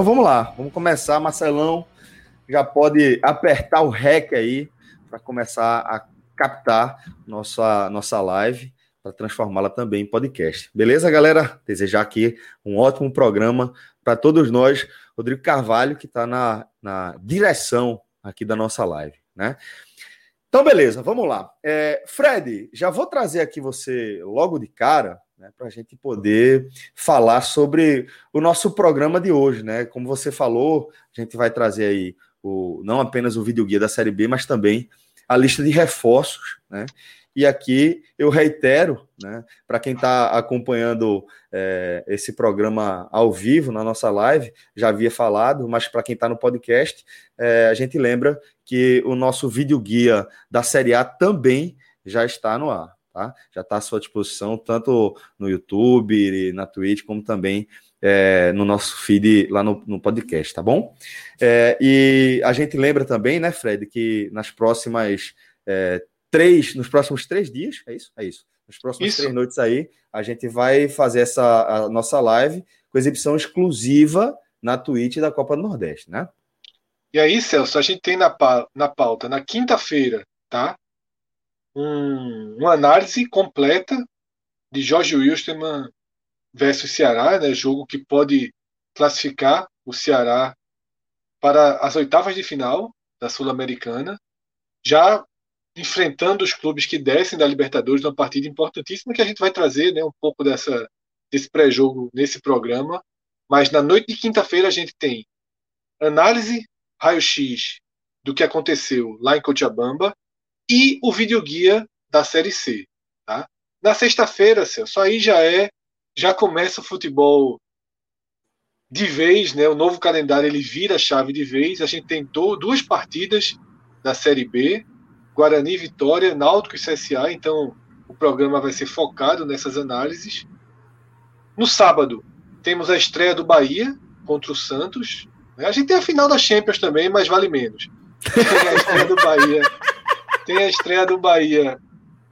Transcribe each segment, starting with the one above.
Então vamos lá, vamos começar. Marcelão já pode apertar o REC aí para começar a captar nossa, nossa live para transformá-la também em podcast. Beleza, galera? Desejar aqui um ótimo programa para todos nós. Rodrigo Carvalho, que está na, na direção aqui da nossa live, né? Então, beleza, vamos lá. É, Fred, já vou trazer aqui você logo de cara, né, para a gente poder falar sobre o nosso programa de hoje, né? Como você falou, a gente vai trazer aí o, não apenas o vídeo guia da Série B, mas também a lista de reforços, né? E aqui eu reitero, né, para quem está acompanhando é, esse programa ao vivo na nossa live, já havia falado, mas para quem está no podcast, é, a gente lembra que o nosso vídeo guia da Série A também já está no ar, tá? Já está à sua disposição, tanto no YouTube, na Twitch, como também é, no nosso feed lá no, no podcast, tá bom? É, e a gente lembra também, né, Fred, que nas próximas é, três, nos próximos três dias, é isso? É isso. Nas próximas isso. três noites aí, a gente vai fazer essa a nossa live com exibição exclusiva na Twitch da Copa do Nordeste, né? E aí, Celso, a gente tem na, na pauta, na quinta-feira, tá? Um, uma análise completa de Jorge Wilstermann versus Ceará, né, jogo que pode classificar o Ceará para as oitavas de final da Sul-Americana, já enfrentando os clubes que descem da Libertadores, uma partida importantíssima que a gente vai trazer né, um pouco dessa, desse pré-jogo nesse programa. Mas na noite de quinta-feira a gente tem análise, raio-x do que aconteceu lá em Cochabamba e o videoguia da Série C. Tá? Na sexta-feira, só aí já é já começa o futebol de vez, né? O novo calendário ele vira chave de vez. A gente tem duas partidas da Série B, Guarani, Vitória, Náutico e CSA. Então o programa vai ser focado nessas análises. No sábado temos a estreia do Bahia contra o Santos. A gente tem a final da Champions também, mas vale menos. A estreia do Bahia. Tem a estreia do Bahia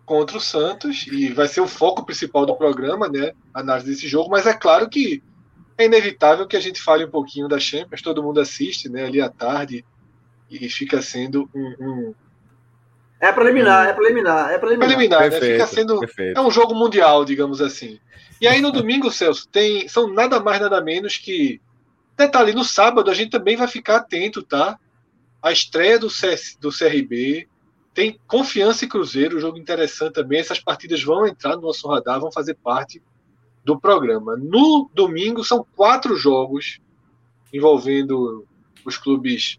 contra o Santos e vai ser o foco principal do programa, né? A análise desse jogo, mas é claro que é inevitável que a gente fale um pouquinho da Champions, todo mundo assiste, né? Ali à tarde e fica sendo um, um é preliminar, um, é preliminar, é preliminar. Preliminar, perfeito, né? Fica sendo perfeito. é um jogo mundial, digamos assim. E aí no domingo, Celso, tem são nada mais nada menos que detalhe no sábado a gente também vai ficar atento, tá? A estreia do, CS, do CRB, tem Confiança e Cruzeiro, jogo interessante também. Essas partidas vão entrar no nosso radar, vão fazer parte do programa. No domingo são quatro jogos envolvendo os clubes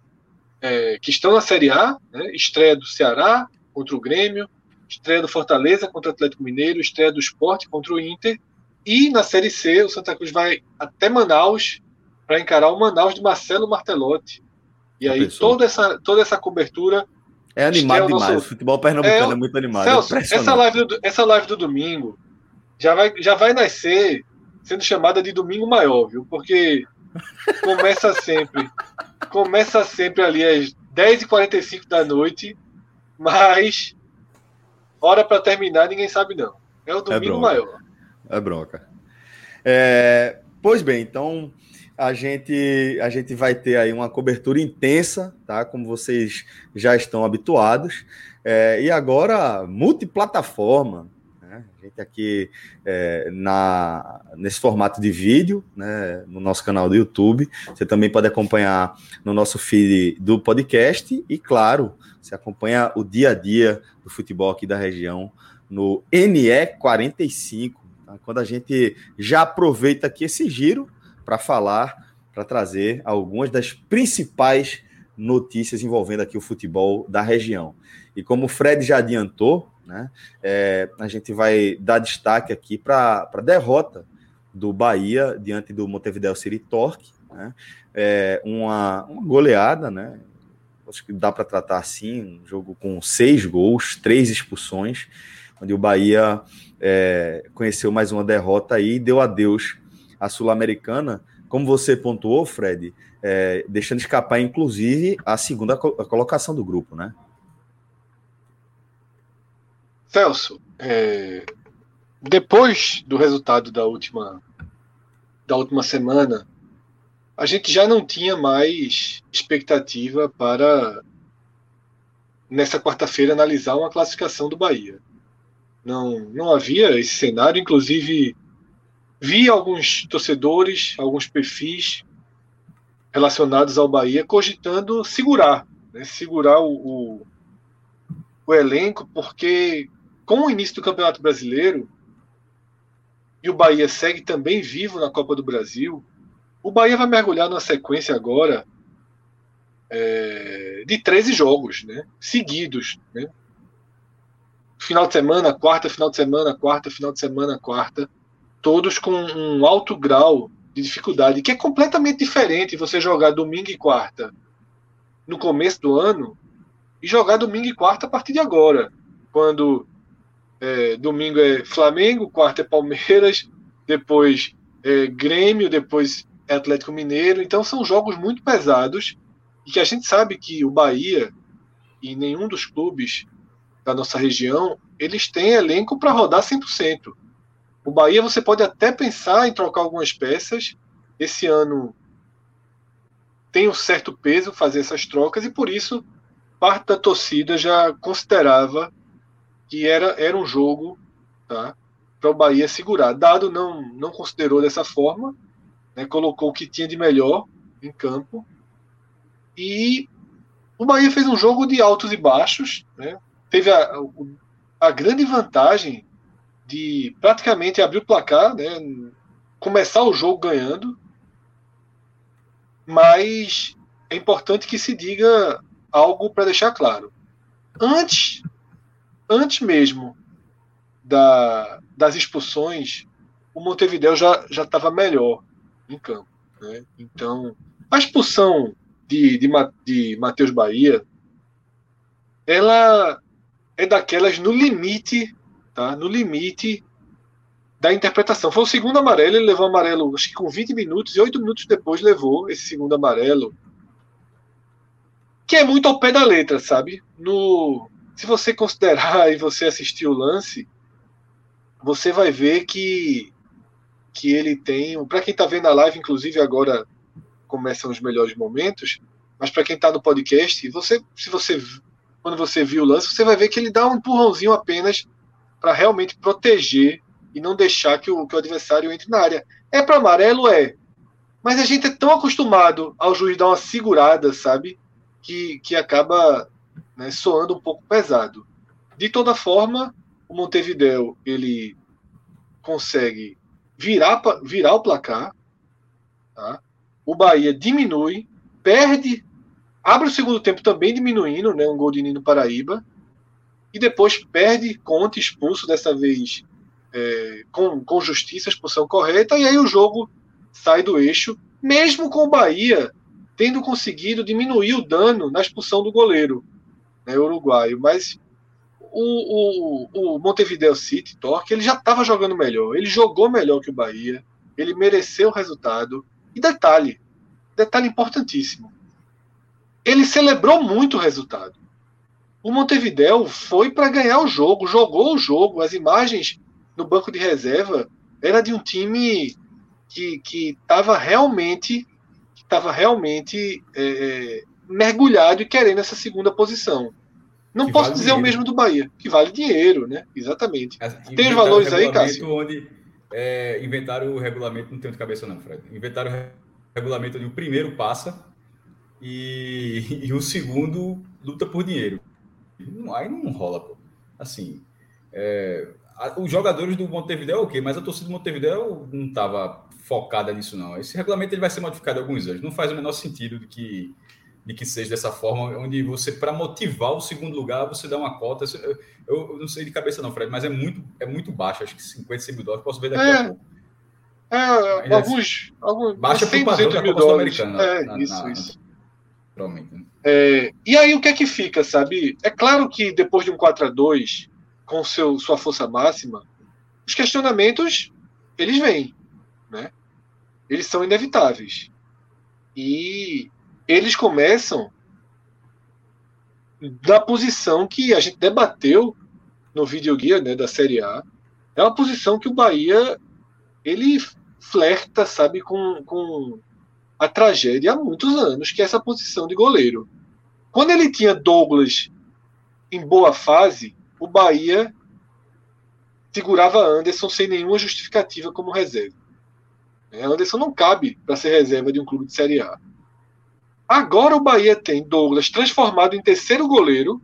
é, que estão na Série A, né? estreia do Ceará contra o Grêmio, estreia do Fortaleza contra o Atlético Mineiro, estreia do Esporte contra o Inter, e na Série C o Santa Cruz vai até Manaus para encarar o Manaus de Marcelo Martelotti. E aí toda essa, toda essa cobertura é animado demais. Nosso... O futebol pernambucano é, é muito animado. É Celso, é essa, live do, essa live do domingo já vai, já vai nascer sendo chamada de domingo maior, viu? Porque começa sempre. começa sempre ali às 10h45 da noite, mas hora para terminar ninguém sabe não. É o domingo é maior. É bronca. É, pois bem, então a gente, a gente vai ter aí uma cobertura intensa, tá? Como vocês já estão habituados. É, e agora, multiplataforma. Né? A gente aqui é, na, nesse formato de vídeo, né? no nosso canal do YouTube. Você também pode acompanhar no nosso feed do podcast. E, claro, você acompanha o dia a dia do futebol aqui da região no NE45, tá? quando a gente já aproveita aqui esse giro para falar, para trazer algumas das principais notícias envolvendo aqui o futebol da região. E como o Fred já adiantou, né, é, a gente vai dar destaque aqui para a derrota do Bahia diante do Montevideo City Torque, né, é, uma, uma goleada, né, acho que dá para tratar assim, um jogo com seis gols, três expulsões, onde o Bahia é, conheceu mais uma derrota e deu adeus à Sul-Americana, como você pontuou, Fred, é, deixando escapar, inclusive, a segunda colocação do grupo, né? Celso, é, depois do resultado da última, da última semana, a gente já não tinha mais expectativa para, nessa quarta-feira, analisar uma classificação do Bahia. Não, não havia esse cenário, inclusive vi alguns torcedores, alguns perfis relacionados ao Bahia cogitando segurar, né, segurar o, o, o elenco, porque com o início do Campeonato Brasileiro, e o Bahia segue também vivo na Copa do Brasil, o Bahia vai mergulhar numa sequência agora é, de 13 jogos né, seguidos. Né? Final de semana, quarta, final de semana, quarta, final de semana, quarta. Todos com um alto grau de dificuldade, que é completamente diferente você jogar domingo e quarta no começo do ano e jogar domingo e quarta a partir de agora, quando é, domingo é Flamengo, quarta é Palmeiras, depois é Grêmio, depois é Atlético Mineiro. Então são jogos muito pesados e que a gente sabe que o Bahia e nenhum dos clubes da nossa região eles têm elenco para rodar 100%. O Bahia você pode até pensar em trocar algumas peças. Esse ano tem um certo peso fazer essas trocas e por isso parte da torcida já considerava que era, era um jogo tá, para o Bahia segurar. Dado não, não considerou dessa forma, né, colocou o que tinha de melhor em campo. E o Bahia fez um jogo de altos e baixos. Né, teve a, a grande vantagem de praticamente abrir o placar, né, começar o jogo ganhando. Mas é importante que se diga algo para deixar claro. Antes antes mesmo da, das expulsões, o Montevideo já estava melhor em campo. Né? Então, a expulsão de, de, de Matheus Bahia, ela é daquelas no limite, tá? no limite da interpretação. Foi o segundo amarelo, ele levou amarelo acho que com 20 minutos, e 8 minutos depois levou esse segundo amarelo, que é muito ao pé da letra, sabe? No, se você considerar e você assistir o lance, você vai ver que que ele tem, para quem está vendo a live, inclusive agora começam os melhores momentos, mas para quem está no podcast, você, se você quando você viu o lance, você vai ver que ele dá um empurrãozinho apenas para realmente proteger e não deixar que o, que o adversário entre na área. É para amarelo, é. Mas a gente é tão acostumado ao juiz dar uma segurada, sabe? Que, que acaba né, soando um pouco pesado. De toda forma, o Montevideo ele consegue virar, virar o placar, tá? o Bahia diminui, perde, abre o segundo tempo também diminuindo, né, um gol de Nino Paraíba, e depois perde, conta, expulso, dessa vez é, com, com justiça, expulsão correta, e aí o jogo sai do eixo, mesmo com o Bahia tendo conseguido diminuir o dano na expulsão do goleiro né, uruguaio, mas o, o, o Montevideo City, Torque, ele já estava jogando melhor, ele jogou melhor que o Bahia, ele mereceu o resultado. E detalhe, detalhe importantíssimo, ele celebrou muito o resultado. O Montevideo foi para ganhar o jogo, jogou o jogo, as imagens no banco de reserva era de um time que estava realmente estava realmente é, é, mergulhado e querendo essa segunda posição. Não que posso vale dizer dinheiro. o mesmo do Bahia, que vale dinheiro, né? Exatamente. Tem os valores aí, Cássio? Onde, é, inventaram o regulamento, não tenho de cabeça não, Fred. Inventaram o regulamento onde o primeiro passa e, e o segundo luta por dinheiro. Aí não rola, pô. Assim, É, a, os jogadores do Montevideo, ok, mas a torcida do Montevideo não estava focada nisso, não. Esse regulamento ele vai ser modificado alguns anos. Não faz o menor sentido de que, de que seja dessa forma, onde você, para motivar o segundo lugar, você dá uma cota. Eu, eu, não sei de cabeça, não, Fred, mas é muito, é muito baixo. Acho que 50, 100 mil dólares. Posso ver daqui É. a pouco. É, alguns, alguns. Baixa pro 100, padrão 200 da Copa. Sul-Americana. É, na- isso, na- isso. Naturalmente. né? É, e aí o que é que fica, sabe? É claro que depois de um 4 a 2 com seu, sua força máxima, os questionamentos eles vêm, né? Eles são inevitáveis. E eles começam da posição que a gente debateu no videoguia né, da Série A. É uma posição que o Bahia ele flerta, sabe, com, com a tragédia há muitos anos, que é essa posição de goleiro. Quando ele tinha Douglas em boa fase, o Bahia segurava Anderson sem nenhuma justificativa como reserva. É, Anderson não cabe para ser reserva de um clube de Série A. Agora o Bahia tem Douglas transformado em terceiro goleiro.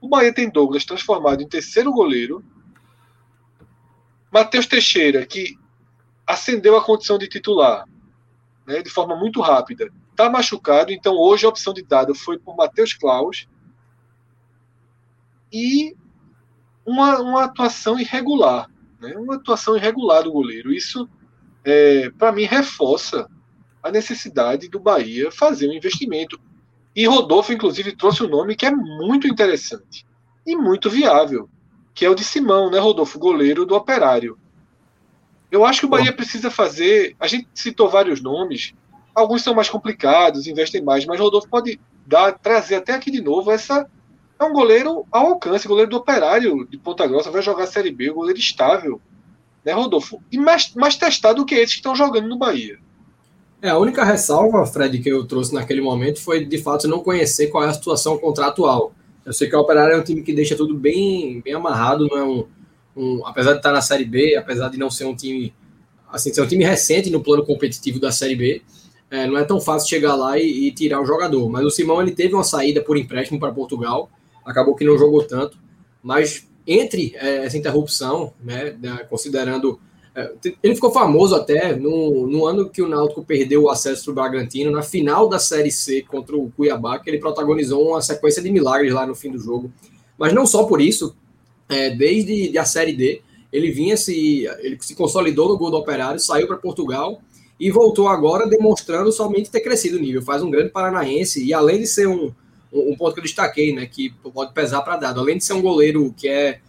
O Bahia tem Douglas transformado em terceiro goleiro. Matheus Teixeira, que ascendeu a condição de titular né, de forma muito rápida, está machucado, então hoje a opção de dado foi por Matheus Klaus. E uma, uma atuação irregular, né, uma atuação irregular do goleiro. Isso, é, para mim, reforça a necessidade do Bahia fazer um investimento. E Rodolfo, inclusive, trouxe um nome que é muito interessante e muito viável, que é o de Simão, né, Rodolfo, goleiro do Operário. Eu acho que o Bahia precisa fazer. A gente citou vários nomes, alguns são mais complicados, investem mais, mas Rodolfo pode dar, trazer até aqui de novo essa. É um goleiro ao alcance, goleiro do Operário de Ponta Grossa, vai jogar a Série B, goleiro estável, né, Rodolfo? E mais, mais testado do que esses que estão jogando no Bahia. É, a única ressalva, Fred, que eu trouxe naquele momento foi, de fato, não conhecer qual é a situação contratual. Eu sei que o Operário é um time que deixa tudo bem, bem amarrado, não é um, um, apesar de estar na Série B, apesar de não ser um time, assim, ser um time recente no plano competitivo da Série B, é, não é tão fácil chegar lá e, e, tirar o jogador. Mas o Simão, ele teve uma saída por empréstimo para Portugal, acabou que não jogou tanto, mas entre é, essa interrupção, né, considerando ele ficou famoso até no, no, ano que o Náutico perdeu o acesso para o Bragantino, na final da Série C contra o Cuiabá, que ele protagonizou uma sequência de milagres lá no fim do jogo. Mas não só por isso, é, desde a Série D, ele vinha se. ele se consolidou no gol do Operário, saiu para Portugal e voltou agora demonstrando somente ter crescido o nível. Faz um grande paranaense e além de ser um, um, ponto que eu destaquei, né, que pode pesar para dado, além de ser um goleiro que é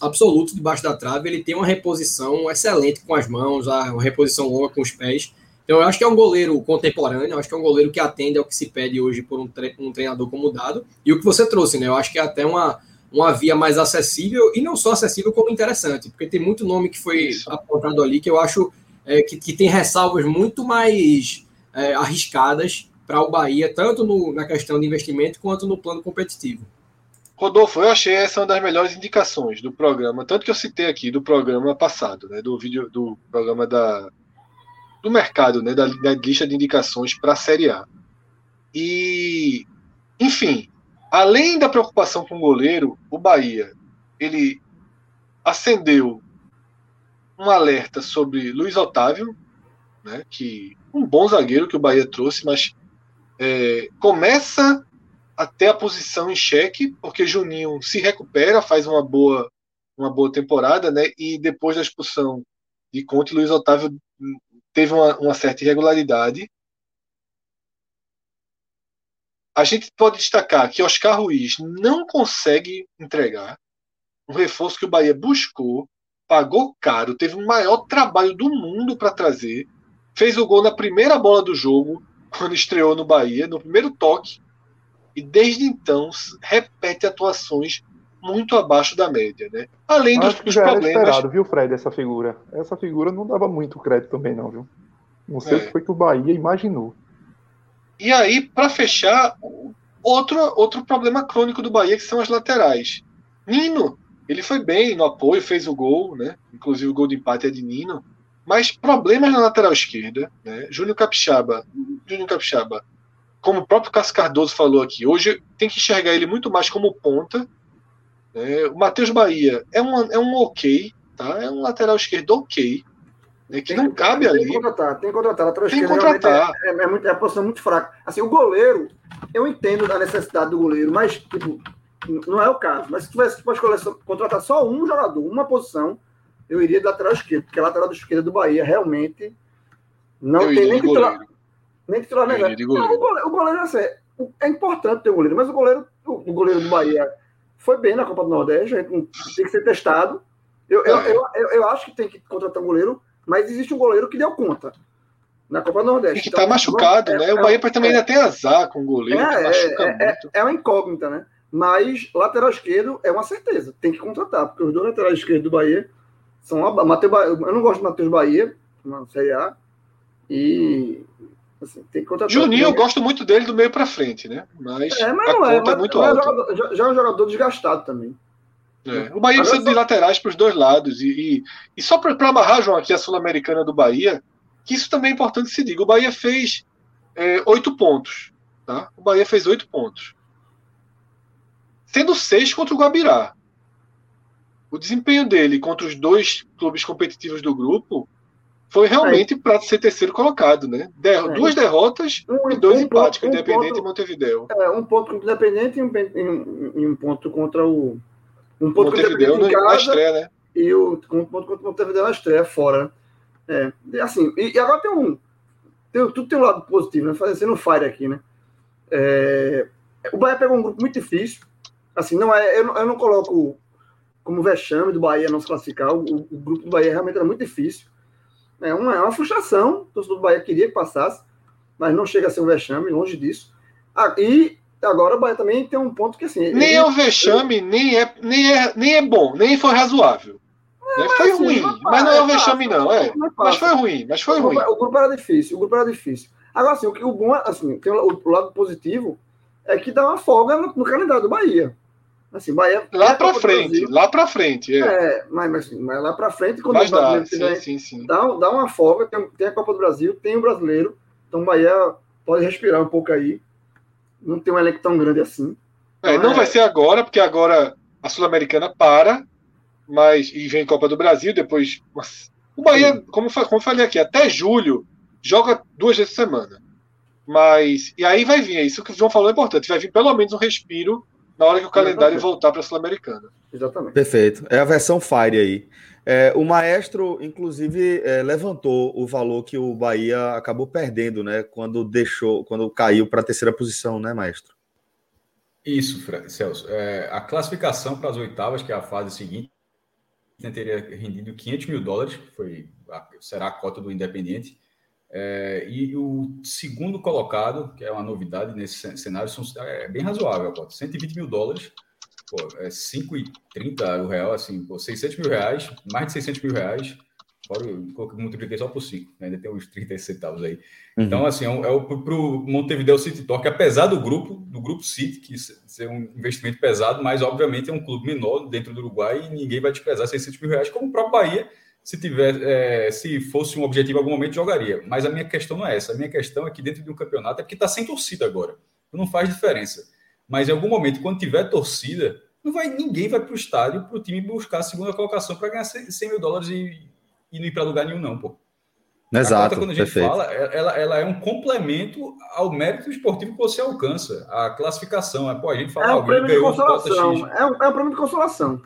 absoluto debaixo da trave, ele tem uma reposição excelente com as mãos, uma reposição longa com os pés. Então, eu acho que é um goleiro contemporâneo, eu acho que é um goleiro que atende ao que se pede hoje por um, tre um treinador como dado. E o que você trouxe, né? Eu acho que é até uma, uma via mais acessível, e não só acessível, como interessante, porque tem muito nome que foi Isso. apontado ali que eu acho é, que, que tem ressalvas muito mais é, arriscadas para o Bahia, tanto no, na questão de investimento quanto no plano competitivo. Rodolfo, eu achei essa uma das melhores indicações do programa, tanto que eu citei aqui do programa passado, né, do vídeo do programa da do mercado, né, da, da lista de indicações para a Série A. E, enfim, além da preocupação com o goleiro, o Bahia, ele acendeu um alerta sobre Luiz Otávio, né, que um bom zagueiro que o Bahia trouxe, mas é, começa até a posição em xeque, porque Juninho se recupera, faz uma boa, uma boa temporada, né? E depois da expulsão de Conte, Luiz Otávio teve uma, uma certa irregularidade. A gente pode destacar que Oscar Ruiz não consegue entregar um reforço que o Bahia buscou, pagou caro, teve o maior trabalho do mundo para trazer, fez o gol na primeira bola do jogo, quando estreou no Bahia, no primeiro toque, e desde então repete atuações muito abaixo da média, né? Além dos, Acho que dos já problemas. Era esperado, viu, Fred, essa figura. Essa figura não dava muito crédito também, não, viu? Não sei É. o que foi que o Bahia imaginou. E aí, para fechar, outro, outro problema crônico do Bahia, que são as laterais. Nino, ele foi bem no apoio, fez o gol, né? Inclusive o gol de empate é de Nino. Mas problemas na lateral esquerda, né? Júnior Capixaba, Júnior Capixaba, como o próprio Cássio Cardoso falou aqui, hoje tem que enxergar ele muito mais como ponta, É, o Matheus Bahia é um, é um ok, tá? É um lateral esquerdo ok. Né, que não cabe tem ali. que contratar, tem que contratar. Lateral Tem que contratar. É, é, é muito, é uma posição muito fraca. Assim, o goleiro, eu entendo da necessidade do goleiro, mas, tipo, não é o caso. Mas se tivesse para escolher contratar só um jogador, uma posição, eu iria de lateral esquerdo, porque a lateral esquerda do Bahia realmente não eu tem nem titular, nem titular iria de Não, o goleiro, o goleiro assim, é importante ter um goleiro, mas o goleiro, o, o goleiro do Bahia foi bem na Copa do Nordeste, a tem que ser testado. Eu, eu, É. eu, eu, eu acho que tem que contratar um goleiro, mas existe um goleiro que deu conta na Copa do Nordeste. E que Então, tá machucado, é- né? O é- Bahia também ainda tem azar com o goleiro, que é, machuca é, é, muito. é uma incógnita, né? Mas lateral esquerdo é uma certeza, tem que contratar, porque os dois laterais esquerdos do Bahia são uma, Mateus eu não gosto do Matheus Bahia na Série A e assim, tem que contratar. Juninho, eu gosto muito dele do meio pra frente, né? Mas, É, mas a não é, conta é muito é alta. já, já é um jogador desgastado também. É. O Bahia precisa de laterais para os dois lados. E, e, e só para amarrar, João, aqui a Sul-Americana do Bahia, que isso também é importante que se diga. O Bahia fez é, oito pontos. Tá? O Bahia fez oito pontos. Sendo seis contra o Guabirá. O desempenho dele contra os dois clubes competitivos do grupo foi realmente para ser terceiro colocado, né? De- É. Duas derrotas Um, e dois um empates, ponto- com um Independente ponto- e Montevideo. É, um ponto contra o Independente e um, pen- e um, e um ponto contra o. Um ponto contra Montevideo Independente no- em casa estreia, né? e o um ponto contra Montevideo na estreia, fora. É, e assim, e, agora tem um. Tem, tudo tem um lado positivo, né? Fazendo um fire aqui, né? É, o Bahia pegou um grupo muito difícil. Assim, não é, eu, não- eu não coloco como vexame do Bahia não se classificar. O, o- o grupo do Bahia realmente era muito difícil. É uma, é uma frustração. O torcedor do Bahia queria que passasse, mas não chega a ser um vexame, longe disso. Ah, e agora o Bahia também tem um ponto que assim. Nem ele- é um vexame, nem é, nem, é, nem é bom, nem foi razoável. Né? Foi assim, ruim, mas mas não é um passa, vexame, não. É. mas Mas foi ruim, mas foi o, ruim. grupo, o grupo era difícil, o grupo era difícil. Agora, assim, o, o bom, é, assim, tem o, o lado positivo é que dá uma folga no, no calendário do Bahia. Assim, Bahia Lá é do frente, lá pra frente. É. É, mas, mas, assim, mas lá pra frente, quando Mas o dá, brasileiro sim, tiver, sim, sim. dá, dá uma folga, tem, tem a Copa do Brasil, tem o brasileiro, então o Bahia pode respirar um pouco aí. Não tem um elenco tão grande assim. É, não é. vai ser agora, porque agora a Sul-Americana para, mas e vem Copa do Brasil, depois. mas o Bahia, como, como eu falei aqui, até julho joga duas vezes por semana. Mas. E aí vai vir, é isso que o João falou é importante, vai vir pelo menos um respiro na hora que o calendário voltar para a Sul-Americana. Exatamente. Perfeito. É a versão Fire aí. É, o maestro, inclusive, é, levantou o valor que o Bahia acabou perdendo, né? Quando deixou, quando caiu para a terceira posição, né, maestro? Isso, Celso. É, a classificação para as oitavas, que é a fase seguinte, né, teria rendido 500 mil dólares, foi a- será a cota do Independiente. É, e o segundo colocado, que é uma novidade nesse cen- cenário, são, é bem razoável a cota, 120 mil dólares, pô, é 5,30 o real, assim, pô, 600 mil reais, mais de 600 mil reais, fora eu coloquei- multipliquei só por 5, né, ainda tem uns 30 centavos aí. Então, assim, é, um, é o pro Montevideo City Torque, apesar do grupo, do grupo City, que se- ser um investimento pesado, mas obviamente é um clube menor dentro do Uruguai e ninguém vai desprezar 600 mil reais, como o próprio Bahia, se tiver, é, se fosse um objetivo em algum momento, jogaria. Mas a minha questão não é essa. A minha questão é que dentro de um campeonato é porque está sem torcida agora. Não faz diferença. Mas em algum momento, quando tiver torcida, não vai, ninguém vai para o estádio para o time buscar a segunda colocação para ganhar 100 mil dólares e, e não ir para lugar nenhum, não, pô. A Exato, cota, quando a gente perfeito. fala, ela, ela é um complemento ao mérito esportivo que você alcança, a classificação. É, pô, a gente fala, É um alguém prêmio de consolação. X. É um, é um prêmio de consolação.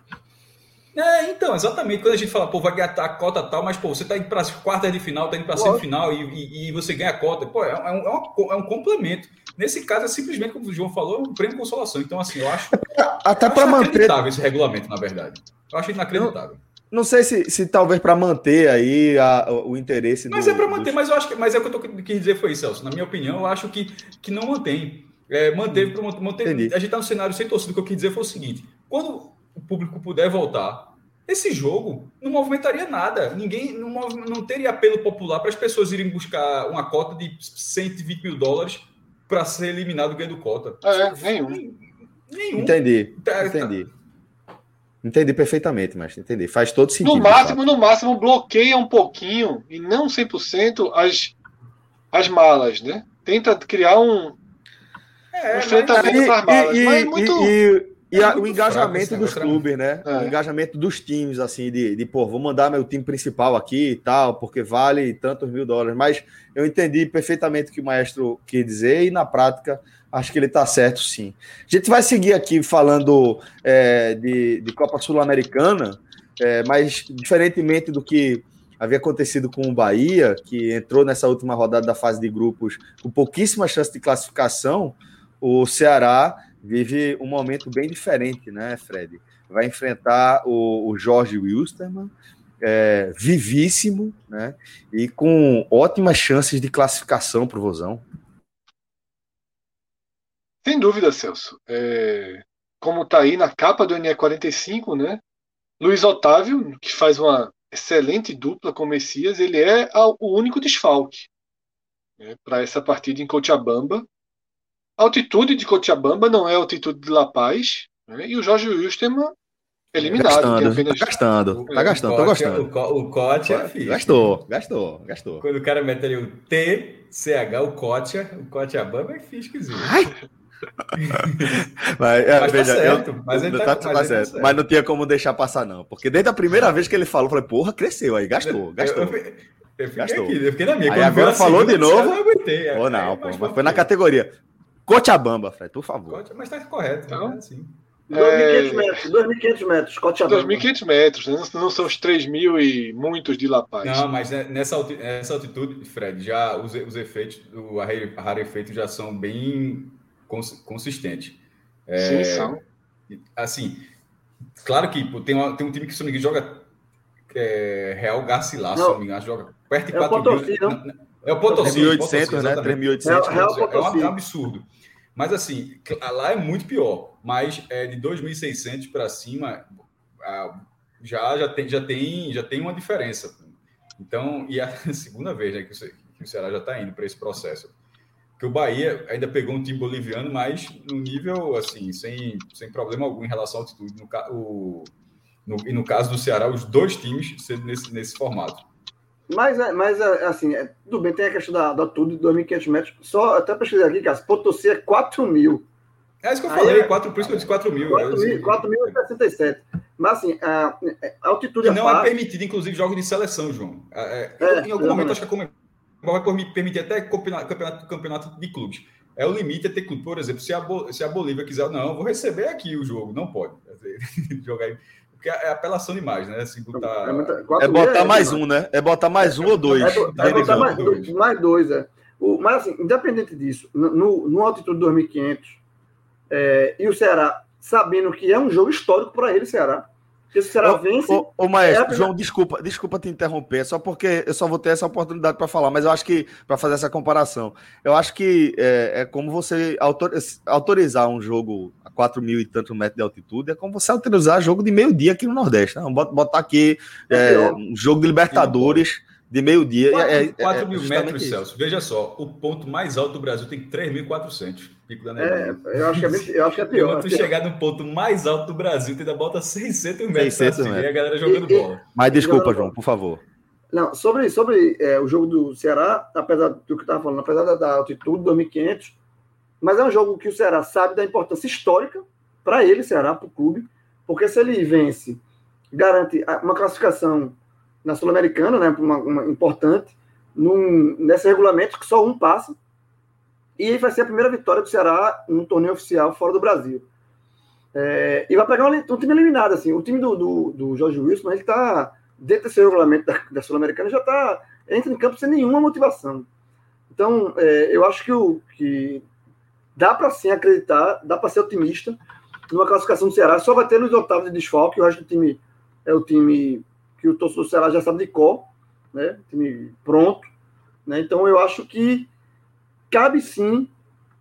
É, então, exatamente. Quando a gente fala, pô, vai ganhar a cota tal, mas, pô, você tá indo para as quartas de final, tá indo para semifinal e, e, e você ganha a cota. Pô, é, é um, é, é um complemento. Nesse caso, é simplesmente, como o João falou, um prêmio de consolação. Então, assim, eu acho, Até para manter, inacreditável esse regulamento, na verdade. Eu acho inacreditável. não sei se, se talvez para manter aí a- o interesse Mas do- é para manter, dos- mas eu acho que, mas é o que eu tô, quis dizer foi isso, Celso. Na minha opinião, eu acho que, que não mantém. É, manteve para manter. Entendi. A gente está no cenário sem torcida. O que eu quis dizer foi o seguinte: quando o público puder voltar, esse jogo não movimentaria nada. Ninguém não, não teria apelo popular para as pessoas irem buscar uma cota de 120 mil dólares para ser eliminado ganhando cota. É, nenhum. Nenhum. Entendi, Tá- entendi. Entendi perfeitamente, mas entendi. Faz todo sentido. No máximo, no máximo, bloqueia um pouquinho, e não 100%, as, as malas, né? Tenta criar um, É, um mas- enfrentamento E, para as malas. e- mas e- muito. e- E É a- muito o engajamento fraco dos negócio, clubes, né? É. O engajamento dos times, assim, de, de, pô, vou mandar meu time principal aqui e tal, porque vale tantos mil dólares. Mas eu entendi perfeitamente o que o maestro quis dizer e, na prática, acho que ele tá certo, sim. A gente vai seguir aqui falando é, de, de Copa Sul-Americana, é, mas diferentemente do que havia acontecido com o Bahia, que entrou nessa última rodada da fase de grupos com pouquíssima chance de classificação, o Ceará vive um momento bem diferente, né, Fred? Vai enfrentar o, o Jorge Wilstermann, é, vivíssimo, né? E com ótimas chances de classificação para o Vozão. Sem dúvida, Celso. É, como tá aí na capa do NE45, né? Luiz Otávio, que faz uma excelente dupla com o Messias, ele é o único desfalque né, para essa partida em Cochabamba. A altitude de Cochabamba não é a altitude de La Paz, né, e o Jorge Wilstermann eliminado. Tem Gastando, apenas tá gastando, tá gastando, tô Cote- gostando. O, co- o Cote é fixe. Gastou, gastou, gastou. Quando o cara mete ali o T, CH, o Cotia, o Cotia Bamba é fisquezinho. Mas, é, Mas tá veja, certo, eu- mas ele tá- tá- mas tá ele tá certo. certo. Mas não tinha como deixar passar, não. Porque desde a primeira vez que ele falou, eu falei, porra, cresceu aí, gastou, gastou. Eu, eu, eu fiquei Gastou. aqui, eu fiquei na minha. Aí Quando agora veio a falou segunda, de novo. Eu não aguentei. Ou Aí, não, pô, mas mas foi na categoria. Cochabamba, Fred, por favor. Mas tá correto, Então, né? Assim. 2.500 É, metros, 2.500 metros, Cochabamba. 2.500 metros, né, não são os 3.000 e muitos de La Paz. Não, mas né, nessa, alti- nessa altitude, Fred, já os, os efeitos, o rare efeito já são bem cons- consistentes. Sim, são. Assim, claro que pô, tem, uma- tem um time que, se não joga é, Real Garcilaso, se Não. me engano, joga perto de É o 4 Potosí, mil. não? na- na- É o Potosí. 3.800, Potosí, né? exatamente. 3.800. Real- Real É é um absurdo. Mas assim, lá é muito pior. Mas é, de 2.600 para cima, ah, já, já, tem, já, tem, já tem uma diferença. Então, e é a segunda vez né, que, o Ceará já está indo para esse processo. Que o Bahia ainda pegou um time boliviano, mas no nível, assim, sem, sem problema algum em relação à altitude. No, o, no, e no caso do Ceará, os dois times sendo nesse, nesse formato. Mas, é- mas é, assim, é, tudo bem, tem a questão da, da de 2.500 metros. Só até pesquisar aqui, cara, Potosí é 4 mil. É isso que eu falei, é- quatro, por isso que eu disse 4 mil. né? 4.067. Mas, assim, a, a altitude E é não é parte. permitido, inclusive, jogos de seleção, João. É, é, É, em algum momento, exatamente. acho que a vai permi- permitir até campeonato, campeonato, de clubes. É o limite é ter clube. Por exemplo, se a, se a Bolívia quiser, não, vou receber aqui o jogo. Não pode. Jogar. Porque é apelação demais, né? Se botar... É, muita- É 4 botar mil mais demais. um, né? É botar mais um ou dois. É, é botar mais dois, mais dois, é. O, mas, assim, independente disso, no, no, altitude 2500, é, e o Ceará, sabendo que é um jogo histórico para ele, Ceará. Porque se o Ceará Ô, vence. Ô, ô, maestro, É, João, desculpa, desculpa te interromper, só porque eu só vou ter essa oportunidade para falar, mas eu acho que, para fazer essa comparação, eu acho que é, é como você autor- autorizar um jogo a 4 mil e tantos metros de altitude, é como você autorizar jogo de meio-dia aqui no Nordeste. Né? Botar aqui É é, um jogo de Libertadores de meio-dia. 4, é, é- 4 é mil justamente metros, isso. Celso. Veja só, o ponto mais alto do Brasil tem 3.400. Pico da É, Neblina. eu acho que é, eu acho que é E pior. quando tu chegar no ponto mais alto do Brasil, tu ainda bota 600 metros 600 pra cima, e a metros. galera jogando E- e- bola. Mas desculpa, João, por favor. Não, sobre, sobre é, o jogo do Ceará, apesar do que eu estava falando, apesar da, da altitude, 2.500, mas é um jogo que o Ceará sabe da importância histórica para ele, Ceará, para o clube, porque se ele vence, garante uma classificação na Sul-Americana, né, uma, uma importante, num, nesse regulamento que só um passa, e vai ser a primeira vitória do Ceará no torneio oficial fora do Brasil. É, e vai pegar um, um time eliminado, assim, o time do, do, do Jorge Wilson, ele está dentro desse regulamento da, da Sul-Americana, já está entra em campo sem nenhuma motivação. Então, é, eu acho que, o, que dá para sim acreditar, dá para ser otimista numa classificação do Ceará. Só vai ter Luiz Otávio de desfalque, o resto do time é o time que o torcedor do Ceará já sabe de cor, né? Time pronto. Né? Então, eu acho que cabe sim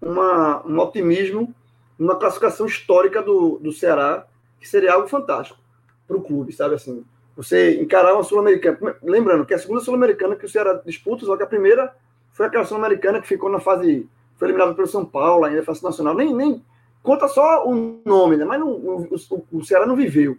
uma, um otimismo numa classificação histórica do, do Ceará, que seria algo fantástico para o clube, sabe assim? Você encarar uma Sul-Americana. Lembrando que é a segunda Sul-Americana que o Ceará disputa, só que a primeira foi aquela Sul-Americana que ficou na fase. Foi eliminada pelo São Paulo, ainda fase nacional. Nem, nem conta só o nome, né? Mas não, o, o, Ceará não viveu.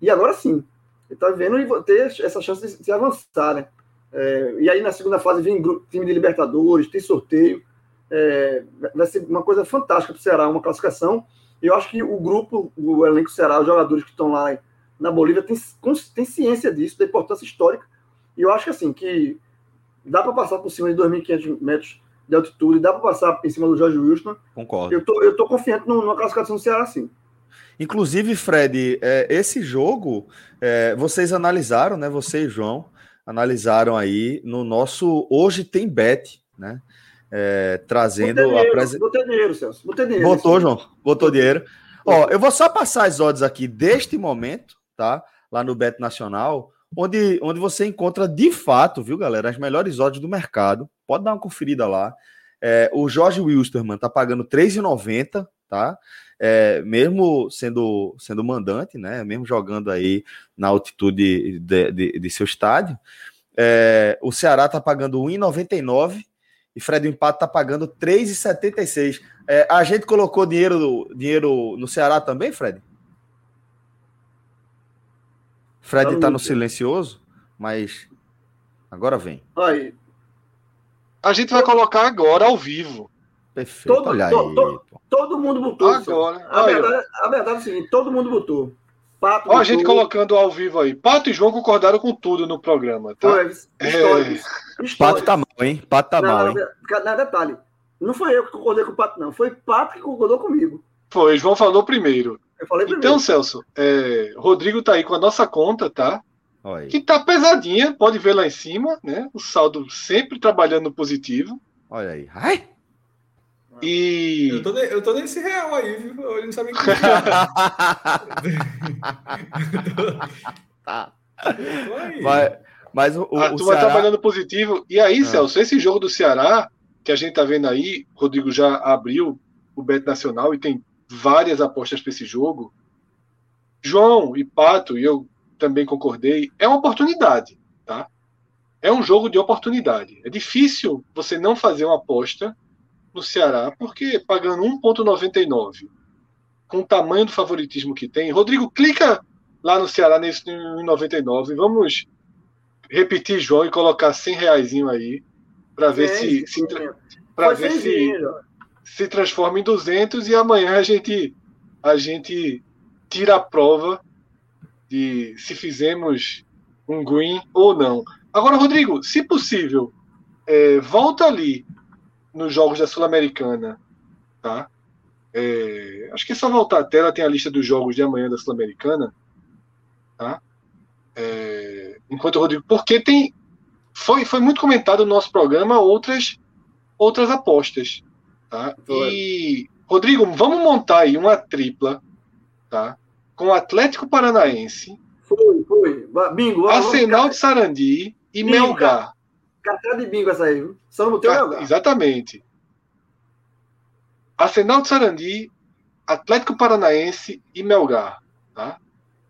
E agora sim. Ele está vivendo e ter essa chance de, de avançar, né? É, e aí na segunda fase vem time de Libertadores, tem sorteio. É, vai ser uma coisa fantástica para o Ceará, uma classificação eu acho que o grupo, o elenco será, os jogadores que estão lá na Bolívia, tem, tem ciência disso, da importância histórica. E eu acho que assim, que dá para passar por cima de 2.500 metros de altitude, dá para passar em cima do Jorge Wilson. Concordo. Eu tô, eu tô confiante numa classificação do Ceará, sim. Inclusive, Fred, é, esse jogo é, vocês analisaram, né? Você e João analisaram aí no nosso Hoje Tem Bet, né? É, trazendo Botei dinheiro, a presen... botei dinheiro, Celso. Botei dinheiro. Botou, João? Botou dinheiro. Ó, eu vou só passar as odds aqui deste momento, tá? Lá no Bet Nacional, onde, onde você encontra de fato, viu, galera, as melhores odds do mercado. Pode dar uma conferida lá. É, o Jorge Wilstermann tá pagando 3,90, tá? É, mesmo sendo, sendo mandante, né? Mesmo jogando aí na altitude de, de, de seu estádio. É, o Ceará tá pagando 1,99 e Fred Empate tá pagando 3,76. É, a gente colocou dinheiro, dinheiro no Ceará também, Fred? Fred tá no silencioso, mas agora vem. Aí, A gente vai colocar agora ao vivo. Perfeito. Todo- Olha aí. to- to- pô. todo mundo botou. Agora. A Aí, verdade, a verdade é o seguinte: todo mundo botou. Pato Ó, a gente colocando ao vivo aí. Pato e João concordaram com tudo no programa, tá? Foi, históricos. Pato históricos. tá mal, hein? Pato tá não, mal, não, hein? não, detalhe. Não foi eu que concordei com o Pato, não. Foi o Pato que concordou comigo. Foi, João falou primeiro. Eu falei primeiro. Então, Celso, é, Rodrigo tá aí com a nossa conta, tá? Olha. Que tá pesadinha, pode ver lá em cima, né? O saldo sempre trabalhando no positivo. Olha aí. Ai! E Eu tô, ne- eu tô nesse real aí, viu? Ele não sabe o que tá. Mas, mas o, a o turma Ceará... trabalhando positivo. E aí, Ah. Celso, esse jogo do Ceará, que a gente tá vendo aí, Rodrigo já abriu o Bet Nacional e tem várias apostas para esse jogo. João e Pato, e eu também concordei, é uma oportunidade, tá? É um jogo de oportunidade. É difícil você não fazer uma aposta no Ceará, porque pagando 1,99 com o tamanho do favoritismo que tem. Rodrigo, clica lá no Ceará nesse 1,99. Vamos repetir, João, e colocar 100 reais aí para ver se, se, pra Foi ver se, Jorge. Se transforma em 200 e amanhã a gente a gente tira a prova de se fizemos um green ou não. Agora, Rodrigo, se possível, é, volta ali nos jogos da Sul-Americana, tá? É, acho que é só voltar a tela, tem a lista dos jogos de amanhã da Sul-Americana, tá? É, enquanto o Rodrigo, porque tem foi, foi muito comentado no nosso programa outras outras apostas, tá? E Rodrigo, vamos montar aí uma tripla, tá? Com Atlético Paranaense, Foi, foi. Bingo. vamos- Arsenal de Sarandi e Bingo, Melgar. Carteira de bingo essa aí, viu? Só não botei o Tá, lugar. exatamente. Arsenal de Sarandi, Atlético Paranaense e Melgar, tá?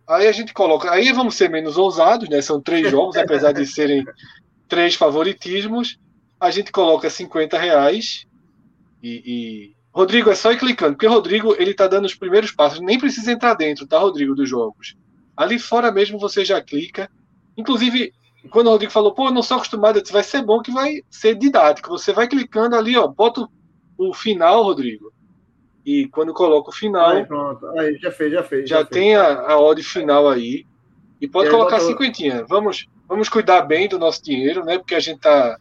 Aí a gente coloca, aí vamos ser menos ousados, né? São três jogos, apesar de serem três favoritismos. A gente coloca 50 reais e, e- Rodrigo é só ir clicando, porque Rodrigo ele tá dando os primeiros passos, nem precisa entrar dentro, tá, Rodrigo, dos jogos. Ali fora mesmo você já clica. Inclusive, quando o Rodrigo falou, pô, eu não sou acostumado, disse, vai ser bom que vai ser didático. Você vai clicando ali, ó, bota o- o final, Rodrigo. E quando coloca o final, Aí, pronto. Aí, já fez, já fez. já fez. tem a, a odd final aí. E pode E colocar bota o- cinquentinha. Vamos, vamos cuidar bem do nosso dinheiro, né? Porque a gente tá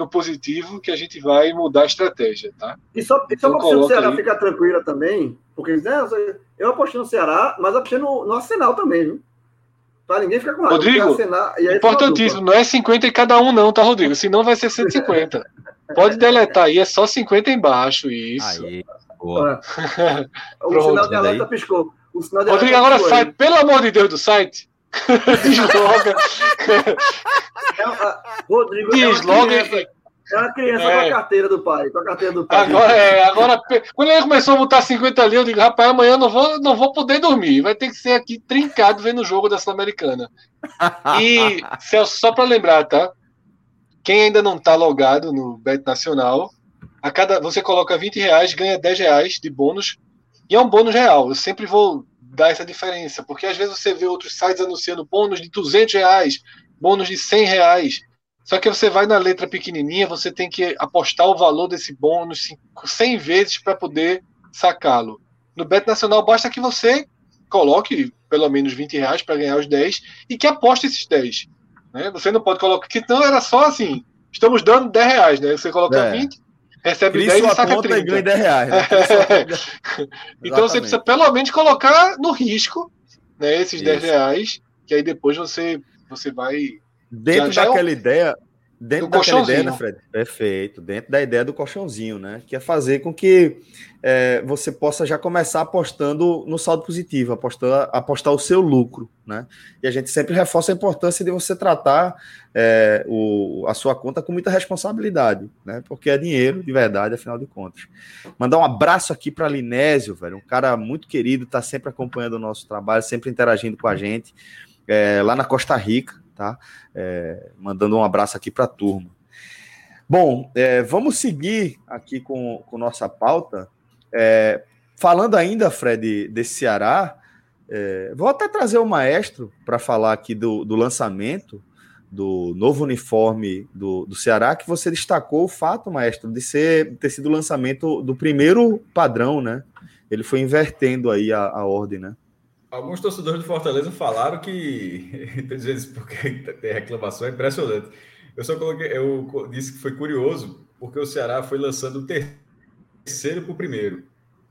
no positivo, que a gente vai mudar a estratégia, tá? E só, e só Então para o Ceará aí. ficar tranquila também, porque né, eu apostei no Ceará, mas apostei no, no Arsenal também, viu? Pra ninguém ficar com raiva. Rodrigo, Arsenal- e aí Importantíssimo, não é 50 em cada um, não, tá, Rodrigo? Senão vai ser 150. Pode deletar aí, é só 50 embaixo, isso. Aí, boa. duas. O sinal de alerta piscou. O sinal de Rodrigo, agora sai, aí. pelo amor de Deus, do site. Desloga. É, Rodrigo é uma Desloga. criança, é uma criança É. com a carteira do pai. Com a carteira do pai. Agora, é, agora, quando ele começou a botar 50 ali, eu digo, rapaz, amanhã eu não vou, não vou poder dormir. Vai ter que ser aqui trincado vendo o jogo da Sul-Americana. E, Celso, só para lembrar, tá? Quem ainda não tá logado no Bet Nacional, a cada você coloca 20 reais, ganha 10 reais de bônus. E é um bônus real. Eu sempre vou dar essa diferença, porque às vezes você vê outros sites anunciando bônus de 200 reais, bônus de 100 reais. Só que você vai na letra pequenininha, você tem que apostar o valor desse bônus cinco- 100 vezes para poder sacá-lo. No Bet Nacional basta que você coloque pelo menos 20 reais para ganhar os 10 e que aposte esses 10. Né? Você não pode colocar, que não era só assim, estamos dando 10 reais, né? Você coloca é. 20, recebe Cria 10 sua e saca conta 30. e ganha 10 reais. Né? então você precisa pelo menos colocar no risco né, esses 10 Isso. reais, que aí depois você, você vai. Dentro Já- já é um- daquela ideia, dentro do daquela ideia, né. Fred? Perfeito. Dentro da ideia do colchãozinho, né? Que é fazer com que é, você possa já começar apostando no saldo positivo, apostar, apostar o seu lucro, né? E a gente sempre reforça a importância de você tratar é, o, a sua conta com muita responsabilidade, né? Porque é dinheiro de verdade, afinal de contas. Mandar um abraço aqui para Linésio, velho, um cara muito querido, tá sempre acompanhando o nosso trabalho, sempre interagindo com a gente, é, lá na Costa Rica, tá? É, mandando um abraço aqui para a turma. Bom, é, vamos seguir aqui com, com nossa pauta. É, falando ainda, Fred, desse Ceará, é, vou até trazer o maestro para falar aqui do, do lançamento do novo uniforme do, do Ceará, que você destacou o fato, maestro, de ser ter sido o lançamento do primeiro padrão, né? Ele foi invertendo aí a, a ordem, né? Alguns torcedores do Fortaleza falaram que. Dizendo isso porque tem reclamação, é impressionante. Eu só coloquei, eu disse que foi curioso, porque o Ceará foi lançando o terceiro para o primeiro.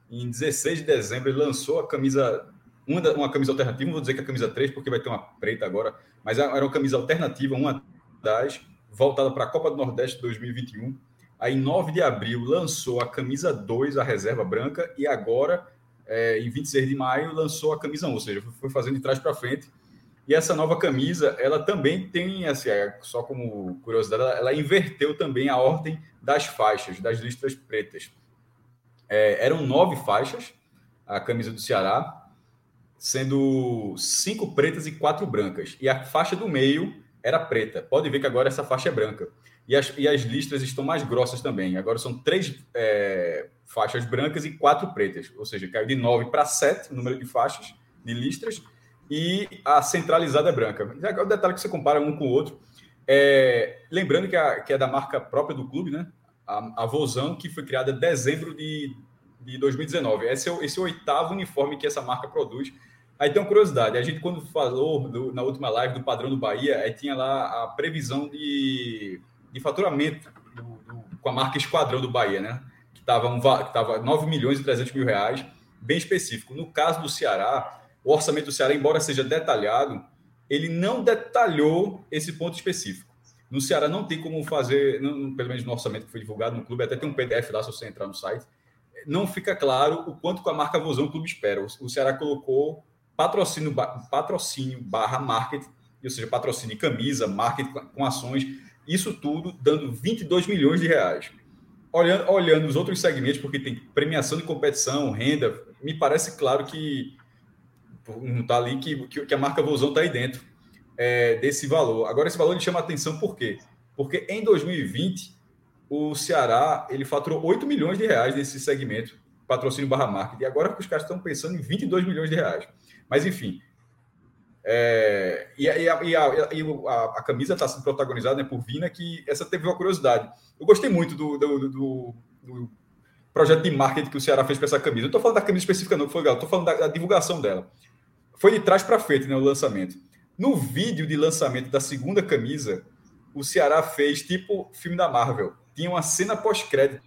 Em 16 de dezembro, ele lançou a camisa, uma, da- uma camisa alternativa, não vou dizer que é a camisa 3, porque vai ter uma preta agora, mas era uma camisa alternativa, uma das, voltada para a Copa do Nordeste de 2021. Aí, em 9 de abril, lançou a camisa 2, a reserva branca, e agora é, em 26 de maio, lançou a camisa 1, ou seja, foi fazendo de trás para frente. E essa nova camisa, ela também tem, assim, é, só como curiosidade, ela, ela inverteu também a ordem das faixas, das listras pretas. É, eram nove faixas, a camisa do Ceará, sendo cinco pretas e quatro brancas. E a faixa do meio era preta. Pode ver que agora essa faixa é branca. E as, e as listras estão mais grossas também. Agora são três é, faixas brancas e quatro pretas. Ou seja, caiu de nove para sete o número de faixas, de listras, e a centralizada é branca. Agora o detalhe que você compara um com o outro. É, lembrando que, a, que é da marca própria do clube, né? A, a Vozão, que foi criada em dezembro de, de 2019. Esse é, o, esse é o oitavo uniforme que essa marca produz. Aí tem uma curiosidade, a gente quando falou do, na última live do padrão do Bahia, aí tinha lá a previsão de, de faturamento do, do, com a marca Esquadrão do Bahia, né? Que estava um, que tava 9 milhões e 300 mil reais, bem específico. No caso do Ceará, o orçamento do Ceará, embora seja detalhado, ele não detalhou esse ponto específico. No Ceará não tem como fazer, não, pelo menos no orçamento que foi divulgado no clube, até tem um PDF lá se você entrar no site, não fica claro o quanto com a marca Vozão o clube espera. O Ceará colocou patrocínio, patrocínio barra marketing, ou seja, patrocínio camisa, marketing com ações, isso tudo dando 22 milhões de reais. Olhando, olhando os outros segmentos, porque tem premiação de competição, renda, me parece claro que não está ali que, que, a marca Vozão está aí dentro é, desse valor. Agora, esse valor ele chama atenção por quê? Porque em 2020, o Ceará ele faturou 8 milhões de reais nesse segmento, patrocínio barra marketing, e agora os caras estão pensando em 22 milhões de reais. Mas, enfim. É, e, a, e, a, e, a, a, camisa está sendo protagonizada né, por Vina, que essa teve uma curiosidade. Eu gostei muito do, do, do, do projeto de marketing que o Ceará fez para essa camisa. Eu estou falando da camisa específica, não, que foi legal, estou falando da, da, divulgação dela. Foi de trás para frente né, o lançamento. No vídeo de lançamento da segunda camisa, o Ceará fez tipo filme da Marvel. Tinha uma cena pós-crédito.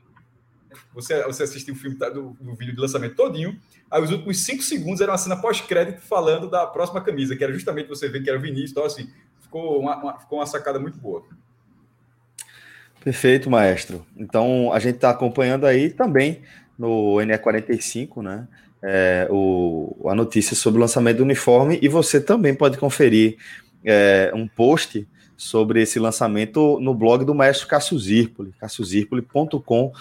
Você, você assistiu o filme do, do vídeo de lançamento todinho. Aí os últimos cinco segundos era uma cena pós-crédito falando da próxima camisa, que era justamente você ver que era o Vinícius. Então, assim, ficou uma, uma, ficou uma sacada muito boa. Perfeito, maestro. Então, a gente está acompanhando aí também no NE45, né? É, o, a notícia sobre o lançamento do uniforme e você também pode conferir é, um post sobre esse lançamento no blog do maestro Cássio Zirpoli, cassiozirpoli.com.br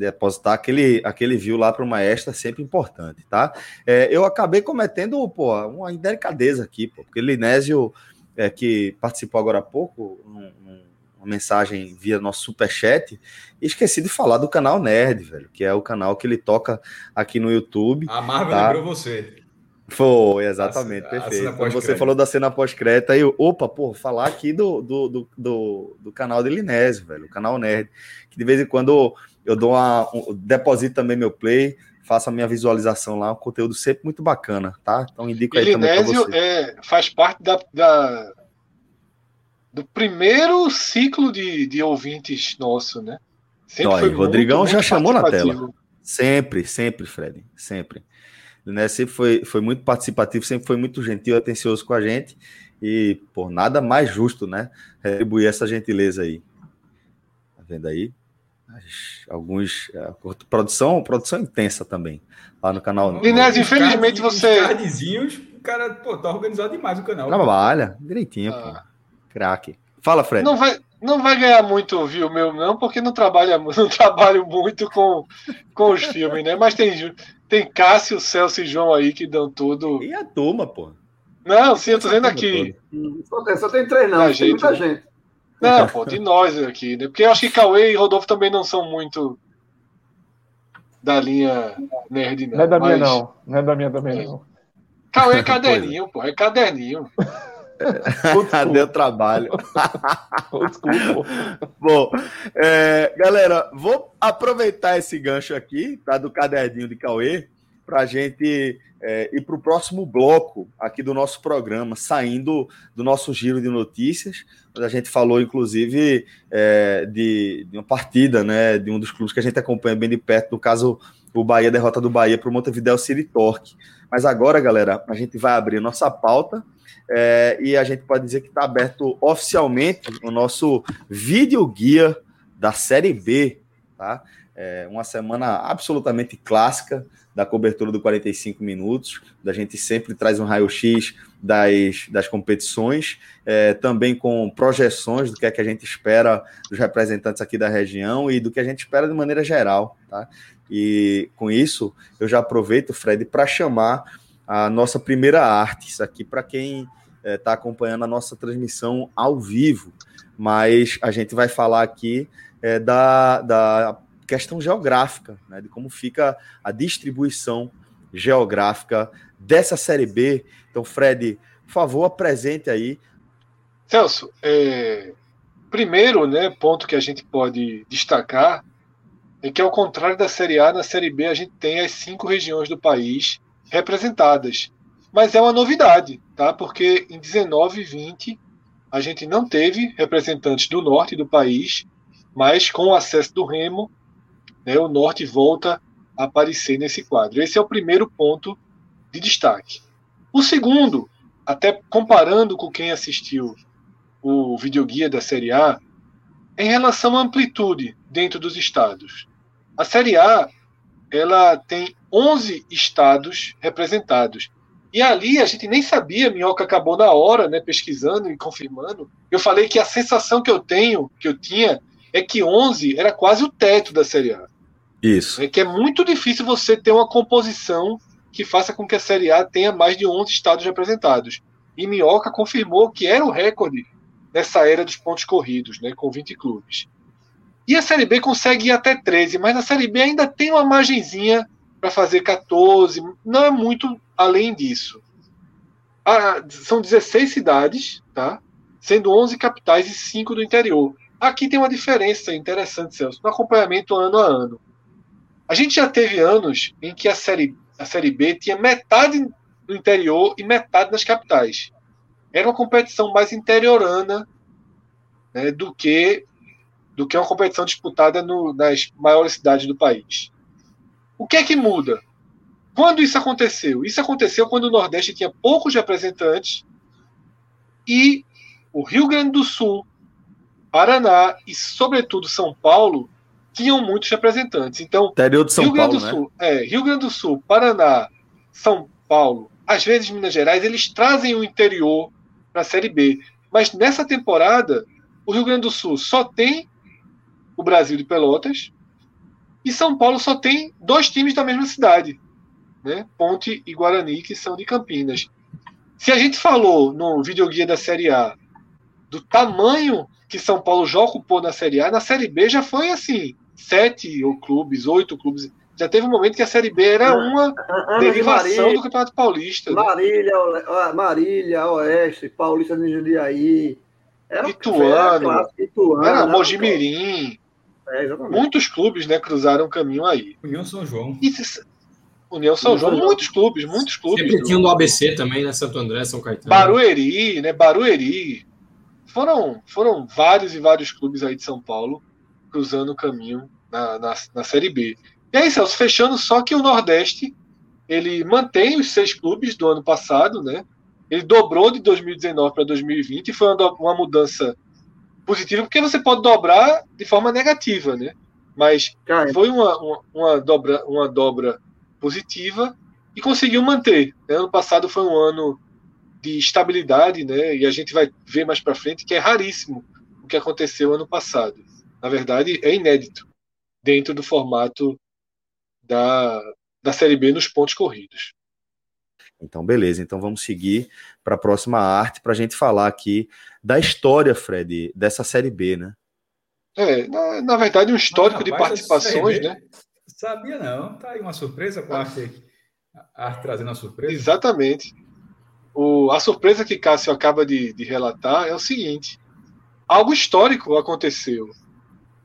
depositar aquele, aquele view lá para o maestro é sempre importante, tá? É, eu acabei cometendo, pô, uma indelicadeza aqui, pô, porque Linésio, é, que participou agora há pouco, uma mensagem via nosso superchat, e esqueci de falar do canal Nerd, velho, que é o canal que ele toca aqui no YouTube. A Marvel tá? lembrou você. Foi, exatamente, a, perfeito. A Quando você falou da cena pós-crédito, aí, eu, opa, pô, falar aqui do, do, do, do, do canal de Linésio, velho, o canal Nerd, que de vez em quando eu dou uma, um, deposito também meu play, faço a minha visualização lá, um conteúdo sempre muito bacana, tá? Então indico aí também Linésio você. é, faz parte da, da- do primeiro ciclo de, de ouvintes nosso, né? Sempre Olha, Rodrigão já chamou na participativo. Sempre, sempre, Fred, sempre. Né, sempre foi, foi muito participativo, sempre foi muito gentil, atencioso com a gente. E, por nada mais justo, né? Retribuir essa gentileza aí. Tá vendo aí? Alguns. produção, produção intensa também. Lá no canal. Linésio, Os infelizmente você- cardzinhos, o cara, pô, tá organizado demais o canal. Trabalha, direitinho, Ah. pô. Craque. Fala, Fred. Não vai, não vai ganhar muito view meu, não, porque não, trabalha, não trabalho muito com, com os filmes, né? Mas tem, tem Cássio, Celso e João aí que dão tudo. E a turma, pô. Não, sim, eu tô dizendo turma aqui. Só tem, só tem três, não. Tem gente, muita né? gente. Não, pô, de nós aqui, né? Porque eu acho que Cauê e Rodolfo também não são muito da linha nerd, não. Não é da minha, mas- não. Não é da minha também, não. Cauê é caderninho, pô, é caderninho. School. Deu trabalho. Bom, é, galera, vou aproveitar esse gancho aqui, tá? Do caderninho de Cauê, para a gente é, ir para o próximo bloco aqui do nosso programa, saindo do nosso giro de notícias. A gente falou, inclusive, é, de, de uma partida, né? De um dos clubes que a gente acompanha bem de perto, no caso, o Bahia, derrota do Bahia para o Montevideo City Torque. Mas agora, galera, a gente vai abrir nossa pauta é, e a gente pode dizer que está aberto oficialmente o nosso vídeo guia da Série B, tá? É uma semana absolutamente clássica da cobertura do 45 minutos, da gente sempre traz um raio-x das, das competições, é, também com projeções do que é que a gente espera dos representantes aqui da região e do que a gente espera de maneira geral, tá? E com isso, eu já aproveito, Fred, para chamar a nossa primeira arte, isso aqui para quem está acompanhando a nossa transmissão ao vivo, mas a gente vai falar aqui é, da, da questão geográfica, né, de como fica a distribuição geográfica dessa Série B. Então, Fred, por favor, apresente aí. Celso, é, primeiro né, ponto que a gente pode destacar é que, ao contrário da Série A, na Série B a gente tem as cinco regiões do país representadas. Mas é uma novidade, tá? Porque em 19 e 20 a gente não teve representantes do norte do país, mas com o acesso do Remo, né, o norte volta a aparecer nesse quadro. Esse é o primeiro ponto de destaque. O segundo, até comparando com quem assistiu o videoguia da Série A, em relação à amplitude dentro dos estados. A Série A ela tem 11 estados representados. E ali a gente nem sabia, Minhoca acabou na hora, né, pesquisando e confirmando. Eu falei que a sensação que eu tenho, que eu tinha, é que 11 era quase o teto da Série A. Isso. É que é muito difícil você ter uma composição que faça com que a Série A tenha mais de 11 estados representados. E Minhoca confirmou que era o recorde nessa era dos pontos corridos, né, com 20 clubes. E a Série B consegue ir até 13, mas a Série B ainda tem uma margenzinha para fazer 14, não é muito além disso. Ah, são 16 cidades, tá? sendo 11 capitais e 5 do interior. Aqui tem uma diferença interessante, Celso, no acompanhamento ano a ano. A gente já teve anos em que a série, a série B tinha metade no interior e metade nas capitais. Era uma competição mais interiorana né, do que do que uma competição disputada no, nas maiores cidades do país. O que é que muda? Quando isso aconteceu? Isso aconteceu quando o Nordeste tinha poucos representantes e o Rio Grande do Sul, Paraná e, sobretudo, São Paulo tinham muitos representantes. Então, Interior de São Rio Grande Paulo, do né? Sul, é, Rio Grande do Sul, Paraná, São Paulo, às vezes Minas Gerais, eles trazem o interior para a Série B. Mas nessa temporada, o Rio Grande do Sul só tem o Brasil de Pelotas e São Paulo só tem dois times da mesma cidade, né? Ponte e Guarani, que são de Campinas. Se a gente falou no videoguia da Série A do tamanho que São Paulo já ocupou na Série A, na Série B já foi assim, sete ou clubes, oito clubes. Já teve um momento que a Série B era uma Ana de derivação Marília, do Campeonato Paulista. né? Marília, ó, Marília, Oeste, Paulista de Jundiaí. Era Ituano. era clássico, Ituano. Era né? Mojimirim. É, exatamente. Muitos clubes né, cruzaram o caminho aí. União São João. Se- União São João, muitos clubes, muitos clubes. Sempre tinha um do ABC também, né? Santo André, São Caetano. Barueri, né? Barueri. Foram, foram vários e vários clubes aí de São Paulo cruzando o caminho na, na, na Série B. E aí, Celso, fechando só que o Nordeste ele mantém os seis clubes do ano passado, né? Ele dobrou de 2019 para 2020 e foi uma, uma mudança positiva, porque você pode dobrar de forma negativa, né? Mas Cara, foi uma, uma, uma, dobra, uma dobra positiva e conseguiu manter. Né? Ano passado foi um ano de estabilidade, né? E a gente vai ver mais para frente que é raríssimo o que aconteceu ano passado. Na verdade, é inédito dentro do formato da, da Série B nos pontos corridos. Então, beleza. Então, vamos seguir para a próxima arte para a gente falar aqui da história, Fred, dessa Série B, né? É, na, na verdade, um histórico Mas, rapaz, de participações, né? Sabia não. Tá aí uma surpresa com a arte, a arte trazendo uma surpresa. Exatamente. O, a surpresa que Cássio acaba de, de relatar é o seguinte: algo histórico aconteceu.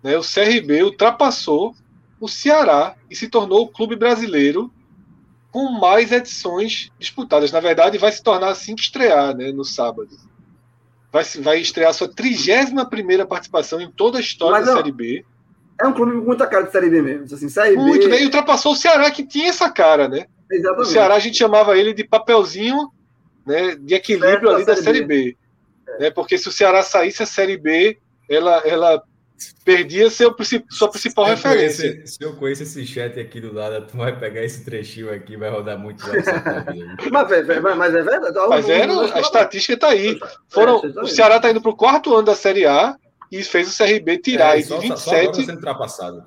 Né? O CRB ultrapassou o Ceará e se tornou o clube brasileiro com mais edições disputadas. Na verdade, vai se tornar assim que estrear né, no sábado. Vai, vai estrear sua 31 participação em toda a história Mas, da Série B. É um clube com muita cara de Série B mesmo. Assim, série Muito, B... né? E ultrapassou o Ceará, que tinha essa cara, né? Exatamente. O Ceará a gente chamava ele de papelzinho né, de equilíbrio ali da Série B. B. É. Né? Porque se o Ceará saísse a Série B, ela, ela perdia seu, sua principal se referência. Conheço, se eu conheço esse chat aqui do lado, tu vai pegar esse trechinho aqui vai rodar muito. mas, é, mas é verdade. Mas é, a estatística está aí. Foram, é, o Ceará está indo para o quarto ano da Série A e fez o CRB tirar é, só, de 27. Só sendo ultrapassado.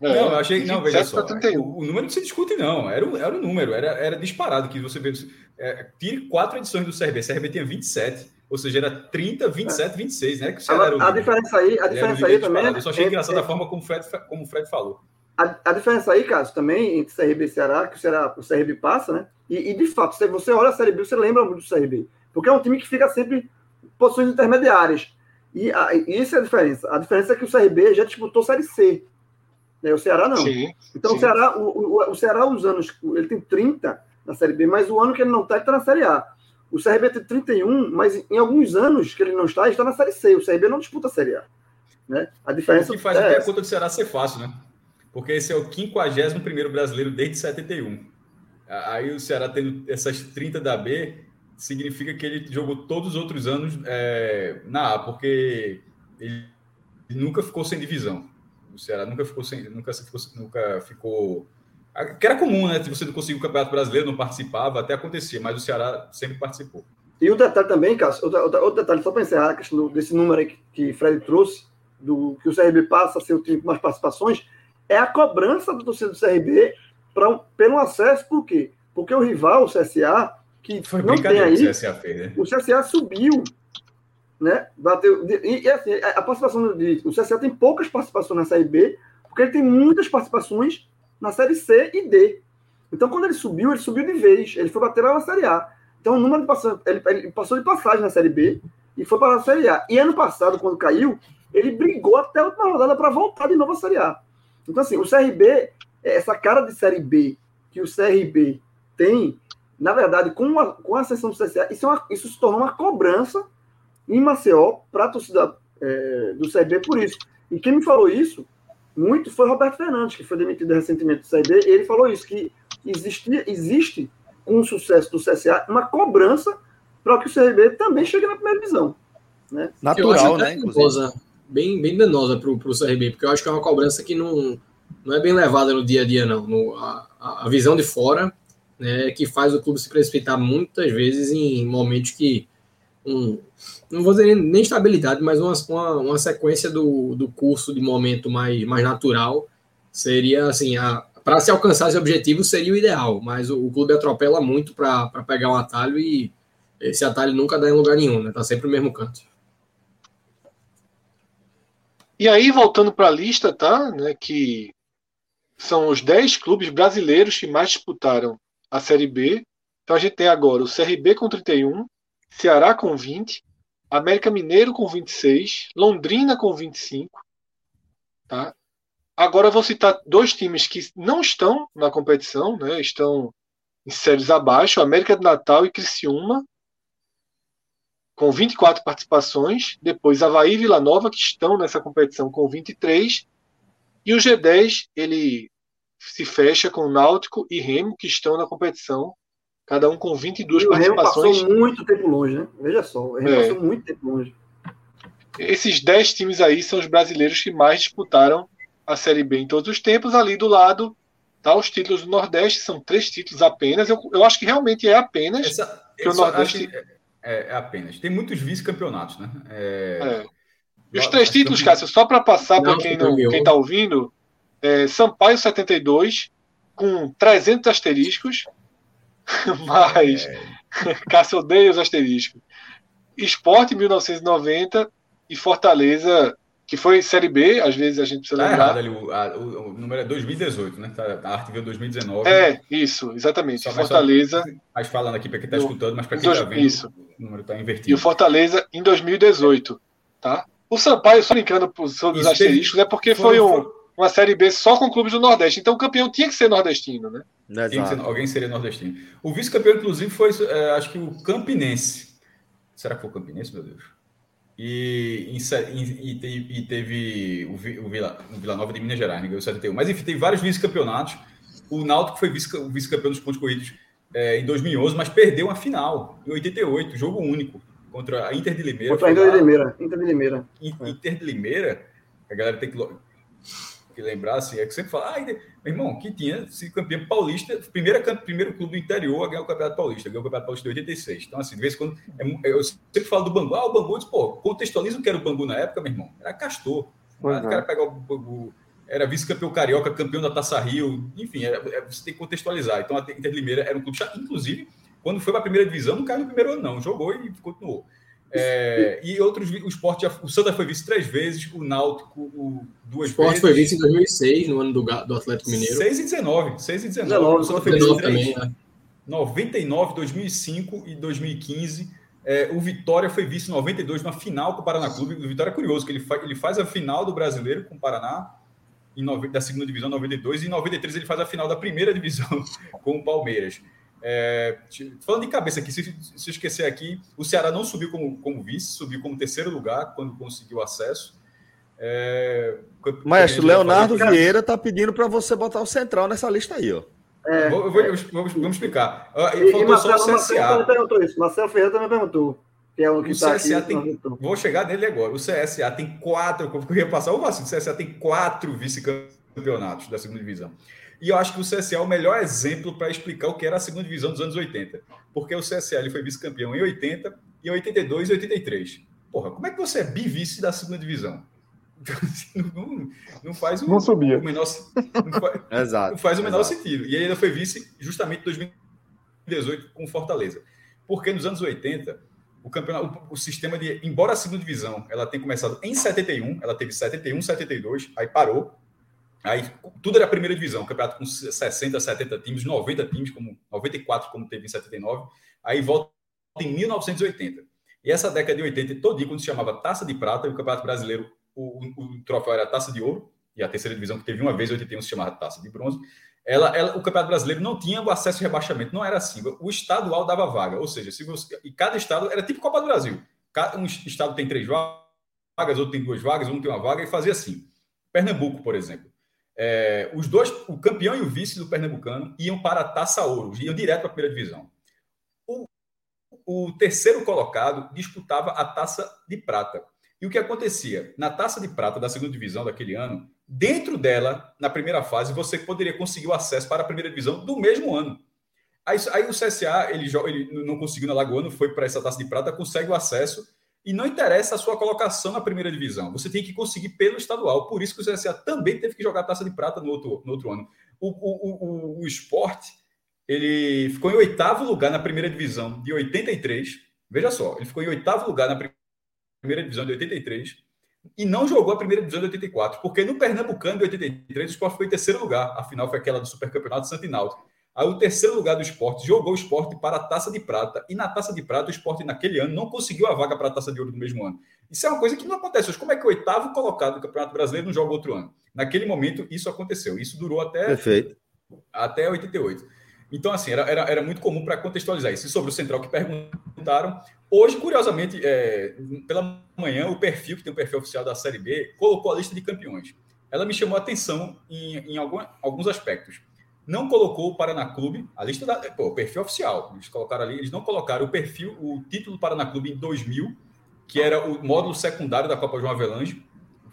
É, não, eu achei. Não, veja só. O, o, número não se discute, não. Era o, era o número, era, era disparado que você vê. É, tire quatro edições do CRB. O CRB tinha 27. Ou seja, era 30, 27, 26, né? Que a, a, a diferença aí, a diferença aí também. Eu só achei é, engraçado é, a forma como o Fred, como o Fred falou. A, a diferença aí, Cássio, também entre CRB e Ceará, que o, Ceará, o CRB passa, né? E, e, de fato, se você olha a Série B, você lembra muito do CRB. Porque é um time que fica sempre em posições intermediárias. E, a, e isso é a diferença. A diferença é que o CRB já disputou Série C. Né? O Ceará não. Sim, então sim. o Ceará, o, o, o Ceará, os anos, ele tem 30 na Série B, mas o ano que ele não está, ele está na Série A. O CRB tem 31, mas em alguns anos que ele não está, ele está na Série C. O CRB não disputa a Série A. Né? A diferença o que faz é até a conta do Ceará ser fácil, né? Porque esse é o 51 brasileiro desde 71. Aí o Ceará tendo essas 30 da B, significa que ele jogou todos os outros anos é, na A, porque ele nunca ficou sem divisão. O Ceará nunca ficou sem, nunca ficou, nunca ficou que era comum, né? Se você não conseguia o Campeonato Brasileiro, não participava, até acontecia, mas o Ceará sempre participou. E o detalhe também, Cássio, outro, outro detalhe, só para encerrar a questão desse número aí que, que Fred trouxe, do que o CRB passa a ser o time com mais participações, é a cobrança do torcedor do CRB pra, pelo acesso, por quê? Porque o rival, o CSA, que Foi não tem aí, o CSA, fez, né? o CSA subiu, né? Bateu, e, e assim, a participação de, o CSA tem poucas participações na Série B, porque ele tem muitas participações na Série C e D. Então, quando ele subiu, ele subiu de vez. Ele foi bater lá na Série A. Então, o número de passagem, ele, passou de passagem na Série B e foi para a Série A. E ano passado, quando caiu, ele brigou até a última rodada para voltar de novo à Série A. Então, assim, o CRB, essa cara de Série B que o CRB tem, na verdade, com a, com a ascensão do CSA, isso, é uma, isso se tornou uma cobrança em Maceió para a torcida é, do CRB por isso. E quem me falou isso muito foi Roberto Fernandes, que foi demitido recentemente do CIB, e ele falou isso, que existia, existe, com o sucesso do CSA, uma cobrança para que o CRB também chegue na primeira divisão. Né? Natural, né? Danosa, bem, bem danosa para o CRB, porque eu acho que é uma cobrança que não, não é bem levada no dia a dia, não. No, a, a visão de fora né, que faz o clube se precipitar muitas vezes em momentos que um, não vou dizer nem estabilidade, mas uma, uma, uma, sequência do, do curso de momento mais, mais natural seria assim, para se alcançar esse objetivo seria o ideal, mas o, o clube atropela muito para pegar um atalho e esse atalho nunca dá em lugar nenhum, né? Tá sempre no mesmo canto. E aí, voltando para a lista, tá? Né, que são os 10 clubes brasileiros que mais disputaram a Série B. Então a gente tem agora o CRB com 31, Ceará com 20, América Mineiro com 26, Londrina com 25, tá? Agora vou citar dois times que não estão na competição, né? Estão em séries abaixo, América do Natal e Criciúma, com 24 participações. Depois Havaí e Vila Nova, que estão nessa competição com 23. E o G10, ele se fecha com Náutico e Remo, que estão na competição, cada um com 22 E o Remo participações. passou muito tempo longe, né? Veja só, o Remo É. passou muito tempo longe. Esses 10 times aí são os brasileiros que mais disputaram a Série B em todos os tempos. Ali do lado, tá os títulos do Nordeste, são três títulos apenas. Eu, eu acho que realmente é apenas. Essa, Que o Nordeste- acho que é, é apenas. Tem muitos vice-campeonatos, né? É, É. E os três títulos, Cássio, só para passar para quem, que não, quem tá ouvindo, é Sampaio 72, com 300 asteriscos, mas Cássio odeia os asteriscos. Esporte 1990 e Fortaleza, que foi Série B, às vezes a gente precisa Tá lembrar. errado ali, o, a- o- o número é 2018, né? Tá, a arte veio 2019. É, isso, exatamente. Só- mas só- Fortaleza Mas falando aqui para quem está escutando, mas para em quem está vendo, isso. o número está e o invertido. Fortaleza em 2018, tá? O Sampaio, só brincando sobre os asteriscos, é porque Foram- foi um- foram- uma Série B só com clubes do Nordeste. Então o campeão tinha que ser nordestino, né? Ser- alguém seria nordestino. O vice-campeão, inclusive, foi, é, acho que o Campinense. Será que foi o Campinense, meu Deus? E, e- e te- teve o, o Vila, o Vila Nova de Minas Gerais, né, ganhou 71. Mas, enfim, tem vários vice-campeonatos. O Náutico foi vice- o vice-campeão dos pontos corridos é, em 2011, mas perdeu uma final, em 88, jogo único, contra a Inter de Limeira. Contra a Inter de Limeira. Inter de Limeira. In- É. Inter de Limeira, a galera tem que, que lembrar, assim, é que sempre fala, ah, meu irmão, que tinha sido campeão paulista, primeira, primeiro clube do interior a ganhar o Campeonato Paulista, ganhou o Campeonato Paulista em 86. Então, assim, de vez em quando, é eu sempre falo do Bangu, ah, o Bangu, eu disse, pô, contextualiza o que era o Bangu na época, meu irmão, era Castor. O é. cara o Bangu, era vice-campeão carioca, campeão da Taça Rio, enfim, era- é, você tem que contextualizar. Então, a Inter de Limeira era um clube chato, inclusive, quando foi para a primeira divisão, não caiu no primeiro ano, não, jogou e continuou. É, e outros, o esporte, o Santa foi vice três vezes, o Náutico o, O duas Sport vezes. foi vice em 2006, no ano do, do Atlético Mineiro. 6 e 19. 6 e 19. 19, o Santa foi vice 19 três. também, né? 99, 2005 e 2015. É, o Vitória foi vice em 92 na final com o Paraná Clube. O Vitória é curioso, que ele, fa ele faz a final do brasileiro com o Paraná em nove- da segunda divisão em 92 e em 93 ele faz a final da primeira divisão com o Palmeiras. É, falando de cabeça aqui, se, se esquecer aqui, o Ceará não subiu como, como vice, subiu como terceiro lugar quando conseguiu acesso. É, Maestro, Leonardo Vieira tá pedindo para você botar o Central nessa lista aí, ó. É. Vou- eu vou- eu- vamos, vamos explicar. Ah, E, e Faltou só Marcelo, o Marcelo CSA. perguntou isso. Marcelo Ferreira também perguntou. Que é o que O está CSA aqui. tem-. Vou chegar nele agora. O CSA tem quatro, eu ia passar o vacilo, o CSA tem quatro vice-campeonatos da segunda divisão. E eu acho que o CSA é o melhor exemplo para explicar o que era a segunda divisão dos anos 80. Porque o CSA ele foi vice-campeão em 80, em 82 e 83. Porra, como é que você é bivice da segunda divisão? Não, não- faz o, Não subia. o menor, não faz, Exato. não faz o menor exato. sentido. E ele ainda foi vice justamente em 2018 com Fortaleza. Porque nos anos 80, o campeonato, o, o sistema de, embora a segunda divisão, ela tenha começado em 71, ela teve 71, 72, aí parou. Aí tudo era primeira divisão, campeonato com 60, 70 times, 90 times, como 94 como teve em 79. Aí volta em 1980. E essa década de 80 todinha, quando se chamava Taça de Prata, e o Campeonato Brasileiro, o, o, o troféu era Taça de Ouro, e a terceira divisão que teve uma vez em 81 se chamava Taça de Bronze. Ela, ela, o Campeonato Brasileiro não tinha o acesso e rebaixamento, não era assim. O estadual dava vaga, ou seja, se você, e cada estado era tipo Copa do Brasil. Cada, um estado tem três vagas, outro tem duas vagas, um tem uma vaga, e fazia assim. Pernambuco, por exemplo. É, os dois, o campeão e o vice do Pernambucano, iam para a Taça Ouro, iam direto para a primeira divisão. O, o terceiro colocado disputava a Taça de Prata. E o que acontecia? Na Taça de Prata da segunda divisão daquele ano, dentro dela, na primeira fase, você poderia conseguir o acesso para a primeira divisão do mesmo ano. Aí, aí o CSA, ele, ele não conseguiu na Lagoano, foi para essa Taça de Prata, consegue o acesso e não interessa a sua colocação na primeira divisão. Você tem que conseguir pelo estadual. Por isso que o CSA também teve que jogar Taça de Prata no outro, no outro ano. O, o, o, o esporte, ele ficou em oitavo lugar na primeira divisão de 83. Veja só, ele ficou em oitavo lugar na pri- primeira divisão de 83 e não jogou a primeira divisão de 84, porque no Pernambucano de 83 o esporte foi em terceiro lugar. A final foi aquela do Supercampeonato Santo Náutico. Aí o terceiro lugar do esporte jogou o esporte para a Taça de Prata. E na Taça de Prata, o esporte naquele ano não conseguiu a vaga para a Taça de Ouro do mesmo ano. Isso é uma coisa que não acontece hoje. Como é que o oitavo colocado do Campeonato Brasileiro não joga outro ano? Naquele momento, isso aconteceu. Isso durou até, Perfeito. até 88. Então, assim, era, era, era muito comum para contextualizar isso. E sobre o Central que perguntaram, hoje, curiosamente, é, pela manhã, o perfil, que tem o perfil oficial da Série B, colocou a lista de campeões. Ela me chamou a atenção em, em algum, alguns aspectos. Não colocou o Paraná Clube, a lista da. Pô, o perfil oficial. Eles colocaram ali, eles não colocaram o perfil, o título do Paraná Clube em 2000, que era o módulo secundário da Copa João Avelange.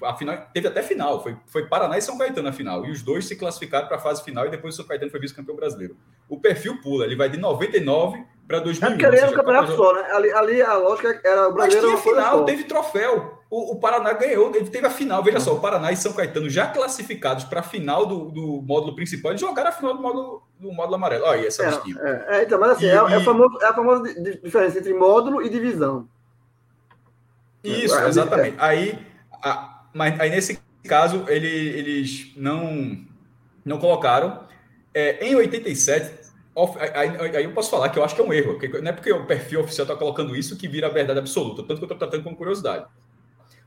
A final, teve até final, foi, foi Paraná e São Caetano na final. E os dois se classificaram para a fase final e depois o São Caetano foi vice-campeão brasileiro. O perfil pula, ele vai de 99 para É 2001. porque ali era um campeonato João- só, né? Ali, ali a lógica era o Mas brasileiro. tinha uma coisa final, teve troféu. O, o Paraná ganhou, ele teve a final. Veja só, o Paraná e São Caetano já classificados para a final do, do módulo principal, eles jogaram a final do módulo, do módulo amarelo. Olha aí essa É, é, é, então, mas assim, E- é, é, e- famoso, é a famosa di- di- diferença entre módulo e divisão. Isso, É, exatamente. Aí, a- mas aí nesse caso, ele- eles não, não colocaram. É, em 87, of- aí, aí- aí eu posso falar que eu acho que é um erro. porque não é porque o perfil oficial está colocando isso que vira a verdade absoluta, tanto que eu estou tratando como curiosidade.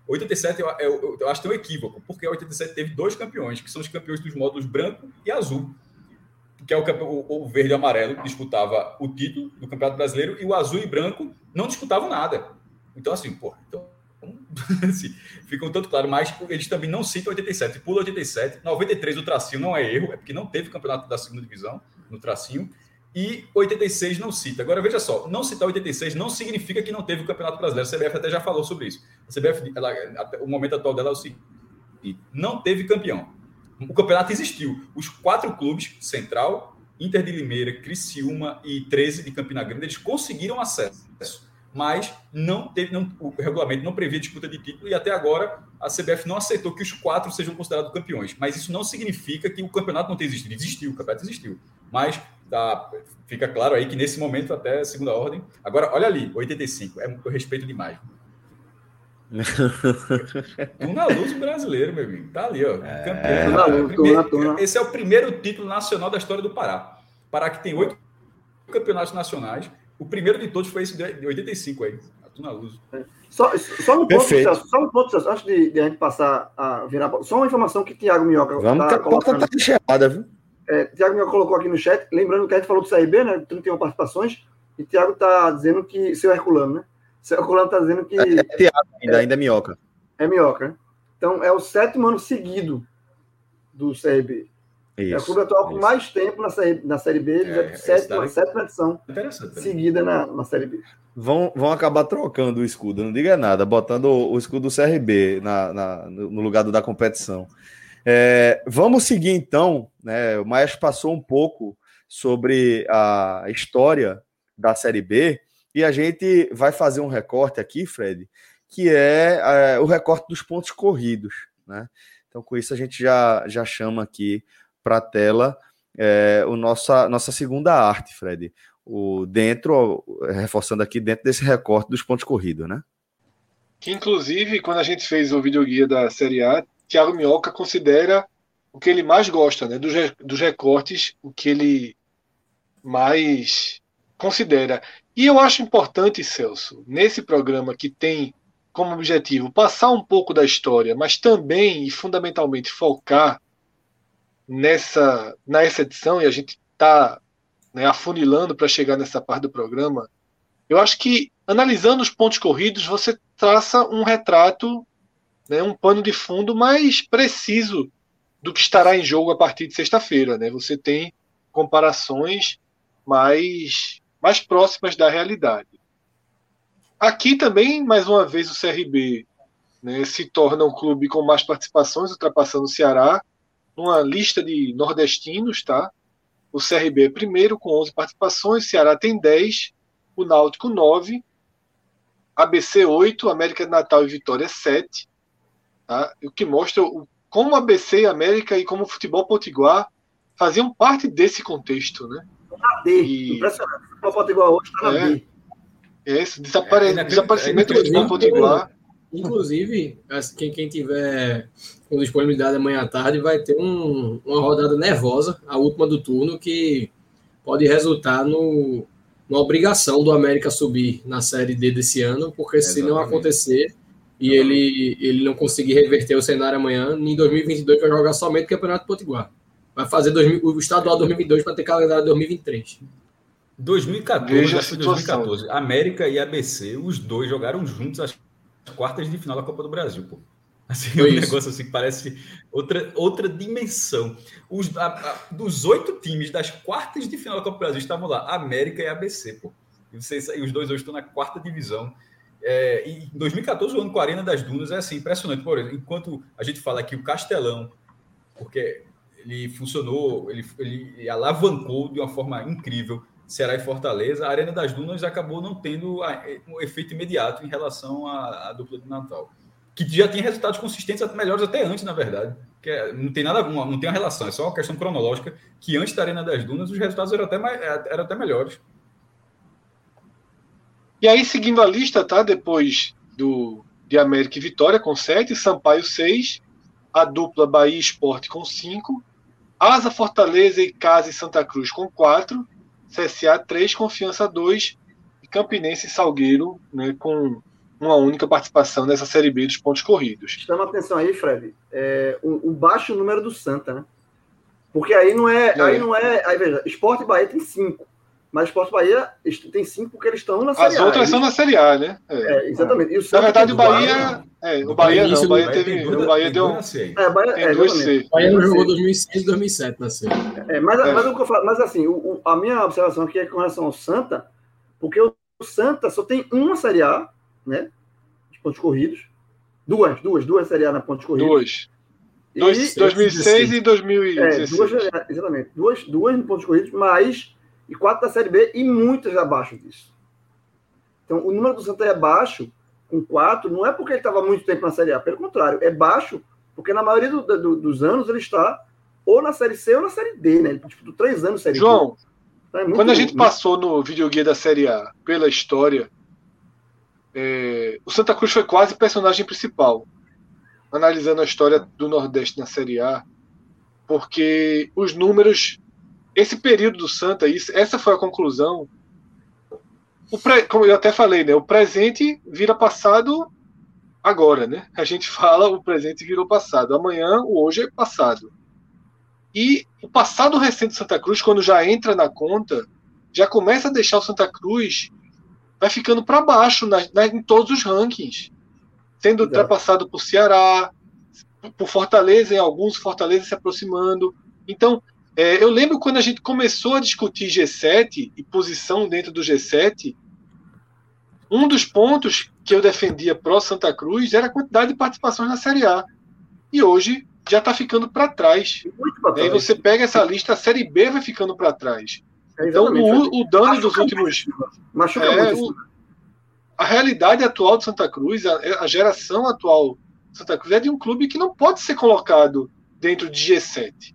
87 eu, eu, eu acho que tem um equívoco, porque 87 teve dois campeões, que são os campeões dos módulos branco e azul. Que é o, o, o verde e amarelo que disputava o título do Campeonato Brasileiro e o azul e branco não disputavam nada. Então, assim, pô, então, assim, um tanto claro, mas eles também não citam 87, pula 87, 93 o tracinho não é erro, é porque não teve campeonato da segunda divisão no tracinho, e 86 não cita. Agora, veja só, não citar 86 não significa que não teve o Campeonato Brasileiro. A CBF até já falou sobre isso. A CBF, ela, o momento atual dela é o seguinte: não teve campeão. O campeonato existiu. Os quatro clubes, Central, Inter de Limeira, Criciúma e 13 de Campina Grande, eles conseguiram acesso. Mas não teve, não, o regulamento não previa disputa de título e até agora a CBF não aceitou que os quatro sejam considerados campeões. Mas isso não significa que o campeonato não tenha existido. Existiu, o campeonato existiu. Mas tá, fica claro aí que nesse momento, até segunda ordem. Agora, olha ali, 85. É, eu respeito demais. Tuna Luz brasileiro, meu amigo. Tá ali, ó. Campeão. Tuna Luz, Primeiro- Tuna, Tuna. Esse é o primeiro título nacional da história do Pará. Pará que tem oito campeonatos nacionais. O primeiro de todos foi esse de 85 aí. A Tuna Luz. Só, só um ponto. Celso, só um ponto, Celso, antes de, de a gente passar a virar. Só uma informação que Thiago Minhoca Vamos tá que a colocando. tá enxergada, viu? É, Thiago Minhoca colocou aqui no chat, lembrando que a gente falou do CRB, né? 31 participações, e Thiago tá dizendo que. Seu Herculano, né? Seu Herculano tá dizendo que É Thiago ainda, ainda é minhoca. é Minhoca, né? Então é o sétimo ano seguido do CRB. é o Isso. clube atual com isso. mais tempo na série, na série B, ele É, já é esse sétima, sétima edição seguida na, na série B. Vão, vão acabar trocando o escudo, não diga nada, botando o, o escudo do CRB na, na- no no lugar do da competição. É, vamos seguir então, né? O Maestro passou um pouco sobre a história da Série B e a gente vai fazer um recorte aqui, Fred, que é, é, o recorte dos pontos corridos, né? Então, com isso, a gente já, já chama aqui para a tela é, o nossa, nossa segunda arte, Fred o dentro, reforçando aqui dentro desse recorte dos pontos corridos, né? Que inclusive, quando a gente fez o videoguia da Série A, Thiago Minhoca considera o que ele mais gosta, né? Dos, dos recortes, o que ele mais considera. E eu acho importante, Celso, nesse programa que tem como objetivo passar um pouco da história, mas também e fundamentalmente focar nessa, nessa edição, e a gente está né, afunilando para chegar nessa parte do programa, eu acho que analisando os pontos corridos, você traça um retrato, né, um pano de fundo mais preciso do que estará em jogo a partir de sexta-feira. Né? Você tem comparações mais, mais próximas da realidade. Aqui também, mais uma vez, o CRB né, se torna um clube com mais participações, ultrapassando o Ceará, numa lista de nordestinos, tá? O CRB é primeiro com 11 participações, Ceará tem 10, o Náutico 9, ABC 8, América de Natal e Vitória 7, tá? o que mostra o, como ABC, América e como o futebol potiguar faziam parte desse contexto. Né? Na D, E- impressionante. O futebol potiguar hoje está na É. B. Esse desapare... É, é desaparecimento do futebol inacreditável. potiguar. Inclusive, as- quem, quem tiver com disponibilidade amanhã à tarde vai ter um- uma rodada nervosa, a última do turno, que pode resultar no, numa obrigação do América subir na Série D desse ano, porque se não Exatamente. acontecer, e ele, ele não conseguir reverter o cenário amanhã, em 2022 vai jogar somente o Campeonato Potiguar. Vai fazer 2000, o estadual 2022 para ter calendário 2023. 2014, Veja acho que 2014, América e ABC, os dois jogaram juntos as quartas de final da Copa do Brasil, pô. Assim, Foi um isso. negócio assim que parece outra, outra dimensão. Os, a, a, dos oito times das quartas de final da Copa do Brasil estavam lá, América e ABC, pô. E, vocês, e os dois hoje estão na quarta divisão. É, em 2014, o ano com a Arena das Dunas é assim, impressionante. Por exemplo, enquanto a gente fala aqui o Castelão, porque ele funcionou, ele, ele alavancou de uma forma incrível Ceará e Fortaleza, a Arena das Dunas acabou não tendo um efeito imediato em relação à, à dupla de Natal. Que já tinha resultados consistentes, melhores até antes, na verdade. Que é, não tem nada, não tem uma relação, é só uma questão cronológica, que antes da Arena das Dunas os resultados eram até, eram até melhores. E aí, seguindo a lista, tá? Depois do de América e Vitória com 7, Sampaio 6, a dupla Bahia Esporte com 5, Asa Fortaleza e Casa e Santa Cruz com 4, CSA 3, Confiança 2 e Campinense e Salgueiro né, com uma única participação nessa Série B dos pontos corridos. Chama atenção aí, Fred, é, o, o, baixo número do Santa, né? Porque aí não é, é. aí não é, aí veja, Esporte Bahia tem 5. Mas o Esporte Bahia tem cinco porque eles estão na Série A. As outras eles... são na Série A, né? É, é exatamente. na verdade, o Bahia. É, o Bahia não. O Bahia teve. O Bahia deu. É, Bahia, tem é, duas C. O Bahia não jogou 2006 e 2007 na Série. É, mas, é. Mas, o que eu falo, mas assim, o, o, a minha observação aqui é com relação ao Santa, porque o Santa só tem uma Série A, né? De pontos corridos. Duas, duas, duas Série A na pontos corridos. Duas. E, 2006 e 2016. É, duas, exatamente. Duas, duas pontos corridos, mas e quatro da Série B e muitas abaixo disso. Então, o número do Santa é baixo, com quatro, não é porque ele estava muito tempo na Série A, pelo contrário, é baixo porque na maioria do, do, dos anos ele está ou na Série C ou na Série D, né? Ele tipo, três anos Série João, então, é quando a gente passou no videoguia da Série A pela história, é, o Santa Cruz foi quase personagem principal, analisando a história do Nordeste na Série A, porque os números esse período do Santa, isso, essa foi a conclusão. O como eu até falei, né? O presente vira passado agora, né? A gente fala o presente virou passado. Amanhã, o hoje é passado. E o passado recente do Santa Cruz, quando já entra na conta, já começa a deixar o Santa Cruz vai ficando para baixo na, na, em todos os rankings, sendo ultrapassado por Ceará, por Fortaleza em alguns, Fortaleza se aproximando. Então, é, eu lembro quando a gente começou a discutir G7 e posição dentro do G7, um dos pontos que eu defendia pró Santa Cruz era a quantidade de participações na Série A. E hoje já está ficando para trás. trás. Aí você pega essa lista, a Série B vai ficando para trás. É então, o, o dano Machuca dos últimos. Machuca é, muito. O, a realidade atual do Santa Cruz, a, a geração atual do Santa Cruz é de um clube que não pode ser colocado dentro de G7.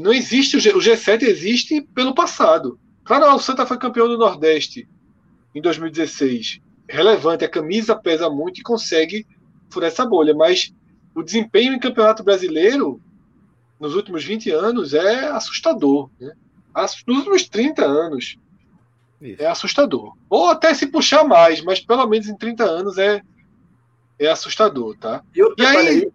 Não existe, o, G, o G7 existe pelo passado. Claro, o Santa foi campeão do Nordeste em 2016. Relevante, a camisa pesa muito e consegue furar essa bolha, mas o desempenho em campeonato brasileiro nos últimos 20 anos é assustador. Né? Nos últimos 30 anos Isso. é assustador. Ou até se puxar mais, mas pelo menos em 30 anos é, é assustador, tá? E, e aí,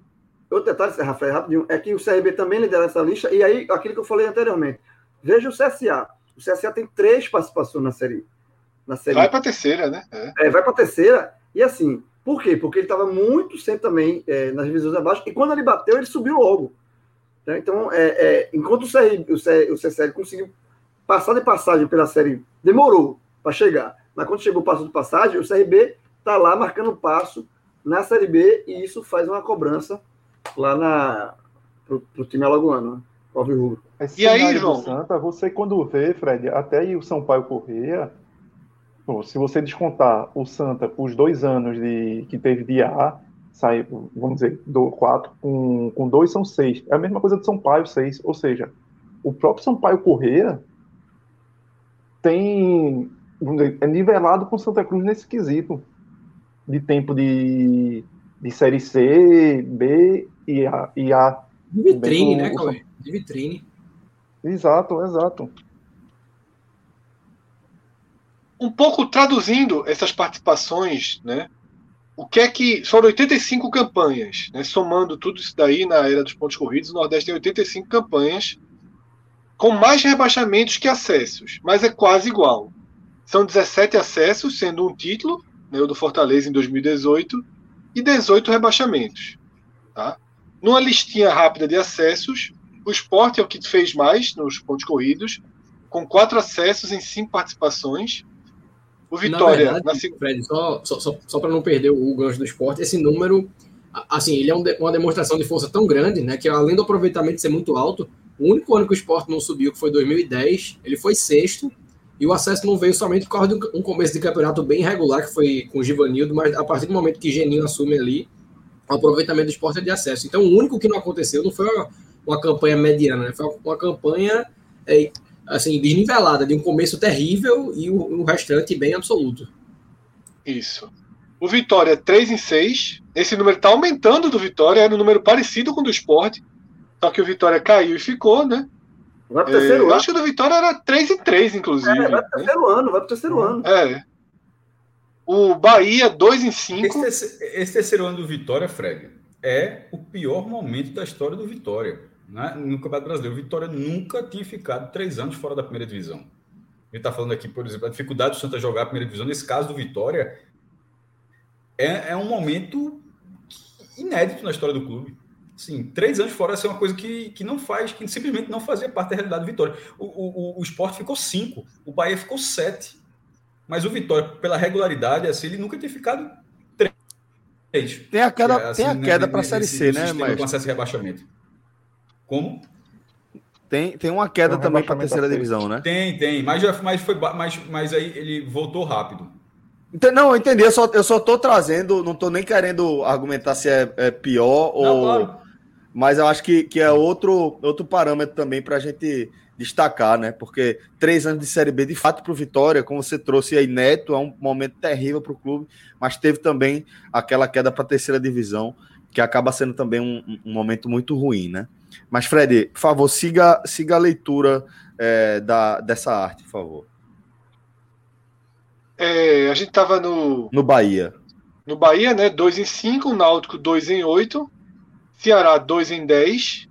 Outro detalhe, Rafael, rapidinho, é que o CRB também lidera essa lista, e aí, aquilo que eu falei anteriormente. Veja o CSA. O CSA tem três participações na série. Na série. Vai para a terceira, né? É, é vai para a terceira. E assim, por quê? Porque ele estava muito sempre também é, nas divisões abaixo, e quando ele bateu, ele subiu logo. Né? Então, é, é, enquanto o, CR, o, CR, o CSL conseguiu passar de passagem pela série, demorou para chegar. Mas quando chegou o passo de passagem, o CRB está lá marcando passo na Série B e isso faz uma cobrança lá na pro, pro time alagoano, né? Alves Rubro. e aí, João? Santa, você quando vê, Fred, até aí o São Paulo Correia, se você descontar o Santa os dois anos de, que teve de A, sai, vamos dizer, do quatro, com, com dois são seis. É a mesma coisa do São Paulo, seis. Ou seja, o próprio São Paulo Correia tem, vamos dizer, é nivelado com Santa Cruz nesse quesito de tempo de, de série C, B e a. E a de vitrine, né, Cauê? De vitrine. Exato, exato. Um pouco traduzindo essas participações, né? o que é que. Foram 85 campanhas, né? somando tudo isso daí na era dos pontos corridos, o Nordeste tem 85 campanhas, com mais rebaixamentos que acessos, mas é quase igual. São 17 acessos, sendo um título, né, o do Fortaleza em 2018, e 18 rebaixamentos. Tá? Numa listinha rápida de acessos, o Sport é o que fez mais nos pontos corridos, com quatro acessos em cinco participações. O Vitória. Na verdade, na... Fred, só, só, só, só para não perder o gancho do esporte, esse número, assim, ele é um uma demonstração de força tão grande, né, que além do aproveitamento ser muito alto, o único ano que o esporte não subiu, que foi 2010, ele foi sexto, e o acesso não veio somente por causa de um começo de campeonato bem regular, que foi com o Givanildo, mas a partir do momento que Geninho assume ali, aproveitamento do esporte é de acesso. Então, o único que não aconteceu não foi uma, uma campanha mediana, né? foi uma, campanha é, assim, desnivelada, de um começo terrível e o, o restante bem absoluto. Isso. O Vitória 3 em 6. Esse número está aumentando do Vitória, era um número parecido com o do esporte. Só que o Vitória caiu e ficou, né? Vai pro terceiro é, ano. Acho que o do Vitória era 3 em 3, inclusive. É, vai pro terceiro né? ano, vai pro terceiro ano. É. O Bahia, 2 em 5. Esse, esse, terceiro ano do Vitória, Fred, é o pior momento da história do Vitória. Né? No Campeonato Brasileiro, o Vitória nunca tinha ficado três anos fora da primeira divisão. Ele está falando aqui, por exemplo, a dificuldade do Santa jogar a primeira divisão. Nesse caso do Vitória, é, é um momento inédito na história do clube. Sim, três anos fora é uma coisa que, que não faz, que simplesmente não fazia parte da realidade do Vitória. O, o, o esporte ficou cinco, o Bahia ficou sete. Mas o Vitória, pela regularidade, assim, ele nunca tinha ficado três. Tem a queda, é, assim, tem a queda para a Série C, né? Mas... Com acesso e rebaixamento. Como? Tem, tem uma queda tem um também para a terceira divisão, né? Tem, tem. Mas, mas, foi, mas, mas aí ele voltou rápido. Não, eu entendi. Eu só, eu só tô trazendo, não tô nem querendo argumentar se é, é pior não, ou. Claro. Mas eu acho que, que é outro, outro parâmetro também para a gente destacar, né? Porque três anos de Série B, de fato, para o Vitória, como você trouxe aí, Neto, é um momento terrível para o clube, mas teve também aquela queda para a terceira divisão, que acaba sendo também um, um, momento muito ruim, né? Mas, Fred, por favor, siga, siga a leitura é, da, dessa arte, por favor. É, a gente estava no. No Bahia. No Bahia, né? 2 em 5, Náutico 2 em 8, Ceará 2 em 10,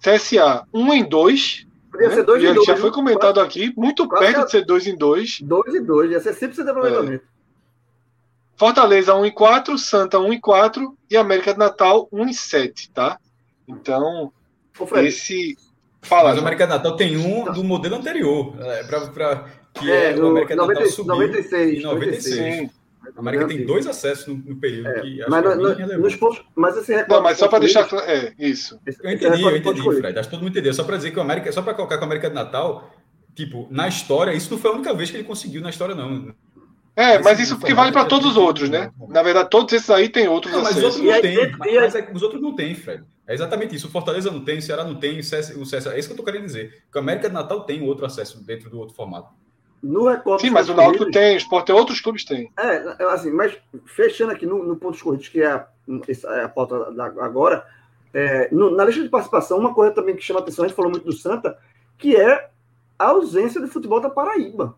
CSA 1 um em 2. Podia né? ser 2 em 2. Já foi comentado quase, aqui, muito perto de ser 2 em 2. 2 em 2, ia ser 100% de aproveitamento. É. Fortaleza 1 em 4, Santa 1 em 4 e América de Natal 1 em 7, tá? Então, esse. Fala, Mas o América de Natal tem um do modelo anterior. É, pra, pra, que é, é o América de Natal subiu 96, em 96. 96. A América tem dois acessos no, no período é, que mas, que no, nos pontos, mas esse recorde. Não, mas só para deixar claro. É, isso. Eu entendi, eu entendi, Fred. Acho que todo mundo entendeu. Só para dizer que o América, só para colocar com a América de Natal, tipo, na história, isso não foi a única vez que ele conseguiu na história, não. É, mas isso porque vale para todos os outros, né? Na verdade, todos esses aí tem outros não, mas os outros não tem. Mas, é, os outros não tem, Fred. É exatamente isso. O Fortaleza não tem, o Ceará não tem, o CS, o CS, é isso que eu tô querendo dizer. Que a América de Natal tem outro acesso dentro do outro formato. No recorte Sim, mas o Náutico tem, o Sport tem, outros clubes têm. É, assim, mas fechando aqui no, no ponto corridos, que é a, é a pauta da, agora, é, no, na lista de participação, uma coisa também que chama atenção, a gente falou muito do Santa, que é a ausência do futebol da Paraíba.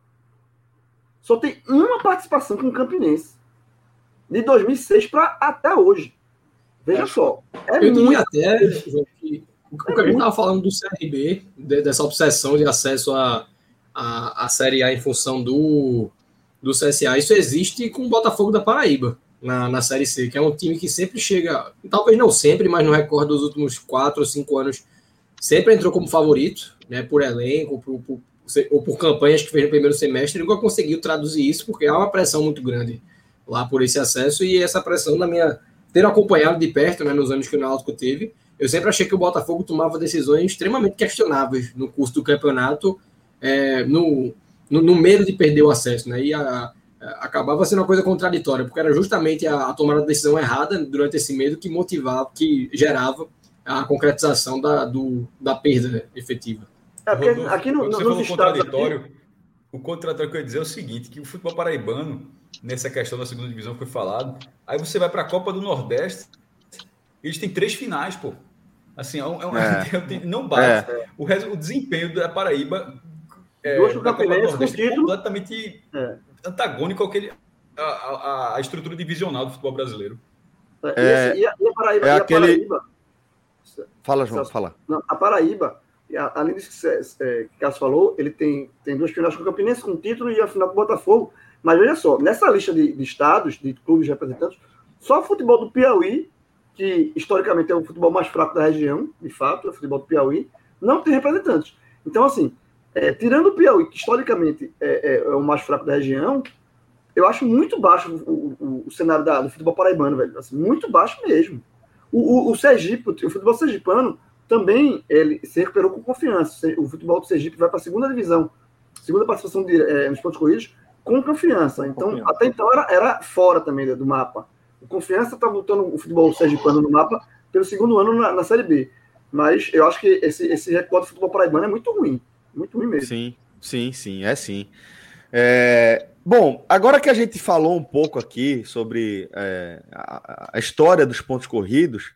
Só tem uma participação com o Campinense. De 2006 para até hoje. Veja é, só. É eu muito... até, o que a gente estava falando do CRB, dessa obsessão de acesso a a, a Série A em função do, do CSA. Isso existe com o Botafogo da Paraíba na, na Série C, que é um time que sempre chega, talvez não sempre, mas no recorde dos últimos quatro ou cinco anos, sempre entrou como favorito, né, por elenco, por, por, ou por campanhas que fez no primeiro semestre, nunca conseguiu traduzir isso, porque há uma pressão muito grande lá por esse acesso, e essa pressão, na minha. Tendo acompanhado de perto, né, nos anos que o Náutico teve, eu sempre achei que o Botafogo tomava decisões extremamente questionáveis no curso do campeonato, é, no, no, no, medo de perder o acesso, né? E a, a, acabava sendo uma coisa contraditória, porque era justamente a, a tomada de decisão errada durante esse medo que motivava, que gerava a concretização da, do, da perda efetiva. É, porque Rodolfo, aqui no, você falou contraditório, aqui... o contraditório que eu ia dizer é o seguinte, que o futebol paraibano, nessa questão da segunda divisão que foi falado, aí você vai para a Copa do Nordeste, eles têm três finais, pô. Assim, é um, é, é. não bate. É. O, o desempenho da Paraíba é, Duas do Campinense com título. completamente é. antagônico ao que ele a, a, a estrutura divisional do futebol brasleiro. É, e, a, e a Paraíba? É e a aquele- Paraíba Fala, João, Celso. fala. Não, a Paraíba, além disso que você- é, Cássio falou, ele tem, tem duas finais com o Campinense com título e a final com o Botafogo. Mas veja só, nessa lista de, de estados, de clubes representantes, só o futebol do Piauí, que historicamente é o futebol mais fraco da região, de fato, é o futebol do Piauí, não tem representantes. Então, assim, é, tirando o Piauí, que historicamente é, é- é o mais fraco da região, eu acho muito baixo o, o- o cenário da- do futebol paraibano, velho. Assim, muito baixo mesmo. O, o, o Sergipe, o futebol sergipano, também ele se recuperou com confiança. O futebol do Sergipe vai para a segunda divisão, segunda participação de, eh, nos pontos corridos, com confiança. Então, Confiança. até então era, era fora também do mapa. O confiança está voltando o futebol sergipano no mapa pelo segundo ano na, na Série B. Mas eu acho que esse, esse recuo do futebol paraibano é muito ruim. Muito ruim mesmo. Sim, sim, sim, é sim. É, bom, agora que a gente falou um pouco aqui sobre é, a, a história dos pontos corridos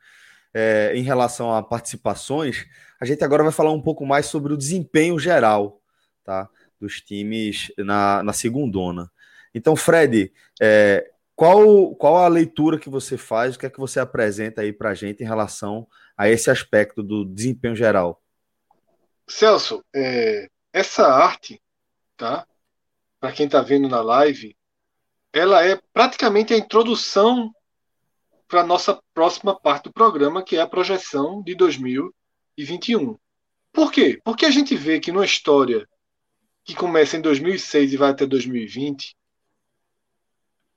é, em relação a participações, a gente agora vai falar um pouco mais sobre o desempenho geral tá, dos times na, na segundona. Então, Fred, é, qual, qual a leitura que você faz, o que é que você apresenta aí para a gente em relação a esse aspecto do desempenho geral? Celso, é, essa arte, tá? Para quem está vendo na live, ela é praticamente a introdução para a nossa próxima parte do programa, que é a projeção de 2021. Por quê? Porque a gente vê que numa história que começa em 2006 e vai até 2020,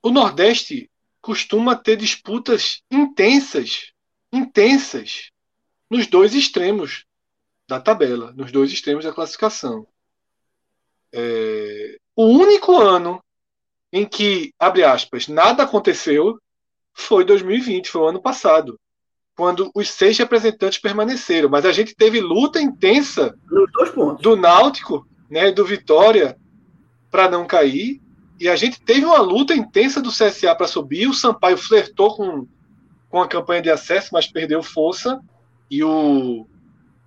o Nordeste costuma ter disputas intensas, intensas, nos dois extremos da tabela, nos dois extremos da classificação. É, o único ano em que, abre aspas, nada aconteceu foi 2020, foi o ano passado, quando os seis representantes permaneceram. Mas a gente teve luta intensa do Náutico, né, do Vitória, para não cair. E a gente teve uma luta intensa do CSA para subir. O Sampaio flertou com, com a campanha de acesso, mas perdeu força. E o,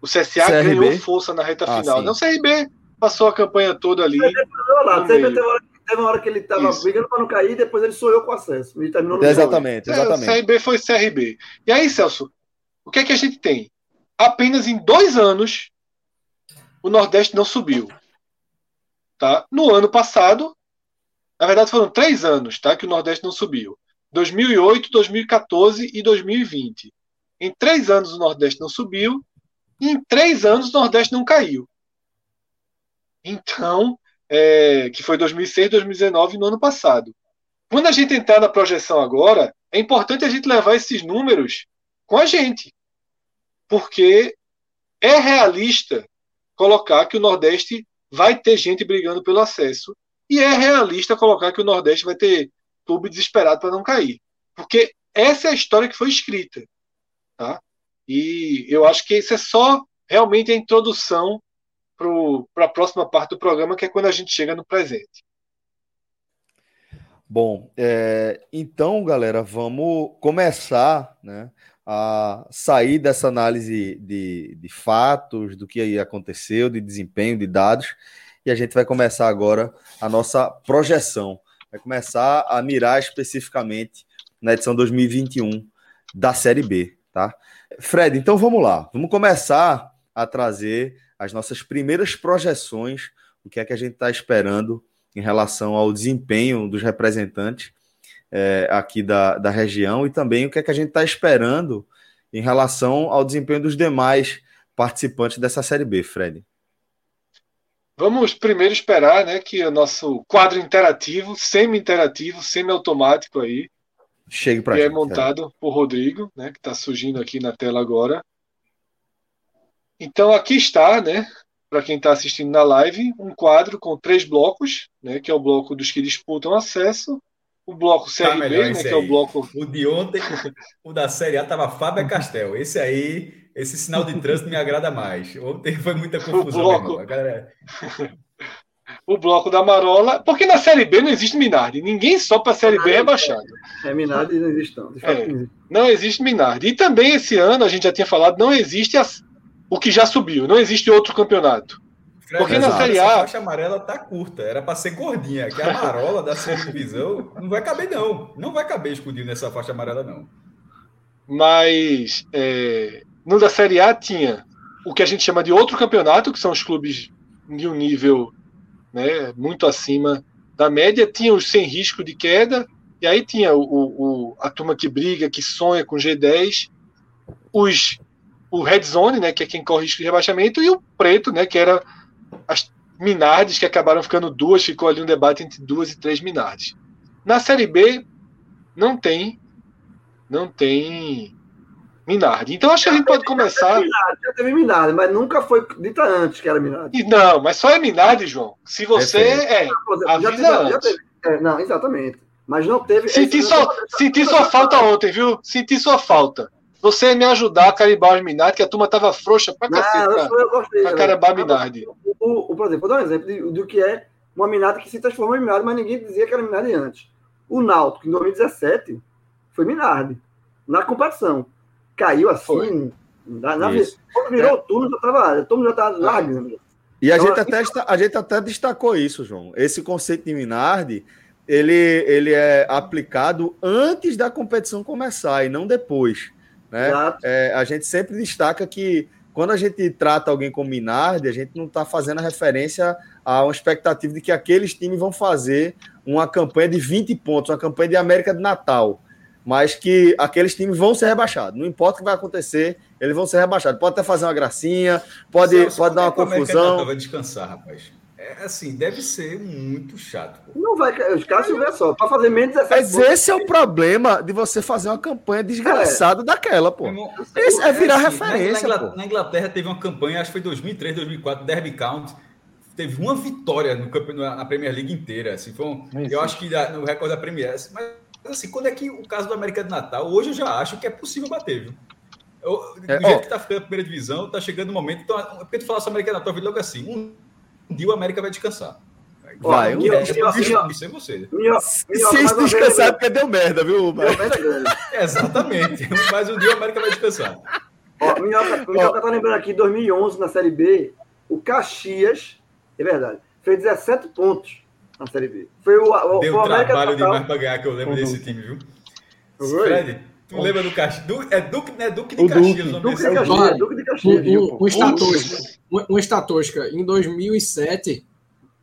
o CSA CRB? ganhou força na reta Ah, final. sim. Não, o CRB passou a campanha toda ali. Olha lá, teve, meio. teve uma hora, teve uma hora que ele estava brigando para não cair, depois ele sonhou com o acesso. E terminou no Exatamente, É, exatamente. o CRB foi CRB. E aí, Celso, o que é que a gente tem? Apenas em dois anos o Nordeste não subiu. Tá? No ano passado, na verdade foram três anos tá, que o Nordeste não subiu. 2008, 2014 e 2020. Em três anos o Nordeste não subiu em três anos o Nordeste não caiu. Então, é, que foi 2006, 2019 e no ano passado. Quando a gente entrar na projeção agora, é importante a gente levar esses números com a gente. Porque é realista colocar que o Nordeste vai ter gente brigando pelo acesso. E é realista colocar que o Nordeste vai ter clube desesperado para não cair. Porque essa é a história que foi escrita. Tá? E eu acho que isso é só realmente a introdução para a próxima parte do programa, que é quando a gente chega no presente. Bom, é, então, galera, vamos começar né, a sair dessa análise de, de fatos, do que aí aconteceu, de desempenho, de dados, e a gente vai começar agora a nossa projeção. Vai começar a mirar especificamente na edição 2021 da Série B, tá? Fred, então vamos lá. Vamos começar a trazer as nossas primeiras projeções, o que é que a gente está esperando em relação ao desempenho dos representantes é, aqui da, da região e também o que é que a gente está esperando em relação ao desempenho dos demais participantes dessa Série B, Fred. Vamos primeiro esperar né, que o nosso quadro interativo, semi-interativo, semi-automático aí, chegue para que gente. é montado por Rodrigo, né, que está surgindo aqui na tela agora. Então aqui está, né, para quem está assistindo na live, um quadro com três blocos, né, que é o bloco dos que disputam acesso, o bloco CRB, Tá né, que é o aí. bloco O de ontem, o da Série A tava Fábio Castel. Esse aí, esse sinal de trânsito me agrada mais. Ontem foi muita confusão, bloco. meu irmão. A galera- o bloco da Marola, porque na Série B não existe Minardi, ninguém só para a Série B é rebaixado. É Minardi não existe, não. É. não existe. Minardi. E também esse ano, a gente já tinha falado, não existe as- o que já subiu, não existe outro campeonato. Porque na Exato. Série Essa A- faixa amarela tá curta, era para ser gordinha, que a marola da segunda divisão não vai caber não, não vai caber escondido nessa faixa amarela não. Mas é, no da Série A tinha o que a gente chama de outro campeonato, que são os clubes de um nível né, muito acima da média. Tinha os sem risco de queda, e aí tinha o, o- a turma que briga, que sonha com G10, os, o Red Zone, né, que é quem corre risco de rebaixamento, e o preto, né, que era as Minardes, que acabaram ficando duas, ficou ali um debate entre duas e três Minardes. Na Série B, não tem não tem Minardi. Então acho que a gente pode começar. Minardi, já teve Minardi, mas nunca foi dita antes que era Minardi. E Não, mas só é Minardi, João. Se você é. Por exemplo, já Avisa teve- já antes. teve- é, não, exatamente. Mas não teve. Senti, só, senti sua falta ontem, viu? Senti sua falta. Você ia me ajudar a carimbar os Minardi, que a turma tava frouxa pra Não, cacete. eu, Pra, eu gostei. pra carimbar Minardi. O, o, o- por exemplo, vou dar um exemplo de- do que é uma Minardi que se transformou em Minardi, mas ninguém dizia que era Minardi antes. O Náutico, em 2017, foi Minardi. Na competição. Caiu assim. Na, na, quando virou o turno, já tava, todo mundo já estava largando. E a Então, gente, até, a gente até destacou isso, João. Esse conceito de Minardi, ele, ele é aplicado antes da competição começar e não depois. Né? É, a gente sempre destaca que quando a gente trata alguém como Minardi, a gente não está fazendo referência a uma expectativa de que aqueles times vão fazer uma campanha de 20 pontos, uma campanha de América de Natal, mas que aqueles times vão ser rebaixados. Não importa o que vai acontecer, eles vão ser rebaixados. Pode até fazer uma gracinha, pode, Celso, pode dar uma é confusão. Vai descansar, rapaz. É assim, deve ser muito chato. pô. Não vai. Os caras, se vê só, para fazer menos 17 Mas esse é o problema de você fazer uma campanha desgraçada daquela, pô. Irmão, Esse é virar assim, referência, na, Ingla- pô. na Inglaterra teve uma campanha, acho que foi 2003, 2004, Derby County. Teve uma vitória no campeonato, na Premier League inteira. Assim, foi um- eu acho que no recorde da Premier. Mas, assim, quando é que o caso do América de Natal, hoje eu já acho que é possível bater, viu? Eu, do É, jeito ó. que tá ficando a primeira divisão, tá chegando o momento. Então, porque tu falar sobre América de Natal, eu vi logo assim: um, um dia o América vai descansar. Vai, dia- não sei você. Se isso descansar é porque deu merda, viu? Exatamente. Mas um dia o América vai descansar. Ó, Minhoca, Minhoca tá lembrando aqui, 2011, na Série B, o Caxias, é verdade, fez 17 pontos na Série B. Foi o, o, Deu foi o América trabalho demais pra ganhar, que eu lembro desse time, viu? Foi. Fred, tu lembra do Caxias? Du, é Duque, né? Duque de O Caxias, Duque. o nome Duque de. Caxias, Olha, Duque de Um, Caxias. um, um estatusca, um, um estatusca. Em 2007,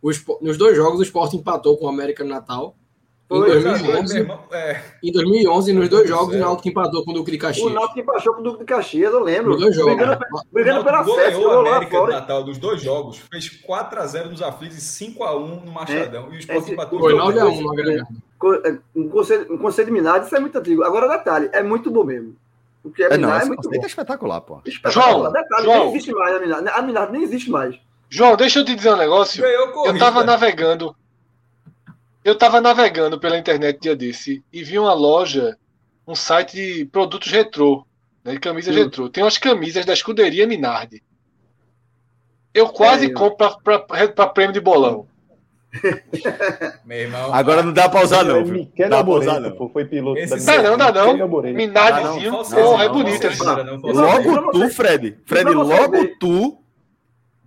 o Spo- nos dois jogos, o Sport empatou com o América no Natal. Em Foi, Meu 2011, irmão, é, em 2011, nos dois jogos, o. Náutico empatou com o Duque de O Caxias. Náutico empatou com o Duque de Caxias, eu lembro. Nos dois jogos. Brigando, brigando o pela goleou jogou a América do. Natal dos dois jogos, fez 4x0 nos aflitos e 5x1 no Machadão. E o Sport empatou Foi os dois. 9x1 no agregado. É, Um conceito, um conceito de Minardi, isso é muito antigo. Agora, detalhe, é muito bom mesmo. O que é É, não, Minardi é muito bom. é espetacular, pô. Espetacular. João, detalhe, João. nem existe mais a Minardi. A Minardi nem existe mais. João, deixa eu te dizer um negócio. Ganhou Eu corrida. tava navegando. Eu tava navegando pela internet dia desse e vi uma loja, um site de produtos retrô, né, de camisas Hum. retrô. Tem umas camisas da escuderia Minardi. Eu quase É, eu- compro pra prêmio de bolão. Meu irmão. Agora não dá pra usar, não. É viu? Miquel Dá pra usar, não. pô, foi piloto Esse da Dá não, dá não. Arboreto. Minardizinho, não, porra, é não, bonita. Não, falsifica, não, Logo falsifica. Logo tu, Fred. Fred, logo tu.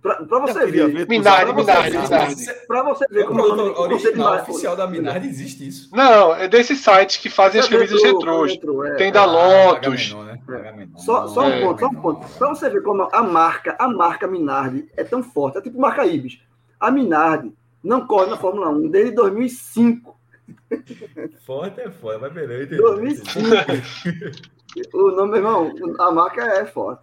Pra, pra você ver. usar pra Minardi, você. Minardi. Pra você É ver o como produto o original oficial da Minardi, existe isso. Não, é desses sites que fazem as camisas retrôs. retrô, é. Tem da Lotus. Agamenon, né? Agamenon. Só, um É. ponto, só um ponto. Pra você ver como a marca, a marca Minardi é tão forte, é tipo marca Ibis. A Minardi não corre na Fórmula 1 desde 2005. Forte é ver. eu entendi. 2005. o nome, meu irmão, a marca é forte.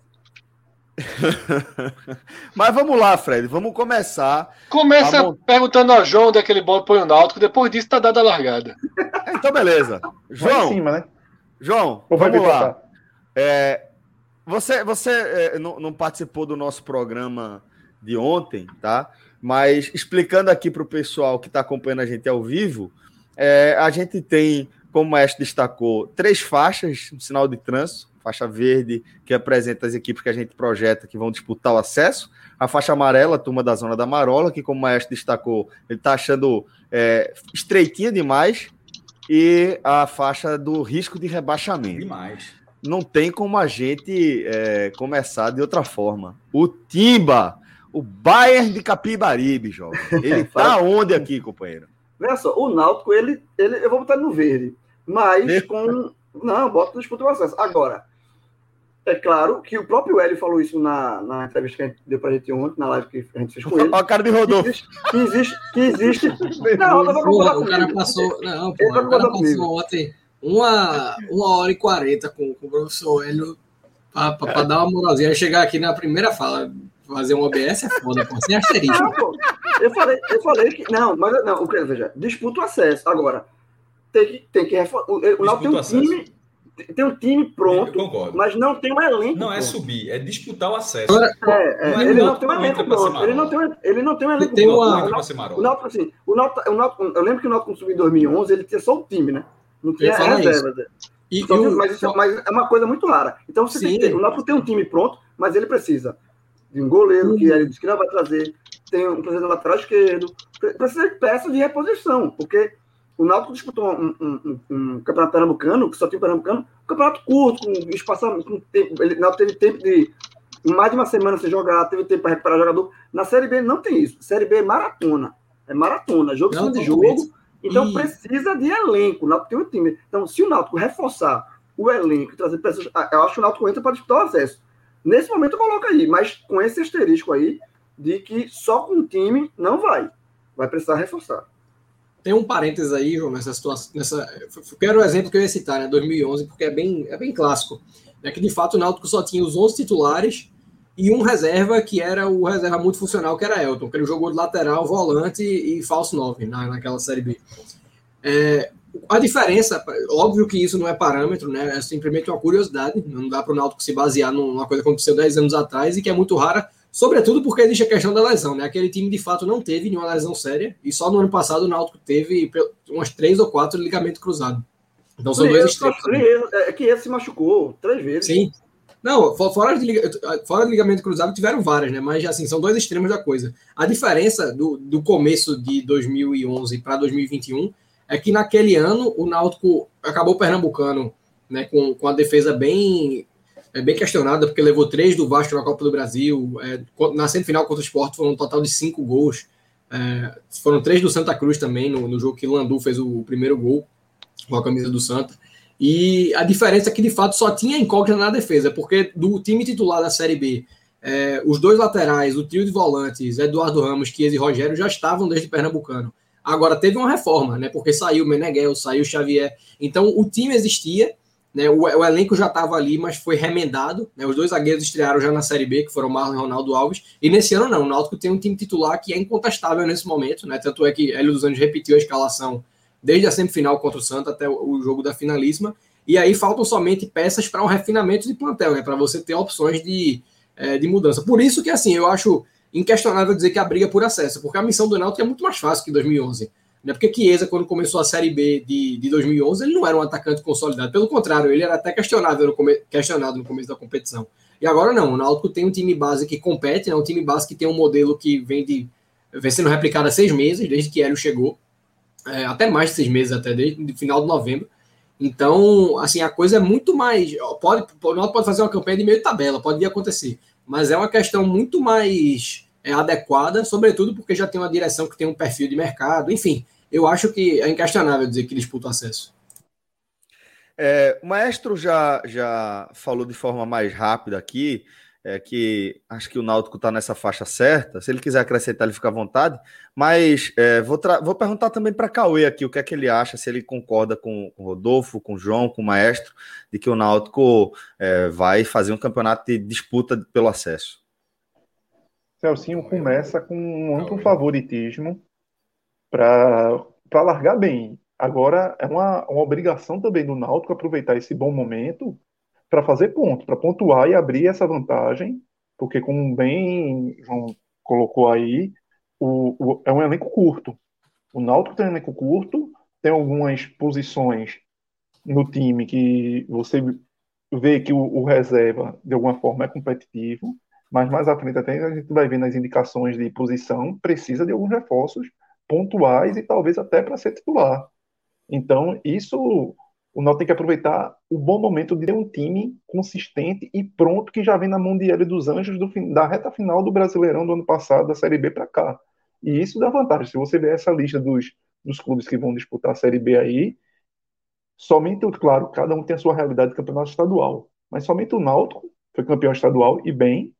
Mas vamos lá, Fred. Vamos começar. Começa perguntando ao João onde é que ele põe o Náutico, depois disso tá dada a largada. Então, beleza. João, cima, né? João, Ou vamos lá. É, você você é, não, não participou do nosso programa de ontem, tá? Mas explicando aqui para o pessoal que está acompanhando a gente ao vivo, é, a gente tem, como o Mestre destacou, três faixas no sinal de trânsito. Faixa verde, que apresenta as equipes que a gente projeta que vão disputar o acesso. A faixa amarela, a turma da Zona da Marola, que, como o Maestro destacou, ele está achando é, estreitinha demais. E a faixa do risco de rebaixamento Demais. não tem como a gente é, começar de outra forma. O Timba, O Bayern de Capibaribe, jovem. Ele tá onde aqui, companheiro? Veja só, o Náutico, ele, ele, eu vou botar no verde, mas com. Não, bota no disputa o acesso. Agora, é claro que o próprio Hélio falou isso na, na entrevista que a gente deu pra gente ontem, na live que a gente fez com ele. Olha a cara de Que Rodolfo. existe. Que existe, que existe não, concordar Porra, o cara passou. Não, Ele porra, vai o cara concordar comigo. passou ontem uma, uma hora e quarenta com, com o professor Hélio pra, pra, pra dar uma moralzinha. Chegar aqui na primeira fala, fazer um OBS é foda, pô, sem asterisco. Não, pô. Eu falei, eu falei que. Não, mas não, o que veja, disputa o acesso. Agora, tem que, tem que refor- O, o Náutico tem um Disputa o time. Tem um time pronto, mas não tem um elenco. Não é pronto. subir, é disputar o acesso. Agora, É, é, é ele não tem um elenco pronto. Ele não tem, um- ele não tem um elenco Tem pronto. uma- O é Náutico- assim, o Náutico, eu lembro que o Náutico subiu em 2011, ele tinha só o time, né? Não tinha reserva. e, Só e que- o- mas, isso, é- mas é uma coisa muito rara. Então você tem Sim. ter, o Náutico tem um time pronto, mas ele precisa de um goleiro, que ele disse que não vai trazer, tem um precisa de lateral esquerdo, pre- precisa de peças de reposição, porque o Náutico disputou um, um- um- um campeonato pernambucano, que só tem o pernambucano, um campeonato curto, com espaçamento, com tempo, ele, o Náutico teve tempo de mais de uma semana sem jogar, teve tempo para recuperar jogador. Na Série B não tem isso. Série B é maratona. É maratona, jogo Não, de jogo. Então E- precisa de elenco. O Náutico tem um time. Então, se o Náutico reforçar o elenco trazer pessoas. Eu acho que o Náutico entra para disputar o acesso. Nesse momento eu coloco aí, mas com esse asterisco aí de que só com o time não vai. Vai precisar reforçar. Tem um parênteses aí, João, nessa situação. Nessa, que era o exemplo que eu ia citar, né? 2011, porque é bem, é bem clássico. É que de fato o Náutico só tinha os 11 titulares e um reserva, que era o reserva muito funcional, que era Elton, que ele jogou de lateral, volante e falso 9 na, naquela Série B. É, a diferença, óbvio que isso não é parâmetro, né? É simplesmente uma curiosidade. Não dá para o Náutico se basear numa coisa que aconteceu 10 anos atrás e que é muito rara, sobretudo porque existe a questão da lesão, né? Aquele time de fato não teve nenhuma lesão séria e só no ano passado o Náutico teve umas três ou quatro ligamentos cruzados. Então são dois extremos. Chiesa, é que esse se machucou três vezes. Sim. Não, fo- fora de, fora de ligamento cruzado tiveram várias, né? Mas assim, são dois extremos da coisa. A diferença do, do começo de 2011 para 2021 é que naquele ano o Náutico acabou pernambucano, né, com, com a defesa bem é, bem questionada, porque levou três do Vasco na Copa do Brasil, é, na semifinal contra o Sport foram um total de cinco gols, é, foram três do Santa Cruz também, no, no jogo que Landu fez o, primeiro gol com a camisa do Santa. E a diferença é que, de fato, só tinha incógnita na defesa, porque do time titular da Série B, é, os dois laterais, o trio de volantes, Eduardo Ramos, Chiesa e Rogério, já estavam desde Pernambucano. Agora teve uma reforma, né? Porque saiu o Meneghel, saiu o Xavier. Então o time existia, né? O, o elenco já estava ali, mas foi remendado. Né? Os dois zagueiros estrearam já na Série B, que foram Marlon e Ronaldo Alves. E nesse ano não, o Náutico tem um time titular que é incontestável nesse momento, né? Tanto é que Hélio dos Anjos repetiu a escalação desde a semifinal contra o Santa até o, o jogo da finalíssima. E aí faltam somente peças para um refinamento de plantel, né? Para você ter opções de, é, de mudança. Por isso que, assim, eu acho inquestionável dizer que a briga é por acesso, porque a missão do Náutico é muito mais fácil que 2011. Né? Porque Chiesa, quando começou a Série B de, de 2011, ele não era um atacante consolidado. Pelo contrário, ele era até questionável no come, questionado no começo da competição. E agora não, o Náutico tem um time base que compete, né? um time base que tem um modelo que vem, de, vem sendo replicado há seis meses, desde que Hélio chegou. É, até mais de seis meses, até desde o final de novembro. Então, assim, a coisa é muito mais. Pode, o Náutico pode fazer uma campanha de meio tabela, pode acontecer. Mas é uma questão muito mais é, adequada, sobretudo porque já tem uma direção que tem um perfil de mercado. Enfim, eu acho que é inquestionável dizer que disputa o acesso. É, o maestro já, já falou de forma mais rápida aqui, é, que acho que o Náutico está nessa faixa certa. Se ele quiser acrescentar, ele fica à vontade. Mas é, vou, vou, perguntar também para Cauê aqui o que é que ele acha, se ele concorda com, o Rodolfo, com o João, com o maestro, de que o Náutico é, vai fazer um campeonato de disputa pelo acesso. Celcinho começa com um amplo favoritismo para largar bem. Agora é uma, uma obrigação também do Náutico aproveitar esse bom momento para fazer ponto, para pontuar e abrir essa vantagem, porque como bem João colocou aí, o, o, é um elenco curto. O Náutico tem um elenco curto, tem algumas posições no time que você vê que o, o reserva, de alguma forma, é competitivo, mas mais à frente até a gente vai ver nas indicações de posição, precisa de alguns reforços pontuais e talvez até para ser titular. Então, isso O Náutico tem que aproveitar o bom momento de ter um time consistente e pronto que já vem na mão de Hélio dos Anjos do, da reta final do Brasileirão do ano passado, da Série B para cá. E isso dá vantagem. Se você ver essa lista dos, dos clubes que vão disputar a Série B aí, somente, claro, cada um tem a sua realidade de campeonato estadual, mas somente o Náutico foi campeão estadual e bem.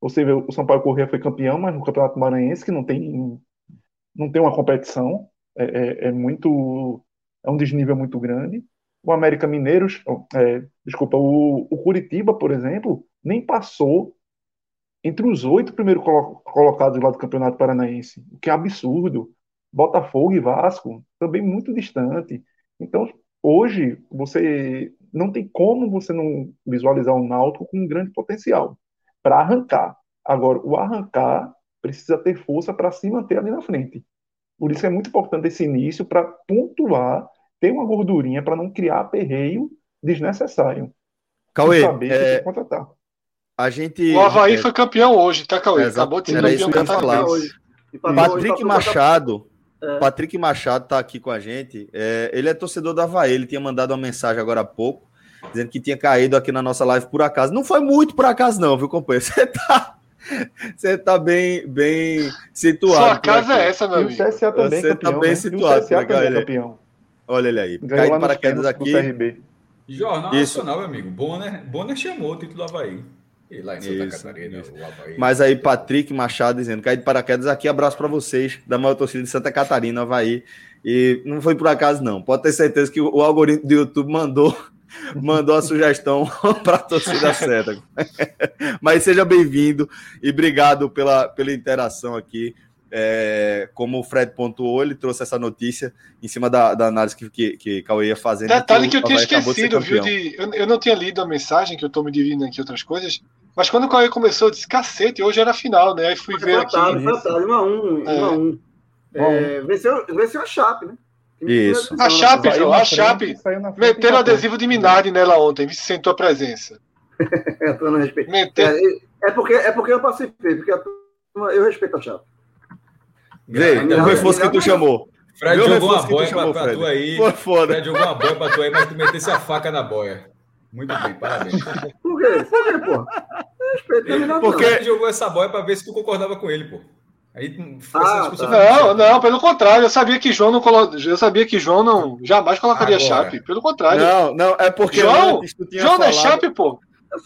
Você vê, o São Paulo Corrêa foi campeão, mas no Campeonato Maranhense, que não tem, não tem uma competição, é, é, é muito é um desnível muito grande. O América Mineiros, é, desculpa, o, o, Curitiba, por exemplo, nem passou entre os oito primeiros colocados lá do Campeonato Paranaense, o que é absurdo. Botafogo e Vasco, também muito distante. Então, hoje, você não tem como você não visualizar o Náutico com um grande potencial para arrancar. Agora, o arrancar precisa ter força para se manter ali na frente. Por isso é muito importante esse início para pontuar ter uma gordurinha para não criar aperreio desnecessário. Cauê, é... contratar. A gente. O Havaí é... foi campeão hoje, tá, Cauê? É, Acabou de ser Era campeão isso falar. hoje. Patrick Machado. É. Patrick Machado está aqui com a gente. É, ele é torcedor do Havaí. Ele tinha mandado uma mensagem agora há pouco, dizendo que tinha caído aqui na nossa live por acaso. Não foi muito por acaso, não, viu, companheiro? Você tá, você tá bem, bem situado. Sua casa é essa, meu amigo. E o CSA também Você campeão, tá bem né? situado. O CSA também campeão. Olha ele aí. Cai de paraquedas aqui. Jornal Isso. Nacional, meu amigo. Bonner, Bonner chamou o título do Havaí. E lá em Santa Isso, Catarina, isso. o Havaí. Mas aí, Patrick Machado dizendo, cai de paraquedas aqui, abraço para vocês, da maior torcida de Santa Catarina, Havaí. E não foi por acaso, não. Pode ter certeza que o algoritmo do YouTube mandou mandou a sugestão para a torcida certa. Mas seja bem-vindo e obrigado pela, pela interação aqui. É, como o Fred pontuou, ele trouxe essa notícia em cima da, da análise que, que, que Cauê ia fazendo. Detalhe que, que eu tinha esquecido, viu? De, eu, eu, não tinha lido a mensagem, que eu estou me dividindo aqui outras coisas, mas quando o Cauê começou, eu disse, cacete, hoje era final, né? Aí fui ver aqui. Tarde, foi tarde, 1 a 1 1 a 1 é, venceu, venceu a Chape, né? Isso. A Chape, João, a Chape meteram adesivo de Minardi nela ontem, se sentou a presença. eu não respeito. Meter... É, é, porque, é porque eu participei, porque eu respeito a Chape. Vê, o reforço que tu chamou. Fred jogou uma boia pra, pra tu aí. Foi foda. Fred jogou uma boia pra tu aí, mas tu metesse a faca na boia. Muito bem, parabéns. Por quê? Por quê, pô? Respeito, Porque ele jogou essa boia pra ver se tu concordava com ele, pô. Aí ah, tá. Não, não, pelo contrário, eu sabia que João não colo... eu sabia que João não jamais colocaria Agora. Chape, pelo contrário. Não, não, é porque João, João não é Chape, pô.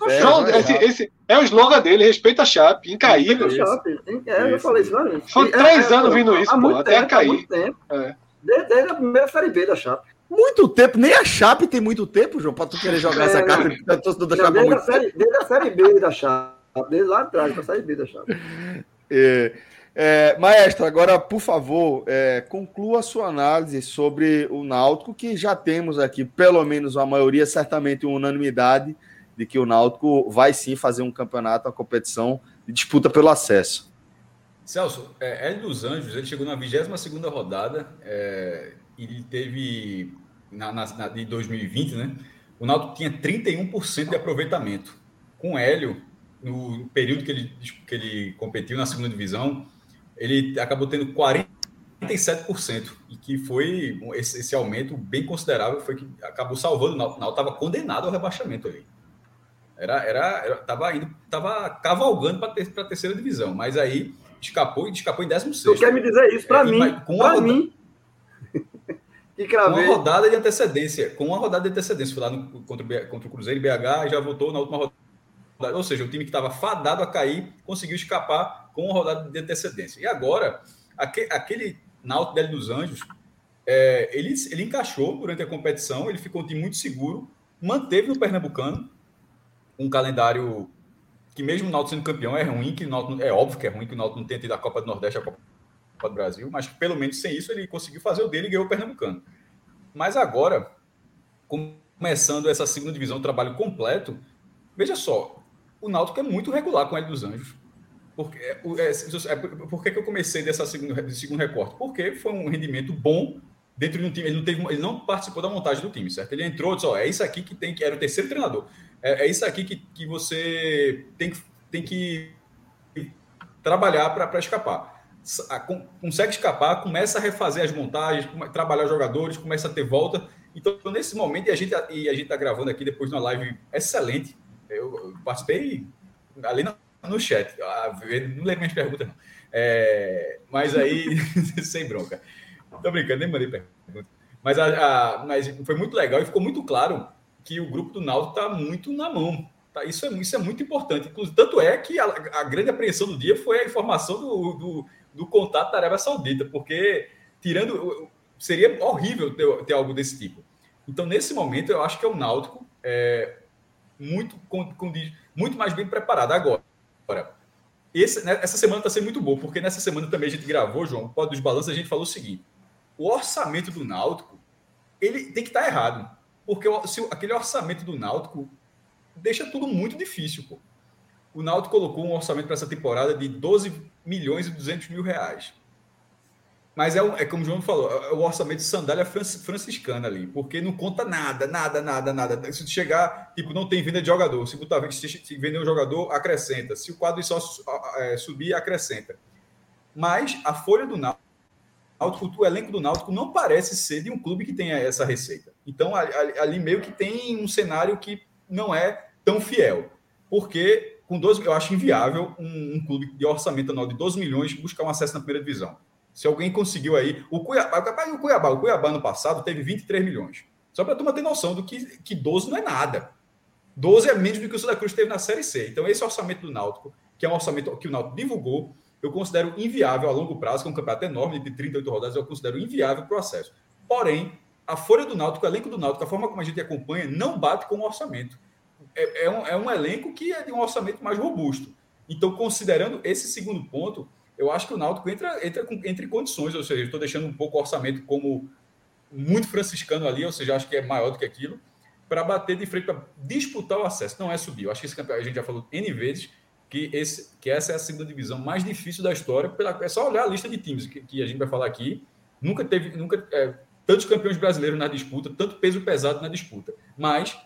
É, João, é, esse, esse, é o slogan dele, respeita a Chape, incaível. Chape. É, eu falei isso várias. Foi três é, anos vindo isso, pô, até tempo, cair. Muito tempo. É. Desde, desde a primeira série B da Chape. Muito tempo, nem a Chape tem muito tempo, João, para tu querer jogar essa carta da torcida da Chape. Desde, a série, desde a série B da Chape, desde lá atrás, para a série B da Chape. É, é, maestro, agora, por favor, é, conclua a sua análise sobre o Náutico, que já temos aqui, pelo menos a maioria, certamente uma unanimidade, de que o Náutico vai sim fazer um campeonato, uma competição de disputa pelo acesso. Celso, é, Hélio dos Anjos, ele chegou na 22 rodada é, ele teve, na, na, na, de 2020, né? O Náutico tinha 31% de aproveitamento. Com Hélio, no período que ele, que ele competiu na segunda divisão, ele acabou tendo 47%, e que foi esse, esse aumento bem considerável, foi que acabou salvando o Náutico. Estava condenado ao rebaixamento ali. Era, era, era tava indo, tava cavalgando para ter, a terceira divisão, mas aí escapou e escapou em 16. Tu quer me dizer isso para é, mim? Para mim. que Com uma rodada de antecedência, com uma rodada de antecedência, foi lá no, contra, contra o Cruzeiro e BH já voltou na última rodada. Ou seja, o time que estava fadado a cair conseguiu escapar com uma rodada de antecedência. E agora, aquele, Náutico dele dos Anjos, é, ele, ele encaixou durante a competição, ele ficou um time muito seguro, manteve no Pernambucano, um calendário que mesmo o Náutico sendo campeão é ruim, que o Náutico, é óbvio que é ruim que o Náutico não tenha tido a Copa do Nordeste a Copa do Brasil, mas pelo menos sem isso ele conseguiu fazer o dele e ganhou o Pernambucano. Mas agora, começando essa segunda divisão, o trabalho completo, veja só, o Náutico é muito regular com o L dos Anjos. Porque, é, é, é, por que, que eu comecei dessa segunda, segundo recorte? Porque foi um rendimento bom dentro de um time. Ele não, teve, ele não participou da montagem do time, certo? Ele entrou e disse: ó, é isso aqui que tem que. Era o terceiro treinador é, é isso aqui que, que você tem, tem que trabalhar para escapar. Consegue escapar, começa a refazer as montagens, trabalhar jogadores, começa a ter volta Então, nesse momento, e a gente e a gente está gravando aqui depois de uma live excelente. Eu participei ali no, no chat. Não lembro minhas perguntas, não. É, mas aí, sem bronca. Tô brincando, nem mandei pergunta. Mas, a, a, mas foi muito legal e ficou muito claro que o grupo do Náutico está muito na mão. Tá? Isso, é, isso é muito importante. Inclusive, tanto é que a, a grande apreensão do dia foi a informação do, do, do contato da Arábia Saudita, porque tirando. Seria horrível ter, ter, algo desse tipo. Então, nesse momento, eu acho que é o Náutico é, muito, com, muito mais bem preparado. Agora, esse, né, essa semana está sendo muito boa, porque nessa semana também a gente gravou, João, Pode dos Balanços, a gente falou o seguinte: o orçamento do Náutico ele tem que estar tá errado. Porque se, aquele orçamento do Náutico deixa tudo muito difícil. Pô. O Náutico colocou um orçamento para essa temporada de 12 milhões e 200 mil reais. Mas é, é como o João falou, é o orçamento de sandália franciscana ali, porque não conta nada, nada, nada, nada. Se chegar, tipo, não tem venda de jogador. Se, botar, se, se vender um jogador, acrescenta. Se o quadro só é, subir, acrescenta. Mas a folha do Náutico, o elenco do Náutico não parece ser de um clube que tenha essa receita. Então, ali, ali meio que tem um cenário que não é tão fiel. Porque com 12, eu acho inviável um, um, clube de orçamento anual de 12 milhões buscar um acesso na primeira divisão. Se alguém conseguiu aí. O Cuiabá, o Cuiabá, o Cuiabá no passado teve 23 milhões. Só para a turma ter noção do que, que 12 não é nada. 12 é menos do que o Santa Cruz teve na Série C. Então, esse orçamento do Náutico, que é um orçamento que o Náutico divulgou, eu considero inviável a longo prazo, que é um campeonato enorme de 38 rodadas, eu considero inviável para o acesso. Porém, a folha do Náutico, o elenco do Náutico, a forma como a gente acompanha, não bate com o orçamento. É, é, um, é um elenco que é de um orçamento mais robusto. Então, considerando esse segundo ponto, eu acho que o Náutico entra, entra com, entre condições, ou seja, estou deixando um pouco o orçamento como muito franciscano ali, ou seja, acho que é maior do que aquilo, para bater de frente, para disputar o acesso. Não é subir. Eu acho que esse campeonato, a gente já falou N vezes, que, esse, que essa é a segunda divisão mais difícil da história. Pela, é só olhar a lista de times que, que a gente vai falar aqui. Nunca teve nunca, é, tantos campeões brasileiros na disputa, tanto peso pesado na disputa. Mas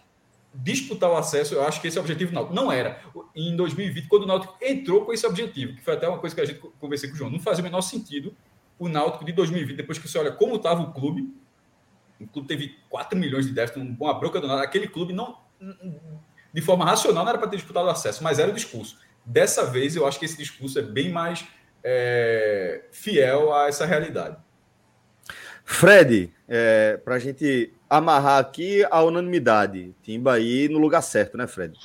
disputar o acesso, eu acho que esse é o objetivo Náutico. Não era. Em 2020, quando o Náutico entrou com esse objetivo, que foi até uma coisa que a gente conversei com o João, não fazia o menor sentido o Náutico de 2020, depois que você olha como estava o clube, o clube teve 4 milhões de déficit, uma broca do nada, aquele clube não, de forma racional, não era para ter disputado o acesso, mas era o discurso. Dessa vez, eu acho que esse discurso é bem mais é, fiel a essa realidade. Fred, é, para a gente amarrar aqui a unanimidade. Timba aí no lugar certo, né, Fred?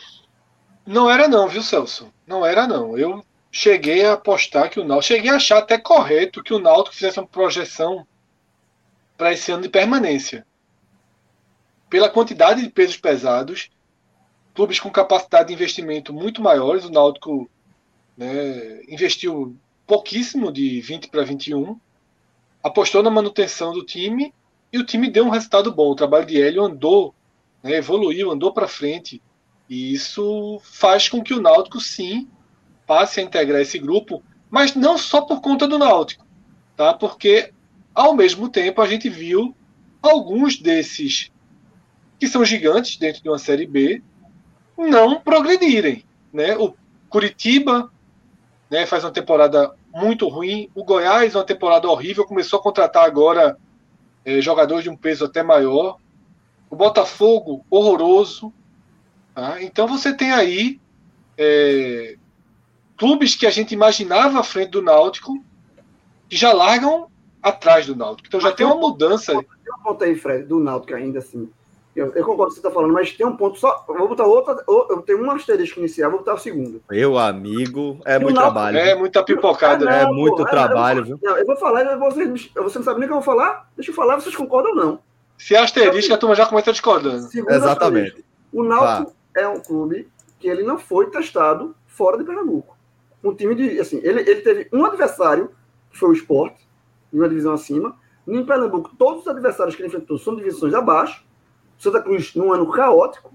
Não era não, viu, Celso? Não era não. Eu cheguei a apostar que o Náutico... Cheguei a achar até correto que o Náutico fizesse uma projeção para esse ano de permanência. Pela quantidade de pesos pesados, clubes com capacidade de investimento muito maiores, o Náutico né, investiu pouquíssimo de 20 para 21, apostou na manutenção do time e o time deu um resultado bom. O trabalho de Hélio andou, né, evoluiu, andou para frente. E isso faz com que o Náutico, sim, passe a integrar esse grupo, mas não só por conta do Náutico, tá? porque, ao mesmo tempo, a gente viu alguns desses que são gigantes dentro de uma Série B não progredirem. Né? O Curitiba né, faz uma temporada muito ruim, o Goiás uma temporada horrível, começou a contratar agora é, jogadores de um peso até maior. O Botafogo, horroroso. Tá? Então você tem aí é, clubes que a gente imaginava à frente do Náutico que já largam atrás do Náutico. Então já tem uma mudança. Aí, Fred, do Náutico ainda assim. Eu, eu, concordo com o que você está falando, mas tem um ponto só. Eu vou botar outra. Eu tenho um asterisco inicial, vou botar o segundo. Meu amigo, é muito Náutico, trabalho. É muita pipocada. É, não, é muito pô, trabalho, eu, viu? Não, eu vou falar, vocês, você não sabe nem o que eu vou falar? Deixa eu falar, vocês concordam ou não? Se é asterisco, a turma já começa discordando. Segundo Exatamente. O Náutico ah. é um clube que ele não foi testado fora de Pernambuco. Um time de. Assim, ele, ele teve um adversário, que foi o Sport, em uma divisão acima. Em Pernambuco, todos os adversários que ele enfrentou são divisões abaixo. Santa Cruz num ano caótico,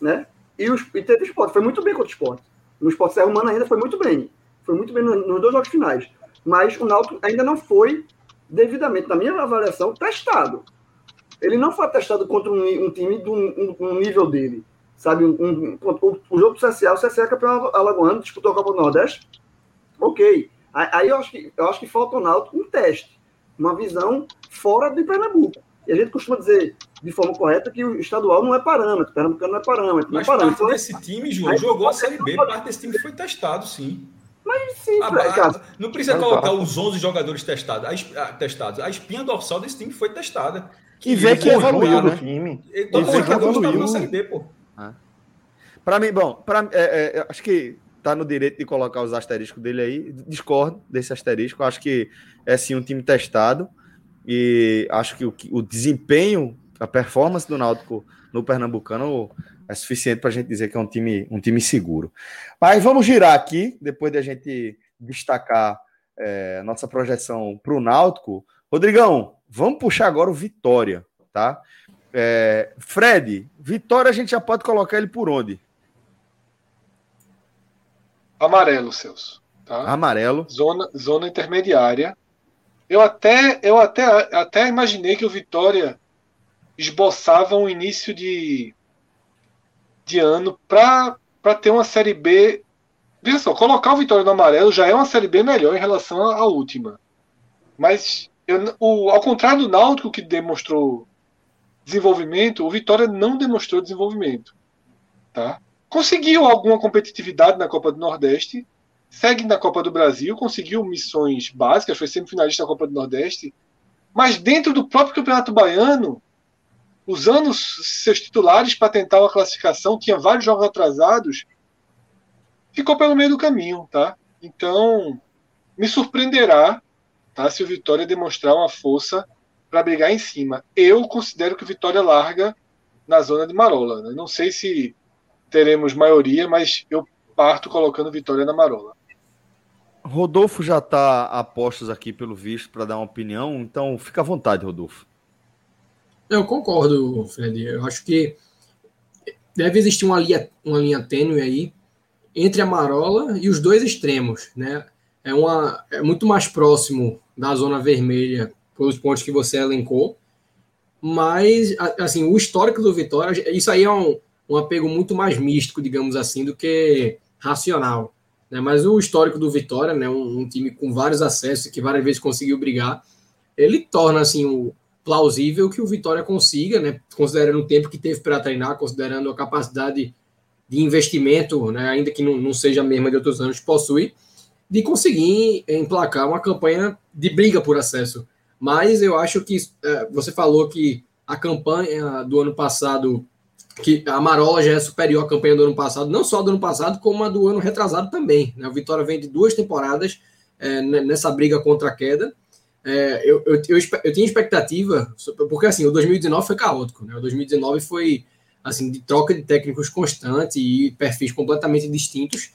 né? E, os, e teve esporte, foi muito bem contra o esporte. No esporte Serra Humana ainda foi muito bem. Foi muito bem nos, nos dois jogos finais. Mas o Náutico ainda não foi devidamente, na minha avaliação, testado. Ele não foi testado contra um, um time do um, um, nível dele. Sabe, um, o, o jogo do CSA, o CSA é campeão alagoano, disputou a Copa do Nordeste. Ok. Aí eu acho que, eu acho que falta o Náutico um teste. Uma visão fora de Pernambuco. E a gente costuma dizer, de forma correta que o estadual não é parâmetro, o Pernambucano não é parâmetro. Mas não é parâmetro. parte desse time, João, jogou a Série B, parte desse time foi testado, sim. Mas sim, A- a- não precisa colocar os 11 jogadores testados. A, es- a- testados. a espinha dorsal desse time foi testada. E vê que o evoluiu, né? time. E vê que jogadores estavam evoluiu. na Série B, pô. Para mim, bom, pra, é, é, acho que tá no direito de colocar os asteriscos dele aí. Discordo desse asterisco. Acho que é sim um time testado. E acho que o, que- o desempenho, a performance do Náutico no Pernambucano é suficiente para a gente dizer que é um time, um time seguro. Mas vamos girar aqui, depois de a gente destacar é, nossa projeção para o Náutico. Rodrigão, vamos puxar agora o Vitória, tá? É, Fred, Vitória a gente já pode colocar ele por onde? Amarelo, Celso. Tá? Amarelo. Zona, zona intermediária. Eu até, eu até, até imaginei que o Vitória esboçava um início de, de ano para ter uma Série B. Veja só, colocar o Vitória no amarelo já é uma Série B melhor em relação à última. Mas, eu, o, ao contrário do Náutico, que demonstrou desenvolvimento, o Vitória não demonstrou desenvolvimento. Tá? Conseguiu alguma competitividade na Copa do Nordeste, segue na Copa do Brasil, conseguiu missões básicas, foi semifinalista da Copa do Nordeste, mas dentro do próprio Campeonato Baiano, usando seus titulares para tentar uma classificação, tinha vários jogos atrasados, ficou pelo meio do caminho, tá? Então, me surpreenderá, tá, se o Vitória demonstrar uma força para brigar em cima. Eu considero que o Vitória larga na zona de Marola. Né? Não sei se teremos maioria, mas eu parto colocando Vitória na Marola. Rodolfo já está a postos aqui, pelo visto, para dar uma opinião, então fica à vontade, Rodolfo. Eu concordo, Fred. Eu acho que deve existir uma linha, uma linha tênue aí entre a Marola e os dois extremos, né? É, uma, é muito mais próximo da zona vermelha pelos pontos que você elencou, mas assim o histórico do Vitória, isso aí é um, um apego muito mais místico, digamos assim, do que racional. Né? Mas o histórico do Vitória, né, um, um time com vários acessos que várias vezes conseguiu brigar, ele torna assim o plausível que o Vitória consiga, né, considerando o tempo que teve para treinar, considerando a capacidade de investimento, né, ainda que não, não seja a mesma de outros anos, possui, de conseguir emplacar uma campanha de briga por acesso. Mas eu acho que é, você falou que a campanha do ano passado, que a Marola já é superior à campanha do ano passado, não só do ano passado, como a do ano retrasado também. Né? O Vitória vem de duas temporadas é, nessa briga contra a queda. É, eu, eu, eu, eu, tinha expectativa, porque assim, o 2019 foi caótico, né? O 2019 foi assim, de troca de técnicos constante e perfis completamente distintos.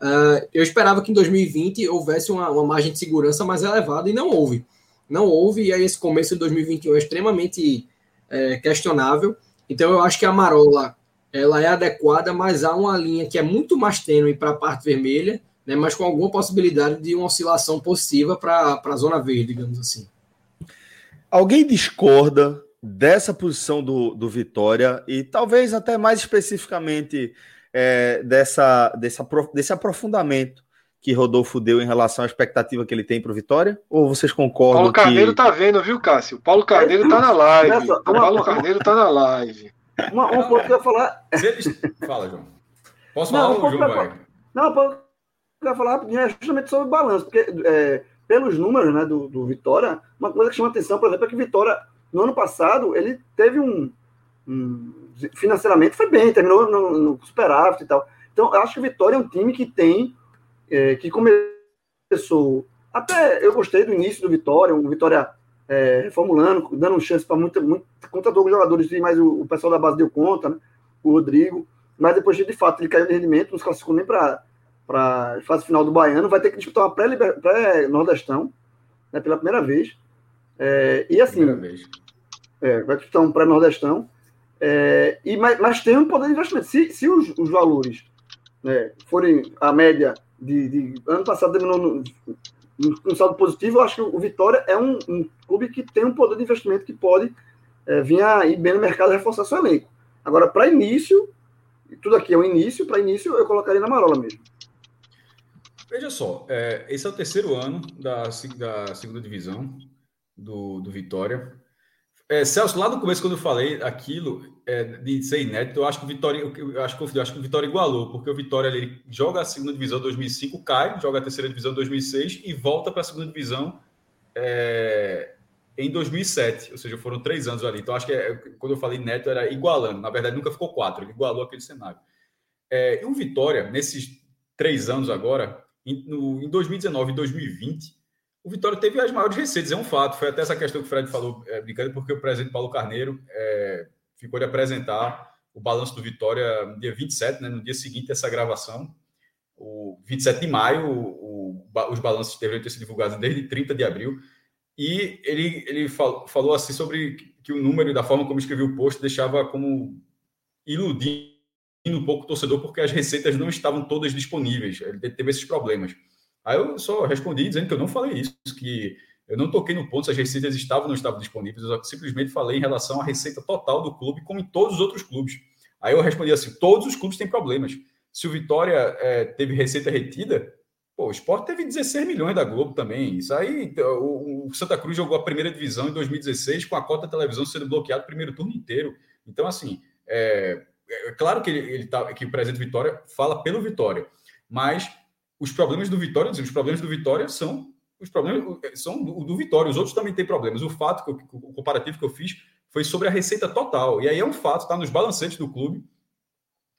Uh, eu esperava que em 2020 houvesse uma, uma, margem de segurança mais elevada e não houve. Não houve, e aí esse começo de 2021 é extremamente é, questionável. Então eu acho que a Marola ela é adequada, mas há uma linha que é muito mais tênue para a parte vermelha, né, mas com alguma possibilidade de uma oscilação positiva para a zona verde, digamos assim. Alguém discorda dessa posição do, do Vitória e talvez até mais especificamente é, dessa, dessa, desse aprofundamento que Rodolfo deu em relação à expectativa que ele tem para o Vitória? Ou vocês concordam? Paulo Carneiro que... tá vendo, viu, Cássio? Paulo Carneiro tá na live. Paulo Carneiro tá na live. Uma, um ponto que eu ia falar. Fala, João. Posso falar não, ou o João vai? Não, o que eu ia falar rapidinho é justamente sobre o balanço, porque é, pelos números né, do, do Vitória, uma coisa que chama atenção, por exemplo, é que Vitória, no ano passado, ele teve um. um financeiramente foi bem, terminou no, no superávit e tal. Então, eu acho que o Vitória é um time que tem. É, que começou. Até eu gostei do início do Vitória, um Vitória é, reformulando, dando chance para muita, muita conta dos jogadores, mas o, o, pessoal da base deu conta, né? o Rodrigo. Mas depois, de fato, ele caiu de rendimento, não se classificou nem para a fase final do Baiano, vai ter que disputar uma pré-Nordestão, né, pela primeira vez. É, e assim, é, vai disputar um pré-Nordestão. É, e, mas, mas, tem um poder de investimento. Se, se os, os valores né, forem a média de, de, ano passado terminou no, no, no, saldo positivo, eu acho que o Vitória é um, um clube que tem um poder de investimento que pode é, vir aí bem no mercado reforçar seu elenco. Agora, para início, tudo aqui é um início, para início eu colocaria na Marola mesmo. Veja só, é, esse é o terceiro ano da, da segunda divisão do, do Vitória. É, Celso, lá no começo, quando eu falei aquilo é, de ser inédito, eu acho que o Vitória, eu acho eu acho que o Vitória igualou, porque o Vitória ele joga a segunda divisão 2005, cai, joga a terceira divisão 2006 e volta para a segunda divisão é, em 2007, ou seja, foram três anos ali. Então, acho que é, quando eu falei neto, era igualando. Na verdade, nunca ficou quatro, ele igualou aquele cenário. É, e o Vitória, nesses três anos agora, em, no, em 2019 e 2020, o Vitória teve as maiores receitas, é um fato. Foi até essa questão que o Fred falou, é, brincando, porque o presidente Paulo Carneiro é, ficou de apresentar o balanço do Vitória no dia 27, né, no dia seguinte dessa gravação. O 27 de maio, o, o, os balanços deveriam ter sido divulgados desde 30 de abril. E ele, ele falou, assim sobre que o número e da forma como escreveu o post deixava como iludindo um pouco o torcedor, porque as receitas não estavam todas disponíveis. Ele teve esses problemas. Aí eu só respondi dizendo que eu não falei isso, que eu não toquei no ponto se as receitas estavam ou não estavam disponíveis, eu simplesmente falei em relação à receita total do clube, como em todos os outros clubes. Aí eu respondi assim: todos os clubes têm problemas. Se o Vitória é, teve receita retida, pô, o Sport teve 16 milhões da Globo também. Isso aí, o, o Santa Cruz jogou a primeira divisão em 2016 com a cota da televisão sendo bloqueada o primeiro turno inteiro. Então, assim, é, é claro que ele, ele tá, que o presidente Vitória fala pelo Vitória, mas os problemas do Vitória, os problemas do Vitória são os problemas são do, do Vitória, os outros também têm problemas. O fato, que eu, o comparativo que eu fiz foi sobre a receita total. E aí é um fato, está nos balancetes do clube.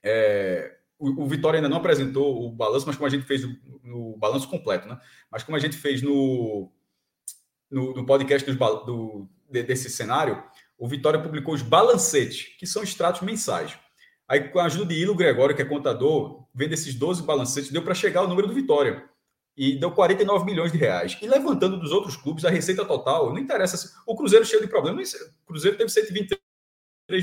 É, o, o, Vitória ainda não apresentou o balanço, mas como a gente fez no, balanço completo, né? Mas como a gente fez no, no, no podcast do, desse cenário, o Vitória publicou os balancetes, que são extratos mensais. Aí, com a ajuda de Ilo Gregório, que é contador, vendo esses 12 balancetes, deu para chegar ao número do Vitória. E deu 49 milhões de reais. E levantando dos outros clubes a receita total, não interessa. O Cruzeiro cheio de problemas. O Cruzeiro teve 123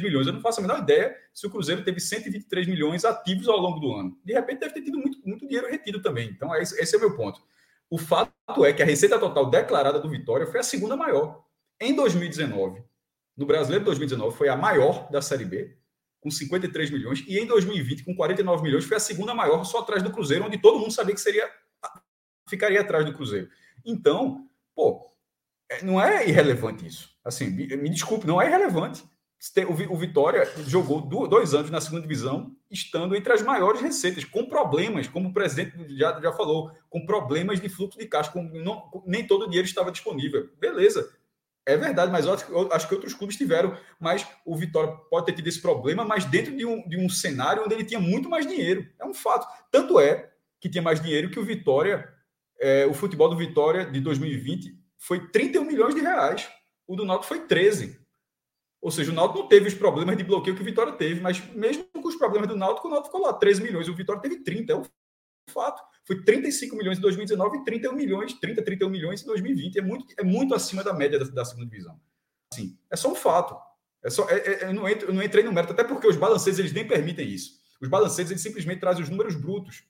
milhões. Eu não faço a menor ideia se o Cruzeiro teve 123 milhões ativos ao longo do ano. De repente, deve ter tido muito, muito dinheiro retido também. Então, esse, esse é o meu ponto. O fato é que a receita total declarada do Vitória foi a segunda maior. Em 2019, no Brasileiro de 2019, foi a maior da Série B com 53 milhões, e em 2020, com 49 milhões, foi a segunda maior, só atrás do Cruzeiro, onde todo mundo sabia que seria ficaria atrás do Cruzeiro. Então, pô, é, não é irrelevante isso. Assim, me desculpe, não é irrelevante. O Vitória jogou dois anos na segunda divisão, estando entre as maiores receitas, com problemas, como o presidente já, já falou, com problemas de fluxo de caixa, com, não, nem todo o dinheiro estava disponível. Beleza, é verdade, mas eu acho, que outros clubes tiveram. Mas o Vitória pode ter tido esse problema, mas dentro de um, de um cenário onde ele tinha muito mais dinheiro. É um fato. Tanto é que tinha mais dinheiro que o Vitória, é, o futebol do Vitória de 2020 foi 31 milhões de reais. O do Náutico foi 13. Ou seja, o Náutico não teve os problemas de bloqueio que o Vitória teve, mas mesmo com os problemas do Náutico, o Náutico ficou lá 13 milhões. O Vitória teve 30. É um fato. Foi 35 milhões em 2019 e 31 milhões, 30, 31 milhões em 2020. É muito, é muito acima da média da, da segunda divisão. Assim, é só um fato. É só, é, é, eu, não entro, eu não entrei no mérito, até porque os balancetes eles nem permitem isso. Os balancetes eles simplesmente trazem os números brutos,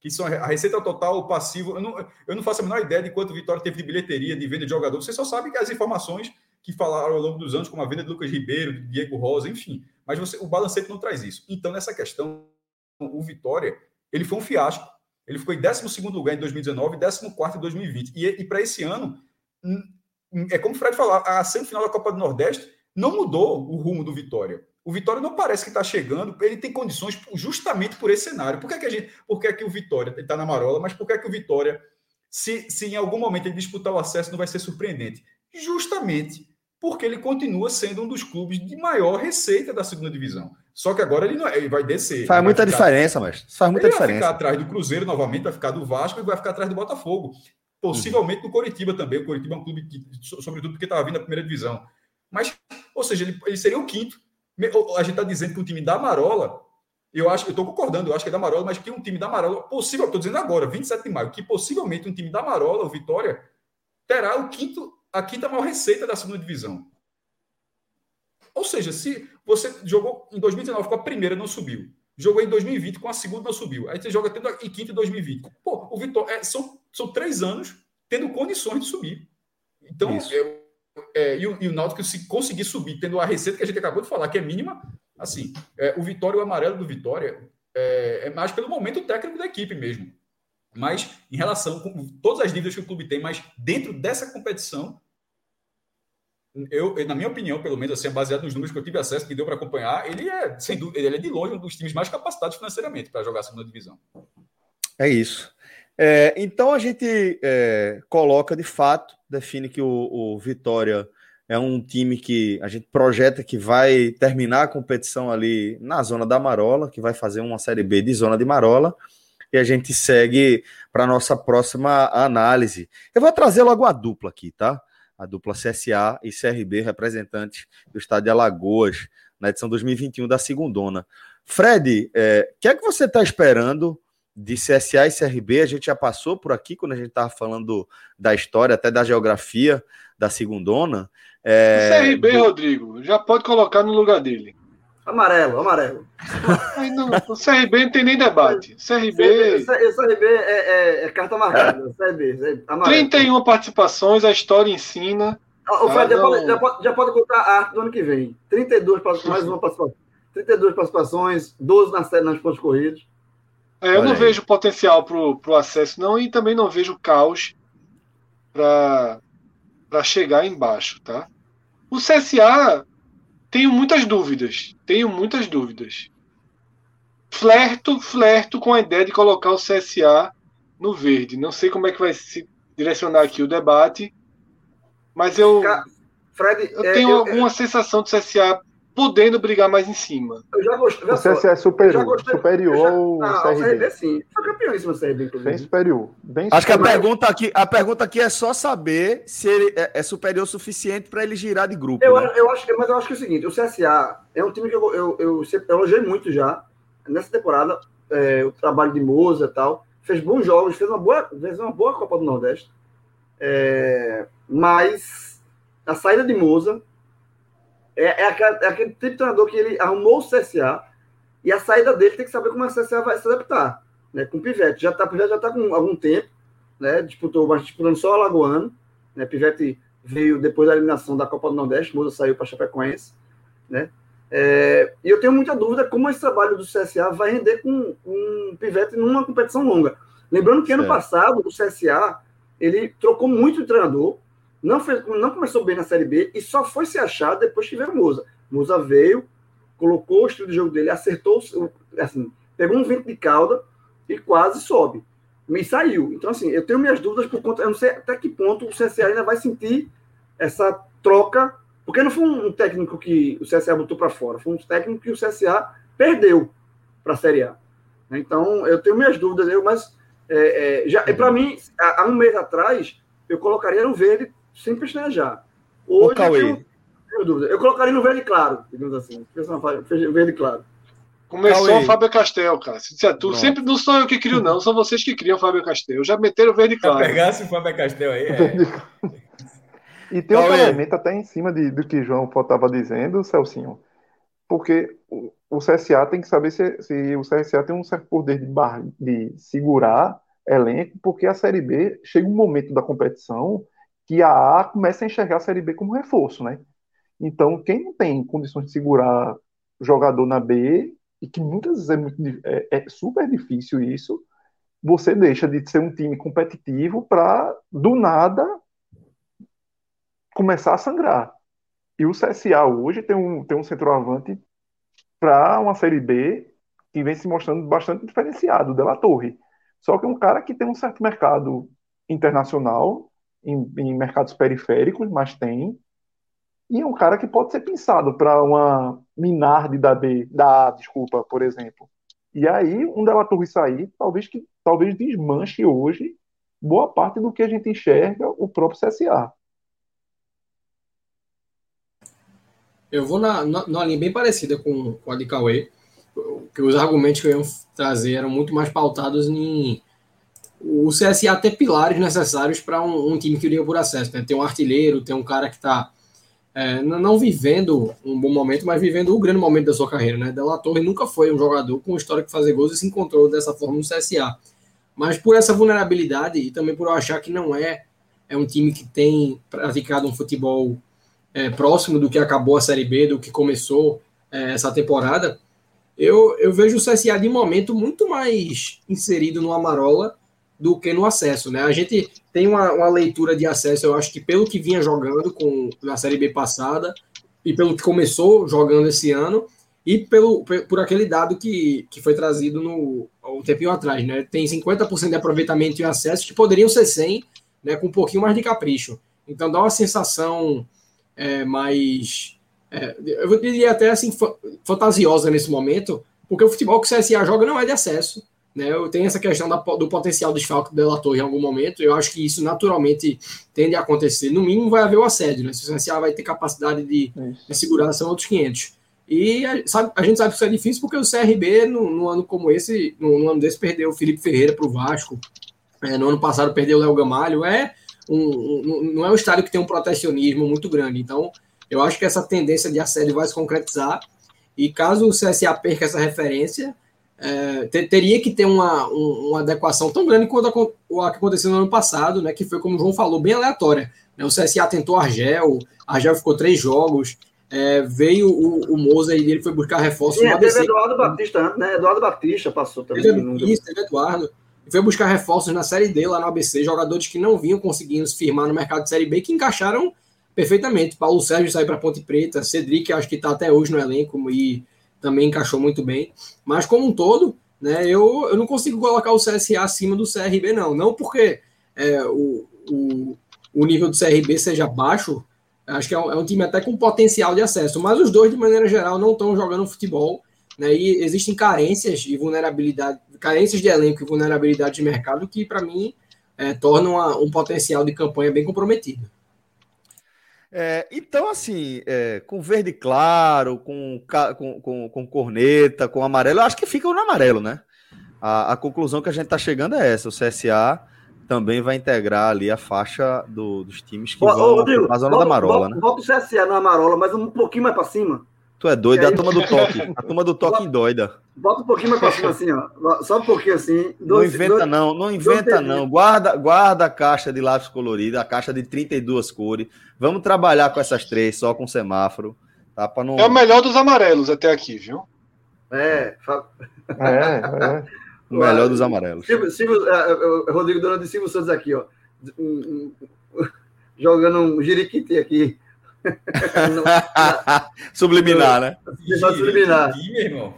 que são a receita total, o passivo. Eu não, eu não faço a menor ideia de quanto Vitória teve de bilheteria, de venda de jogador. Você só sabe que as informações que falaram ao longo dos anos, como a venda de Lucas Ribeiro, de Diego Rosa, enfim. Mas você, o balancete não traz isso. Então, nessa questão, o Vitória ele foi um fiasco. Ele ficou em 12 lugar em 2019 e 14 em 2020. E, e para esse ano, é como o Fred falou, a semifinal da Copa do Nordeste não mudou o rumo do Vitória. O Vitória não parece que está chegando, ele tem condições justamente por esse cenário. Por que, é que, a gente, por que, é que o Vitória está na marola, mas por que, é que o Vitória, se, se em algum momento ele disputar o acesso, não vai ser surpreendente? Justamente porque ele continua sendo um dos clubes de maior receita da segunda divisão. Só que agora ele, não, é, ele vai descer. Faz muita ficar, diferença, mas faz muita ele diferença. Vai ficar atrás do Cruzeiro novamente, vai ficar do Vasco e vai ficar atrás do Botafogo. Possivelmente do Coritiba também. O Coritiba é um clube que, sobretudo porque estava vindo da primeira divisão. Mas, ou seja, ele, ele seria o quinto. A gente está dizendo que o time da Marola, eu acho, eu estou concordando, eu acho que é da Marola, mas que um time da Marola, possível, estou dizendo agora, 27 de maio, que possivelmente um time da Marola, o Vitória, terá o quinto, a quinta maior receita da segunda divisão. Ou seja, se você jogou em 2019 com a primeira, não subiu. Jogou em 2020 com a segunda, não subiu. Aí você joga tendo em quinta em 2020. Pô, o Vitória é, são, são três anos tendo condições de subir. Então, é, é, e, o, e o Náutico, se conseguir subir, tendo a receita que a gente acabou de falar, que é mínima, assim, é, o Vitória, o amarelo do Vitória, é, é, mais pelo momento técnico da equipe mesmo. Mas em relação com todas as dívidas que o clube tem, mas dentro dessa competição, eu, na minha opinião, pelo menos, assim, baseado nos números que eu tive acesso, que deu para acompanhar, ele é, sem dúvida, ele é de longe um dos times mais capacitados financeiramente para jogar a segunda divisão. É isso. É, então a gente é, coloca de fato, define que o, o, Vitória é um time que a gente projeta que vai terminar a competição ali na zona da Marola, que vai fazer uma Série B de zona de Marola, e a gente segue para a nossa próxima análise. Eu vou trazer logo a dupla aqui, tá? A dupla CSA e CRB, representantes do estado de Alagoas, na edição 2021 da Segundona. Fred, o é, que é que você está esperando de CSA e CRB, a gente já passou por aqui quando a gente estava falando da história, até da geografia da segundona. É... O CRB. Rodrigo, já pode colocar no lugar dele. Amarelo, amarelo. Não, o CRB não tem nem debate. CRB. O CRB é, é, é carta marcada. CRB, amarelo. 31 participações, a história ensina. O Fred já, pode, já, pode, já pode contar a arte do ano que vem. 32 mais uma participação. 32 participações, 12 na série nas pontos corridos. É, eu não aí. vejo potencial para o acesso, não, e também não vejo caos para chegar embaixo, tá? O CSA tenho muitas dúvidas, tenho muitas dúvidas. Flerto, flerto com a ideia de colocar o CSA no verde. Não sei como é que vai se direcionar aqui o debate, mas eu, Fred, eu é, tenho eu, alguma eu, sensação do CSA podendo brigar mais em cima. Eu já gostei. O CSA é superior, gostei, superior já, ao ah, CRB. CRB. sim. Foi campeõíssimo o CRB, inclusive. Bem superior. Bem Acho superior. que a pergunta, aqui, a pergunta aqui é só saber se ele é, é superior o suficiente para ele girar de grupo. Eu, né? eu acho, mas eu acho que é o seguinte, o CSA é um time que eu, eu, eu, eu elogiei muito já nessa temporada, é, o trabalho de Moza e tal. Fez bons jogos, fez uma boa, fez uma boa Copa do Nordeste. É, mas a saída de Moza é, é, aquele, é aquele tipo de treinador que ele arrumou o CSA e a saída dele tem que saber como a CSA vai se adaptar. Né? Com o Pivete. Já tá, o Pivete já está com algum tempo, né? disputou, mas disputando só o Alagoano. Né? Pivete veio depois da eliminação da Copa do Nordeste, Musa saiu para Chapecoense. Né? É, e eu tenho muita dúvida como esse trabalho do CSA vai render com, um Pivete numa competição longa. Lembrando que ano passado o CSA ele trocou muito de treinador, não, fez, não começou bem na Série B e só foi se achar depois que veio. Musa veio, colocou o estilo de jogo dele, acertou, assim, pegou um vento de cauda e quase sobe. Me saiu. Então, assim, eu tenho minhas dúvidas por conta. Eu não sei até que ponto o CSA ainda vai sentir essa troca, porque não foi um técnico que o CSA botou para fora, foi um técnico que o CSA perdeu para a Série A. Então, eu tenho minhas dúvidas, eu, mas é, é, já, para mim, há um mês atrás, eu colocaria no verde sem pestanejar. Hoje, Cauê. Eu, dúvida. eu colocaria no verde claro, digamos assim. Verde claro. Começou Cauê. o Fábio Castel, cara. Se disser tu, sempre não sou eu que crio, não. São vocês que criam o Fábio Castel. Já meteram o verde claro. Se pegasse o Fábio Castel aí, é. E tem outro elemento até em cima de, do que João estava dizendo, Celcinho. Porque o, o CSA tem que saber se, se, o CSA tem um certo poder de, bar, de segurar elenco, porque a Série B chega um momento da competição que a A começa a enxergar a Série B como reforço, né? Então, quem não tem condições de segurar jogador na B, e que muitas vezes é, muito, é, é super difícil isso, você deixa de ser um time competitivo para, do nada, começar a sangrar. E o CSA hoje tem um, tem um centroavante para uma Série B que vem se mostrando bastante diferenciado, Della Torre. Só que é um cara que tem um certo mercado internacional em, em mercados periféricos, mas tem. E é um cara que pode ser pensado para uma Minardi da B, da A, desculpa, por exemplo. E aí, um Della Torre sair, talvez que talvez desmanche hoje boa parte do que a gente enxerga o próprio CSA. Eu vou na, na, numa linha bem parecida com, com a de Cauê, que os argumentos que eu ia trazer eram muito mais pautados em o CSA ter pilares necessários para um, um, time que iria por acesso. Né? Tem um artilheiro, tem um cara que está é, não vivendo um bom momento, mas vivendo o grande momento da sua carreira. Né? Della Torre nunca foi um jogador com história de fazer gols e se encontrou dessa forma no CSA. Mas por essa vulnerabilidade e também por eu achar que não é, é um time que tem praticado um futebol é, próximo do que acabou a Série B, do que começou é, essa temporada, eu, eu vejo o CSA de momento muito mais inserido no Amarola do que no acesso, né? A gente tem uma, uma leitura de acesso, eu acho que pelo que vinha jogando com na Série B passada e pelo que começou jogando esse ano e pelo, por aquele dado que, que foi trazido no, um tempinho atrás, né? Tem 50% de aproveitamento e acesso que poderiam ser 100, né? Com um pouquinho mais de capricho. Então dá uma sensação é, mais, é, eu diria até assim, fantasiosa nesse momento, porque o futebol que o CSA joga não é de acesso, né? Eu tenho essa questão da, do potencial desfalque do Delator em algum momento. Eu acho que isso naturalmente tende a acontecer. No mínimo vai haver o assédio, né? Se o CSA vai ter capacidade de, de segurar, são outros 500. E a, sabe, a gente sabe que isso é difícil porque o CRB, no, no ano como esse, no, no, ano desse, perdeu o Felipe Ferreira para o Vasco. É, no ano passado perdeu o Léo Gamalho. É um, um, não é um estádio que tem um protecionismo muito grande. Então, eu acho que essa tendência de assédio vai se concretizar. E caso o CSA perca essa referência, é, ter, teria que ter uma, um, uma adequação tão grande quanto a, a, que aconteceu no ano passado, né, que foi, como o João falou, bem aleatória. Né, o CSA tentou Argel, Argel ficou três jogos, é, veio o, o Moza e ele foi buscar reforço Sim, no ABC. Eduardo Batista, né? Eduardo Batista passou também. Teve, isso, teve Eduardo. Foi buscar reforços na Série D lá no ABC, jogadores que não vinham conseguindo se firmar no mercado de Série B, que encaixaram perfeitamente. Paulo Sérgio saiu para Ponte Preta, Cedric, acho que está até hoje no elenco e também encaixou muito bem. Mas como um todo, né, eu, eu não consigo colocar o CSA acima do CRB, não. Não porque é, o, o, o nível do CRB seja baixo, acho que é um, é um, time até com potencial de acesso, mas os dois, de maneira geral, não estão jogando futebol. Né, e existem carências e vulnerabilidade, carências de elenco e vulnerabilidade de mercado que, para mim, é, tornam uma, um potencial de campanha bem comprometido. É, então, assim, é, com verde claro, com, com, com, com, corneta, com amarelo, eu acho que fica no amarelo, né? A, a conclusão que a gente está chegando é essa: o CSA também vai integrar ali a faixa do, dos times que ô, vão Rodrigo, a zona volta, da Marola, volta, né? Volta o CSA na Marola, mas um pouquinho mais para cima. Tu é doido, é a turma do toque. A turma do toque doida. Bota um pouquinho mais pra cima assim, ó. Só um pouquinho assim. Dois, não inventa dois, não, não inventa não. Guarda, guarda a caixa de lápis colorido, a caixa de 32 cores. Vamos trabalhar com essas três, só com semáforo. Tá, pra não... É o melhor dos amarelos até aqui, viu? É. É, é. O melhor dos amarelos. Silvio, Silvio, uh, Rodrigo Dona de Silvio Santos aqui, ó. Jogando um jiriquiti aqui. Subliminar, né? Subliminar. irmão.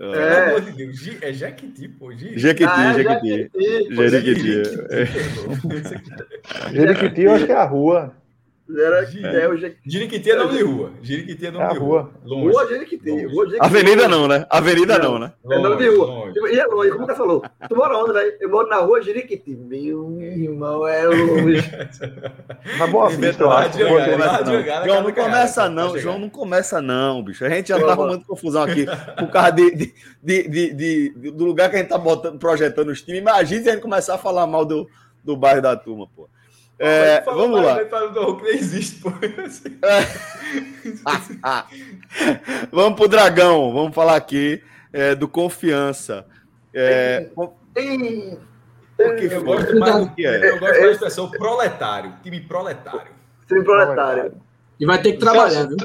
É. é Jequiti, pô. Jequiti, ah, Jequiti. Jequiti. Jequiti, eu acho que é a rua. Era, é. é o Jiriquiti é nome de rua. Jiriquiti é nome é de rua. Longe. Rua Jiriquiti. Avenida não, né? Avenida não, não né? É nome de rua. Longe. E é longe, como você falou. Tu mora onde, velho? Eu moro na rua Jiriquiti. Meu irmão, é longe. Na boa vista, eu acho. João, não começa não. João, não começa não, bicho. A gente já tá arrumando confusão aqui por causa de, de, de, de, do lugar que a gente tá botando, projetando os times. Imagina se a gente começar a falar mal do, do bairro da turma, pô. É, vamos lá. Do nem existe, pô. vamos pro Dragão. Vamos falar aqui é, do Confiança. É, porque eu gosto mais do que é. Eu gosto da expressão proletário, time proletário. Time proletário. E vai ter que trabalhar, viu?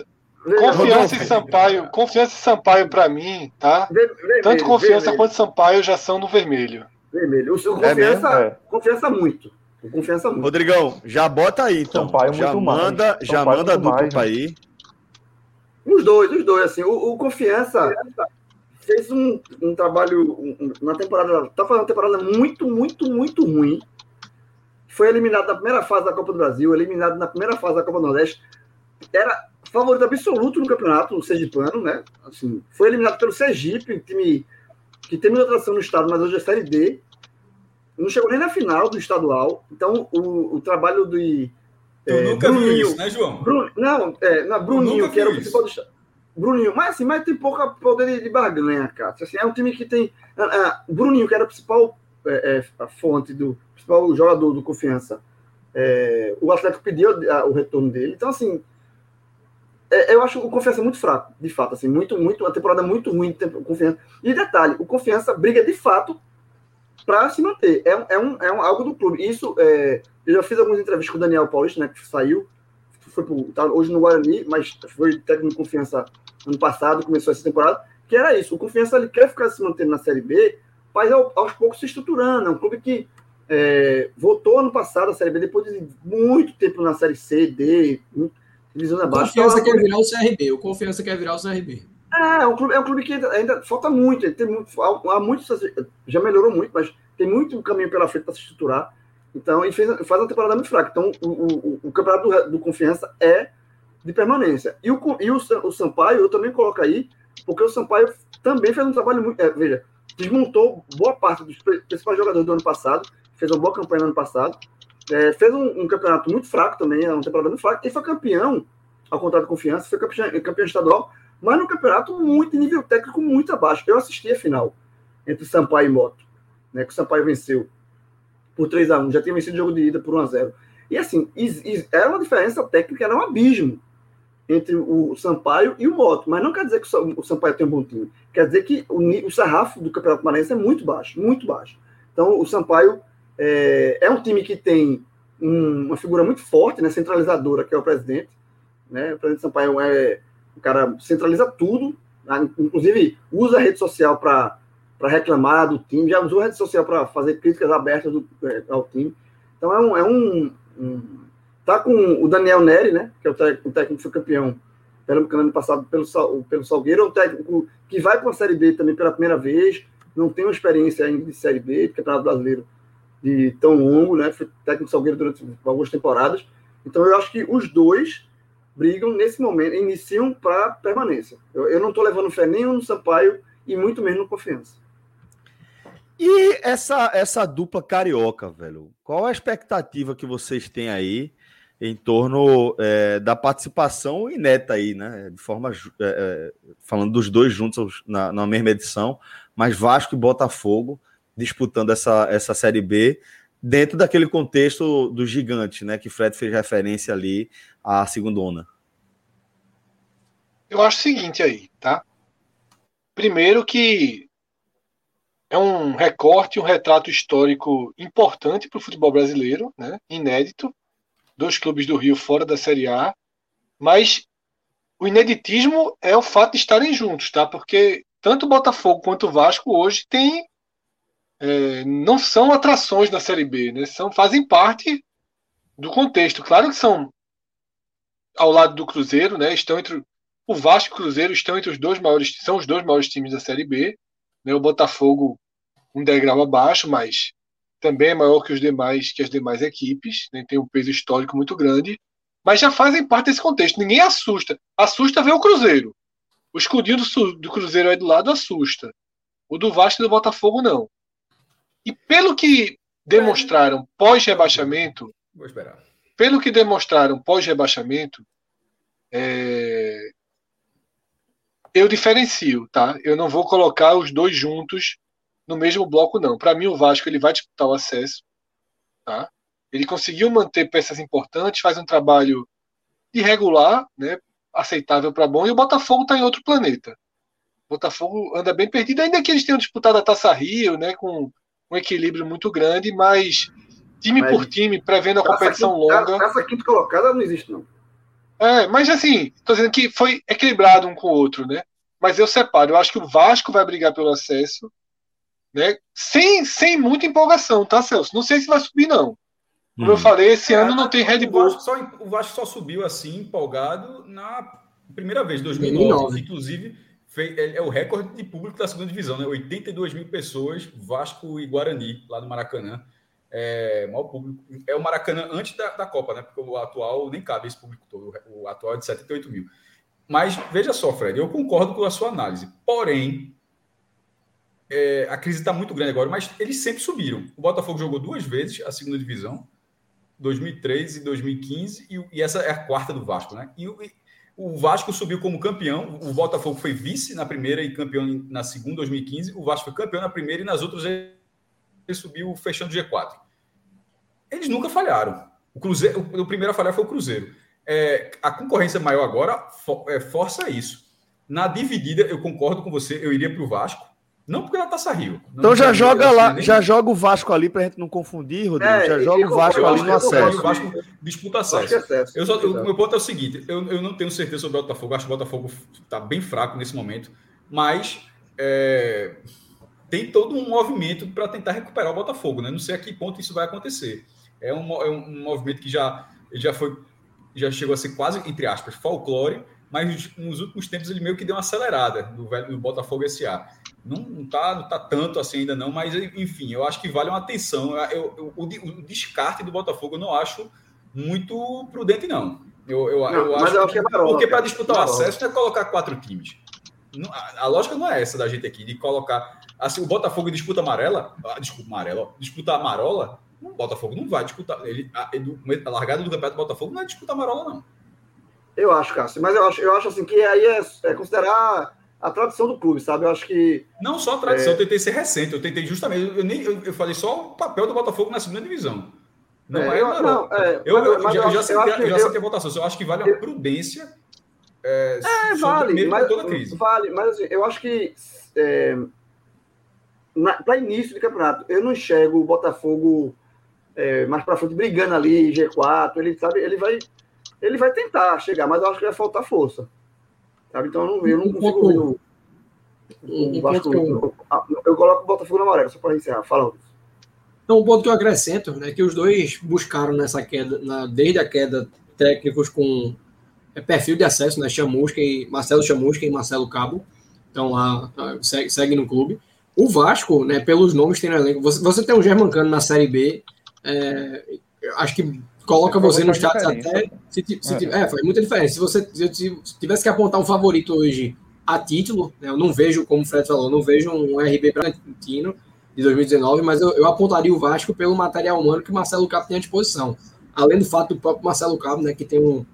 Confiança em Sampaio, confiança em Sampaio para mim, tá? Vermelho, Tanto confiança vermelho. quanto Sampaio já são no vermelho. Vermelho. O seu confiança, é confiança muito. Confiança muito. Rodrigão, já bota aí, então. Sampaio já manda, mais. já Sampaio manda dupla para aí. Os dois, os dois, assim. O, o Confiança fez um, um trabalho um, na temporada. Tá fazendo uma temporada muito, muito, muito ruim. Foi eliminado na primeira fase da Copa do Brasil, eliminado na primeira fase da Copa do Nordeste. Era favorito absoluto no campeonato, o Sergipano, né? Assim, foi eliminado pelo Sergipe, time que tem muita atração no estado, mas hoje é Série D não chegou nem na final do estadual. Então, o, o trabalho do. Tu é, nunca Bruninho, viu isso, né, João? Bruno, não, é, não, Bruninho, que era o principal do estado. Bruninho, mas assim, mas tem pouco poder de, barganha, cara. Assim, é um time que tem. Ah, ah, Bruninho, que era o principal é, é, a fonte do principal jogador do confiança. É, o Atlético pediu a, o retorno dele. Então, assim, é, eu acho o confiança muito fraco, de fato, assim, muito, muito, uma temporada muito ruim de confiança. E detalhe, o confiança briga de fato para se manter. É, é, um, é um, algo do clube. Isso, é, eu já fiz algumas entrevistas com o Daniel Paulista, né, que saiu, foi pro, tá hoje no Guarani, mas foi técnico de confiança ano passado, começou essa temporada, que era isso. O confiança ele quer ficar se mantendo na Série B, mas aos poucos se estruturando. É um clube que é, voltou ano passado a Série B, depois de muito tempo na Série C, D, divisão abaixo. Confiança quer virar o CRB, o Confiança quer virar o CRB. É, é um clube, é um clube que ainda, ainda falta muito, tem muito, há muito, já melhorou muito, mas tem muito caminho pela frente para se estruturar. Então, e fez, faz uma temporada muito fraca. Então, o, o, o campeonato do, do, Confiança é de permanência. E o, e o, o Sampaio, eu também coloco aí, porque o Sampaio também fez um trabalho muito. É, veja, desmontou boa parte dos principais jogadores do ano passado, fez uma boa campanha no ano passado, é, fez um, um, campeonato muito fraco também, uma temporada muito fraca, e foi campeão, ao contrário do Confiança, foi campeão, campeão estadual, mas no campeonato muito nível técnico muito abaixo. Eu assisti a final entre Sampaio e Moto, né, que o Sampaio venceu por 3 a 1 já tinha vencido o jogo de ida por 1 a 0 E assim, era uma diferença técnica, era um abismo entre o Sampaio e o Moto. Mas não quer dizer que o Sampaio tem um bom time. Quer dizer que o, o sarrafo do Campeonato Maranhense é muito baixo, muito baixo. Então, o Sampaio é, é um time que tem um, uma figura muito forte, né, centralizadora, que é o presidente. Né? O presidente Sampaio é o cara centraliza tudo, né? inclusive usa a rede social para reclamar do time, já usou a rede social para fazer críticas abertas do, é, ao time. Então é um, é um, um Tá com o Daniel Neri, né? Que é o técnico, o técnico que foi campeão pelo ano passado pelo, pelo Salgueiro. É um técnico que vai para a Série B também pela primeira vez. Não tem uma experiência ainda de Série B, de Campeonato Brasileiro de tão longo, né? Foi técnico Salgueiro durante algumas temporadas. Então eu acho que os dois brigam nesse momento, iniciam para permanência. Eu, eu não estou levando fé nem no Sampaio e muito menos no Confiança. E essa, essa dupla carioca, velho? Qual a expectativa que vocês têm aí? em torno é, da participação ineta aí, né? De forma é, é, falando dos dois juntos na, na, mesma edição, mas Vasco e Botafogo disputando essa, essa série B dentro daquele contexto do gigante, né? Que Fred fez referência ali à segunda Eu acho o seguinte aí, tá? Primeiro que é um recorte, um retrato histórico importante para o futebol brasileiro, né? Inédito dois clubes do Rio fora da Série A, mas o ineditismo é o fato de estarem juntos, tá? Porque tanto o Botafogo quanto o Vasco hoje têm é, não são atrações da Série B, né? São fazem parte do contexto. Claro que são ao lado do Cruzeiro, né? Estão entre o Vasco e o Cruzeiro estão entre os dois maiores, são os dois maiores times da Série B, né? O Botafogo um degrau abaixo, mas também é maior que os demais, que as demais equipes, né, tem um peso histórico muito grande, mas já fazem parte desse contexto. Ninguém assusta. Assusta ver o Cruzeiro. O escudinho do, do Cruzeiro aí do lado assusta. O do Vasco e do Botafogo não. E pelo que demonstraram pós-rebaixamento, pelo que demonstraram pós-rebaixamento, é... eu diferencio, tá? Eu não vou colocar os dois juntos no mesmo bloco, não. Para mim, o Vasco ele vai disputar o acesso. Tá? Ele conseguiu manter peças importantes, faz um trabalho irregular, né, aceitável para bom, e o Botafogo está em outro planeta. O Botafogo anda bem perdido, ainda que eles tenham disputado a Taça Rio, né, com um equilíbrio muito grande, mas time mas, por time, prevendo a competição quinta, longa. Essa quinta colocada não existe, não. É, mas assim, estou dizendo que foi equilibrado um com o outro, né? Mas eu separo. Eu acho que o Vasco vai brigar pelo acesso né? Sem, sem muita empolgação, tá, Celso? Não sei se vai subir, não. Como hum. eu falei, esse é, ano não tem Red Bull. O Vasco, só, o Vasco só subiu assim, empolgado, na primeira vez, 2009. 2009. Inclusive, fez, é, é, o recorde de público da segunda divisão, né? 82 mil pessoas, Vasco e Guarani, lá no Maracanã. É, maior público. É o Maracanã antes da, da Copa, né? Porque o atual nem cabe esse público todo. O atual é de 78 mil. Mas veja só, Fred, eu concordo com a sua análise. Porém, é, a crise está muito grande agora, mas eles sempre subiram. O Botafogo jogou duas vezes a segunda divisão, 2003 e 2015, e, e essa é a quarta do Vasco, né? E, e, o Vasco subiu como campeão, o Botafogo foi vice na primeira e campeão na segunda, 2015, o Vasco foi campeão na primeira e nas outras ele subiu fechando o G4. Eles nunca falharam. O Cruzeiro, o, primeiro a falhar foi o Cruzeiro. É, a concorrência maior agora for, é, força isso. Na dividida, eu concordo com você, eu iria para o Vasco, não porque ela Taça Rio. Então já joga lá, nem... já joga o Vasco ali pra gente não confundir, Rodrigo. É, já joga o Vasco ali no acesso. O Vasco disputa acesso. acesso. Eu só, o meu ponto é o seguinte: eu, eu não tenho certeza sobre o Botafogo. Acho que o Botafogo está bem fraco nesse momento. Mas é, tem todo um movimento para tentar recuperar o Botafogo, né? Não sei a que ponto isso vai acontecer. É um, é um movimento que já, já foi, já chegou a ser quase, entre aspas, folclore, mas nos últimos tempos ele meio que deu uma acelerada no, no Botafogo SA. Não, não, tá, não tá tanto assim ainda não, mas enfim, eu acho que vale uma atenção. Eu, eu, o, o, descarte do Botafogo eu não acho muito prudente, não. Eu, eu, não, eu acho, que, é marola, porque para disputar o acesso é colocar quatro times. A, a lógica não é essa da gente aqui, de colocar. Assim, o Botafogo disputa amarela, ah, desculpa, amarela, disputa amarola, o Botafogo não vai disputar. Ele, a, a largada do campeonato do Botafogo não é disputar amarola, não. Eu acho, Cássio, mas eu acho, eu acho assim que aí é, é considerar a tradição do clube, sabe? Eu acho que. Não só a tradição, é... eu tentei ser recente, eu tentei justamente. Eu, nem, eu, eu falei só o papel do Botafogo na segunda divisão. Não é, é eu, não, é, eu, eu, eu, já, eu, já, eu já senti a votação. Eu acho que vale a prudência. É, é vale, mas, toda a crise. vale, mas assim, eu acho que é, para início de campeonato, eu não enxergo o Botafogo é, mais para frente brigando ali, G4. Ele sabe, ele vai ele vai tentar chegar, mas eu acho que vai faltar força. Sabe? Então eu não, eu não consigo ver o, um, Vasco. Eu, eu coloco o Botafogo na amarela, só para encerrar. Fala. Então, um ponto que eu acrescento é né, que os dois buscaram nessa queda, na, desde a queda, técnicos com é, perfil de acesso, né? Chamusca e Marcelo Chamusca e Marcelo Cabo. Então lá tá, segue, segue, no clube. O Vasco, né, pelos nomes tem no elenco. Você, você tem um Germancano na Série B. É, acho que coloca você no status até. Se, se, é. é, faz muita diferença. Se você se tivesse que apontar um favorito hoje a título, né, eu não vejo, como o Fred falou, não vejo um RB Bragantino de 2019, mas eu, eu, apontaria o Vasco pelo material humano que o Marcelo Cabo tem à disposição. Além do fato do próprio Marcelo Cabo, né, que tem um,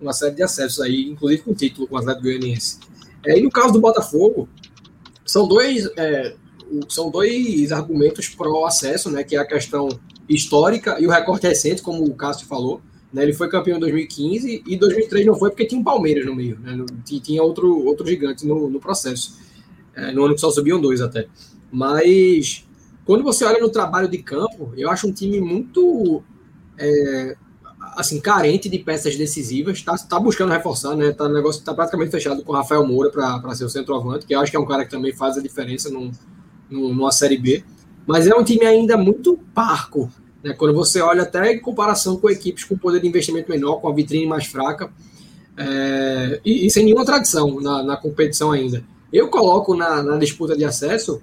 uma série de acessos aí, inclusive com título com o Atlético Goianiense. É, e no caso do Botafogo, são dois, é, são dois argumentos pro acesso, né, que é a questão histórica e o recorte recente, como o Cássio falou. Né, ele foi campeão em 2015 e 2003 não foi porque tinha um Palmeiras no meio. Né, tinha outro, outro gigante no, no processo. É, no ano que só subiam dois até. Mas quando você olha no trabalho de campo, eu acho um time muito é, assim carente de peças decisivas. Está tá buscando reforçar, né? Tá, o negócio está praticamente fechado com o Rafael Moura para ser o centroavante, que eu acho que é um cara que também faz a diferença num, num, numa Série B mas é um time ainda muito parco. Né? Quando você olha até em comparação com equipes com poder de investimento menor, com a vitrine mais fraca, é, e, e, sem nenhuma tradição na, na, competição ainda. Eu coloco na, na, disputa de acesso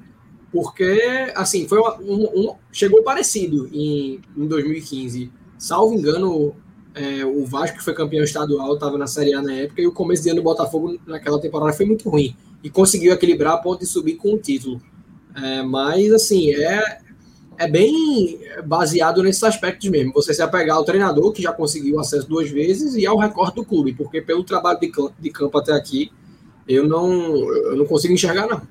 porque, assim, foi uma, um, um, chegou parecido em, em 2015. Salvo engano, é, o Vasco, que foi campeão estadual, estava na Série A na época, e o começo de ano do Botafogo naquela temporada foi muito ruim. E conseguiu equilibrar a ponto de subir com o título. É, mas, assim, é, é bem baseado nesses aspectos mesmo. Você se apegar ao treinador, que já conseguiu acesso duas vezes, e ao recorte do clube, porque pelo trabalho de campo, de campo até aqui, eu não, eu não consigo enxergar, não.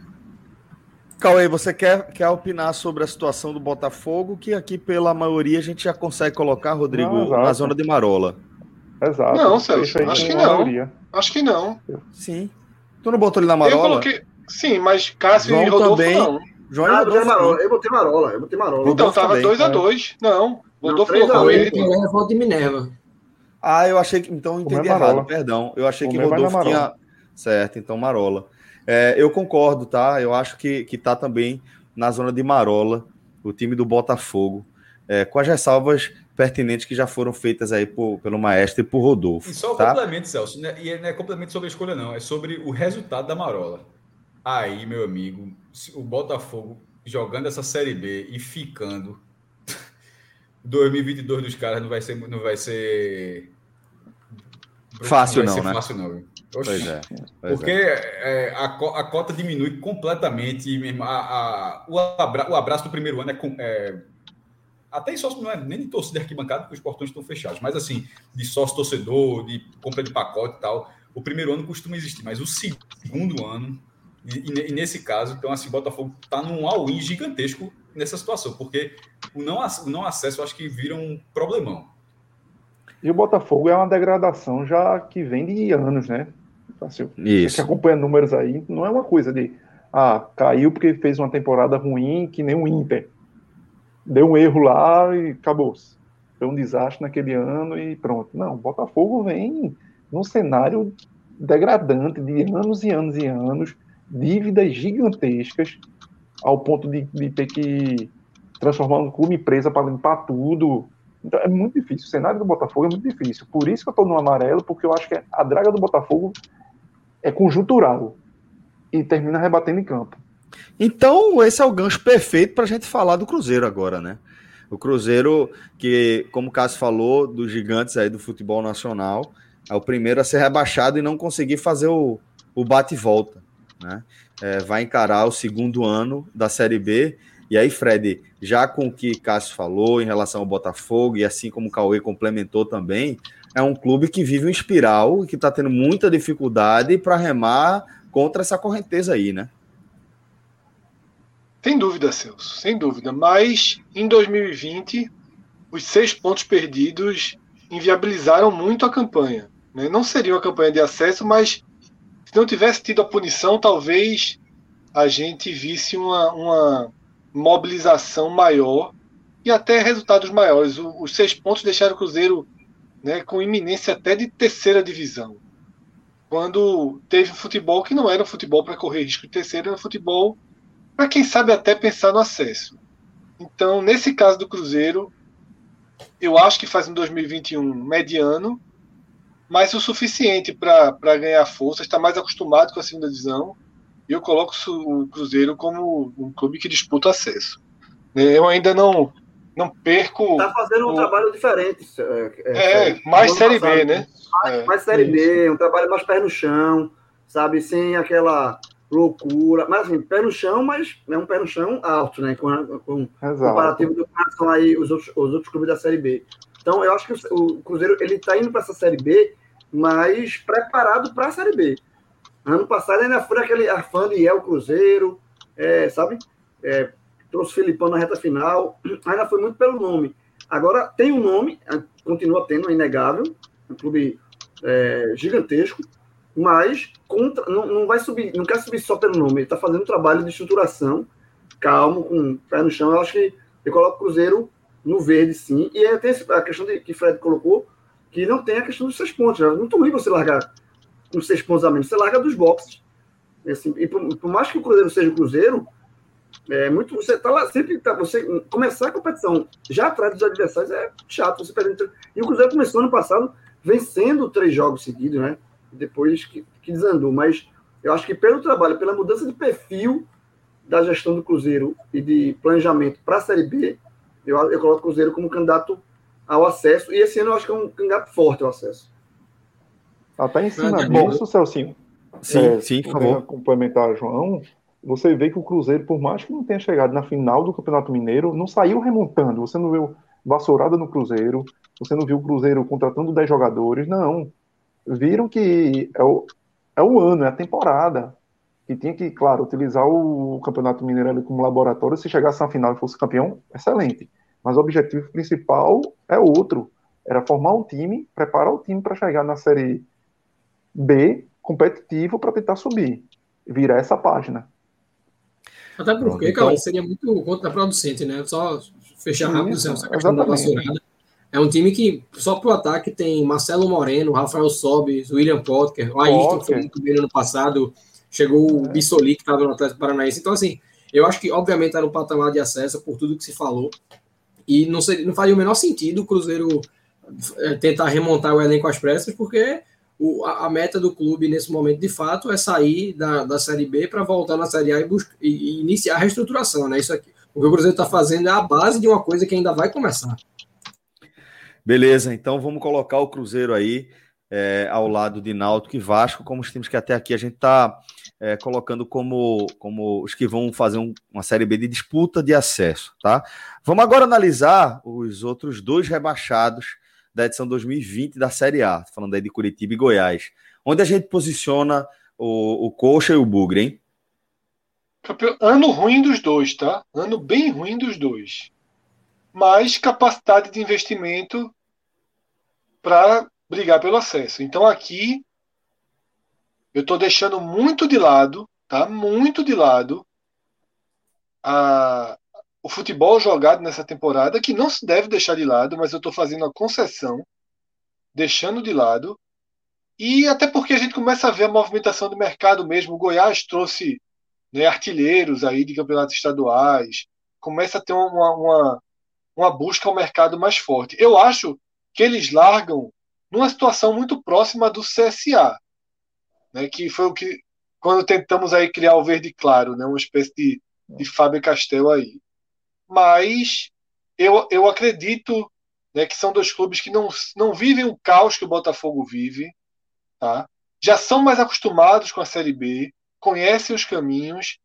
Cauê, você quer, quer opinar sobre a situação do Botafogo, que aqui, pela maioria, a gente já consegue colocar, Rodrigo, não, na zona de Marola. Exato. Não, Celso, acho que não. Maioria. Acho que não. Sim. Tu não botou ele na Marola? Eu coloquei... Sim, mas Cássio João e Rodolfo também. não. João ah, eu, Marola. eu botei Marola, eu botei Marola. Então tava 2x2. Não, Rodolfo colocou ele. É voto de Minerva. Ah, eu achei que. Então entendi errado, perdão. Eu achei que Rodolfo tinha. Certo, então Marola. É, eu concordo, tá? Eu acho que, que tá também na zona de Marola, o time do Botafogo, é, com as ressalvas pertinentes que já foram feitas aí por, pelo maestro e por Rodolfo. E só o tá? complemento, Celso, né? e não é complemento sobre a escolha, não, é sobre o resultado da Marola. Aí, meu amigo, o Botafogo jogando essa Série B e ficando 2022 dos caras não vai ser não vai ser fácil não, vai ser né? Fácil não. Oxi, pois é. Pois porque é. É, a, a cota diminui completamente. A, a, o, abra, o abraço do primeiro ano é, é até sócio não é nem de torcida arquibancada, porque os portões estão fechados, mas assim, de sócio torcedor, de compra de pacote e tal, o primeiro ano costuma existir, mas o segundo ano e, e, nesse caso, então, assim, o Botafogo está num all-in gigantesco nessa situação, porque o não, o não acesso eu acho que vira um problemão. E o Botafogo é uma degradação já que vem de anos, né? Assim, Isso. Você que acompanha números aí, não é uma coisa de ah, caiu porque fez uma temporada ruim, que nem o Inter. Deu um erro lá e acabou. Foi um desastre naquele ano e pronto. Não, o Botafogo vem num cenário degradante de anos e anos e anos dívidas gigantescas, ao ponto de, de ter que transformar um clube empresa para limpar tudo. Então é muito difícil. O cenário do Botafogo é muito difícil. Por isso que eu estou no amarelo, porque eu acho que a draga do Botafogo é conjuntural e termina rebatendo em campo. Então, esse é o gancho perfeito para a gente falar do Cruzeiro agora, né? O Cruzeiro, que, como o Cássio falou, dos gigantes aí do futebol nacional, é o primeiro a ser rebaixado e não conseguir fazer o, o bate e volta, né? É, vai encarar o segundo ano da Série B. E aí, Fred, já com o que Cássio falou em relação ao Botafogo, e assim como o Cauê complementou também, é um clube que vive um espiral e que está tendo muita dificuldade para remar contra essa correnteza aí, né? Sem dúvida, Celso, sem dúvida. Mas em 2020, os seis pontos perdidos inviabilizaram muito a campanha. Né? Não seria uma campanha de acesso, mas se não tivesse tido a punição, talvez a gente visse uma, uma mobilização maior e até resultados maiores. O, os seis pontos deixaram o Cruzeiro né, com iminência até de terceira divisão. Quando teve um futebol que não era um futebol para correr risco de terceira, era um futebol para quem sabe até pensar no acesso. Então, nesse caso do Cruzeiro, eu acho que faz um 2021 mediano, mas o suficiente para ganhar força, está mais acostumado com a segunda divisão. E eu coloco o Cruzeiro como um clube que disputa acesso. Eu ainda não não perco. Está fazendo um o... trabalho diferente. É, é, é mais Série passado, B, né? Mais, é, mais Série B, um trabalho mais pé no chão, sabe? Sem aquela loucura. Mas assim, pé no chão, mas é um pé no chão alto, né? Com, com comparativo do que são aí os outros, os outros clubes da Série B. Então, eu acho que o, Cruzeiro ele está indo para essa Série B, mas preparado para a Série B. Ano passado ainda foi aquele afã de El Cruzeiro, é, sabe? É, trouxe o Filipão na reta final, ainda foi muito pelo nome. Agora tem um nome, continua tendo, é inegável, um clube é, gigantesco, mas contra, não, não vai subir, não quer subir só pelo nome, ele está fazendo um trabalho de estruturação, calmo, com pé no chão. Eu acho que eu coloco o Cruzeiro no verde, sim. E aí tem a questão de, que Fred colocou, que não tem a questão dos seis pontos. É muito ruim você largar com seis pontos a menos. Você larga dos boxes. Assim, e por, por, mais que o Cruzeiro seja o Cruzeiro, é muito. Você tá lá, sempre tá, você começar a competição já atrás dos adversários é chato. Você perde, e o Cruzeiro começou ano passado vencendo três jogos seguidos, né? depois que, que desandou. Mas eu acho que pelo trabalho, pela mudança de perfil da gestão do Cruzeiro e de planejamento para a Série B, eu, eu coloco o Cruzeiro como candidato ao acesso. E esse ano eu acho que é um candidato forte ao acesso. Até em cima é, disso, Celcinho. Sim, é, sim, por favor. Complementar, João. Você vê que o Cruzeiro, por mais que não tenha chegado na final do Campeonato Mineiro, não saiu remontando. Você não viu vassourada no Cruzeiro, você não viu o Cruzeiro contratando 10 jogadores, não viram que é o, é o ano, é a temporada. E tinha que, claro, utilizar o Campeonato Mineiro ali como laboratório. Se chegasse na final e fosse campeão, excelente. Mas o objetivo principal é outro. Era formar um time, preparar o time para chegar na Série B competitivo para tentar subir. Virar essa página. Até porque, então, cara, seria muito contraproducente, né? Só fechar rápido essa questão da vassourada. É um time que, só pro ataque, tem Marcelo Moreno, Rafael Sobes, William Potker, o Ayrton, que foi muito bem no ano passado, chegou o Bissoli, que estava no Atlético Paranaense. Então, assim, eu acho que, obviamente, está no patamar de acesso por tudo que se falou. E não, seria, não faria o menor sentido o Cruzeiro é, tentar remontar o elenco às pressas, porque o, a, a, meta do clube nesse momento, de fato, é sair da, da Série B para voltar na Série A e, buscar, e, e, iniciar a reestruturação. Né? Isso aqui, o que o Cruzeiro está fazendo é a base de uma coisa que ainda vai começar. Beleza, então vamos colocar o Cruzeiro aí é, ao lado de Náutico e Vasco, como os times que até aqui a gente está é, colocando como, como os que vão fazer um, uma Série B de disputa de acesso, tá? Vamos agora analisar os outros dois rebaixados da edição 2020 da Série A, falando aí de Curitiba e Goiás. Onde a gente posiciona o, o Coxa e o Bugre, hein? Ano ruim dos dois, tá? Ano bem ruim dos dois mais capacidade de investimento para brigar pelo acesso. Então aqui eu estou deixando muito de lado, tá? Muito de lado a, o futebol jogado nessa temporada, que não se deve deixar de lado, mas eu estou fazendo a concessão, deixando de lado. E até porque a gente começa a ver a movimentação do mercado mesmo. O Goiás trouxe né, artilheiros aí de campeonatos estaduais, começa a ter uma, uma, uma busca ao mercado mais forte. Eu acho que eles largam numa situação muito próxima do CSA, né, que foi o que quando tentamos aí criar o verde claro, né, uma espécie de, de Fábio Castel aí. Mas eu, eu acredito né, que são dois clubes que não, não vivem o caos que o Botafogo vive, tá? já são mais acostumados com a Série B, conhecem os caminhos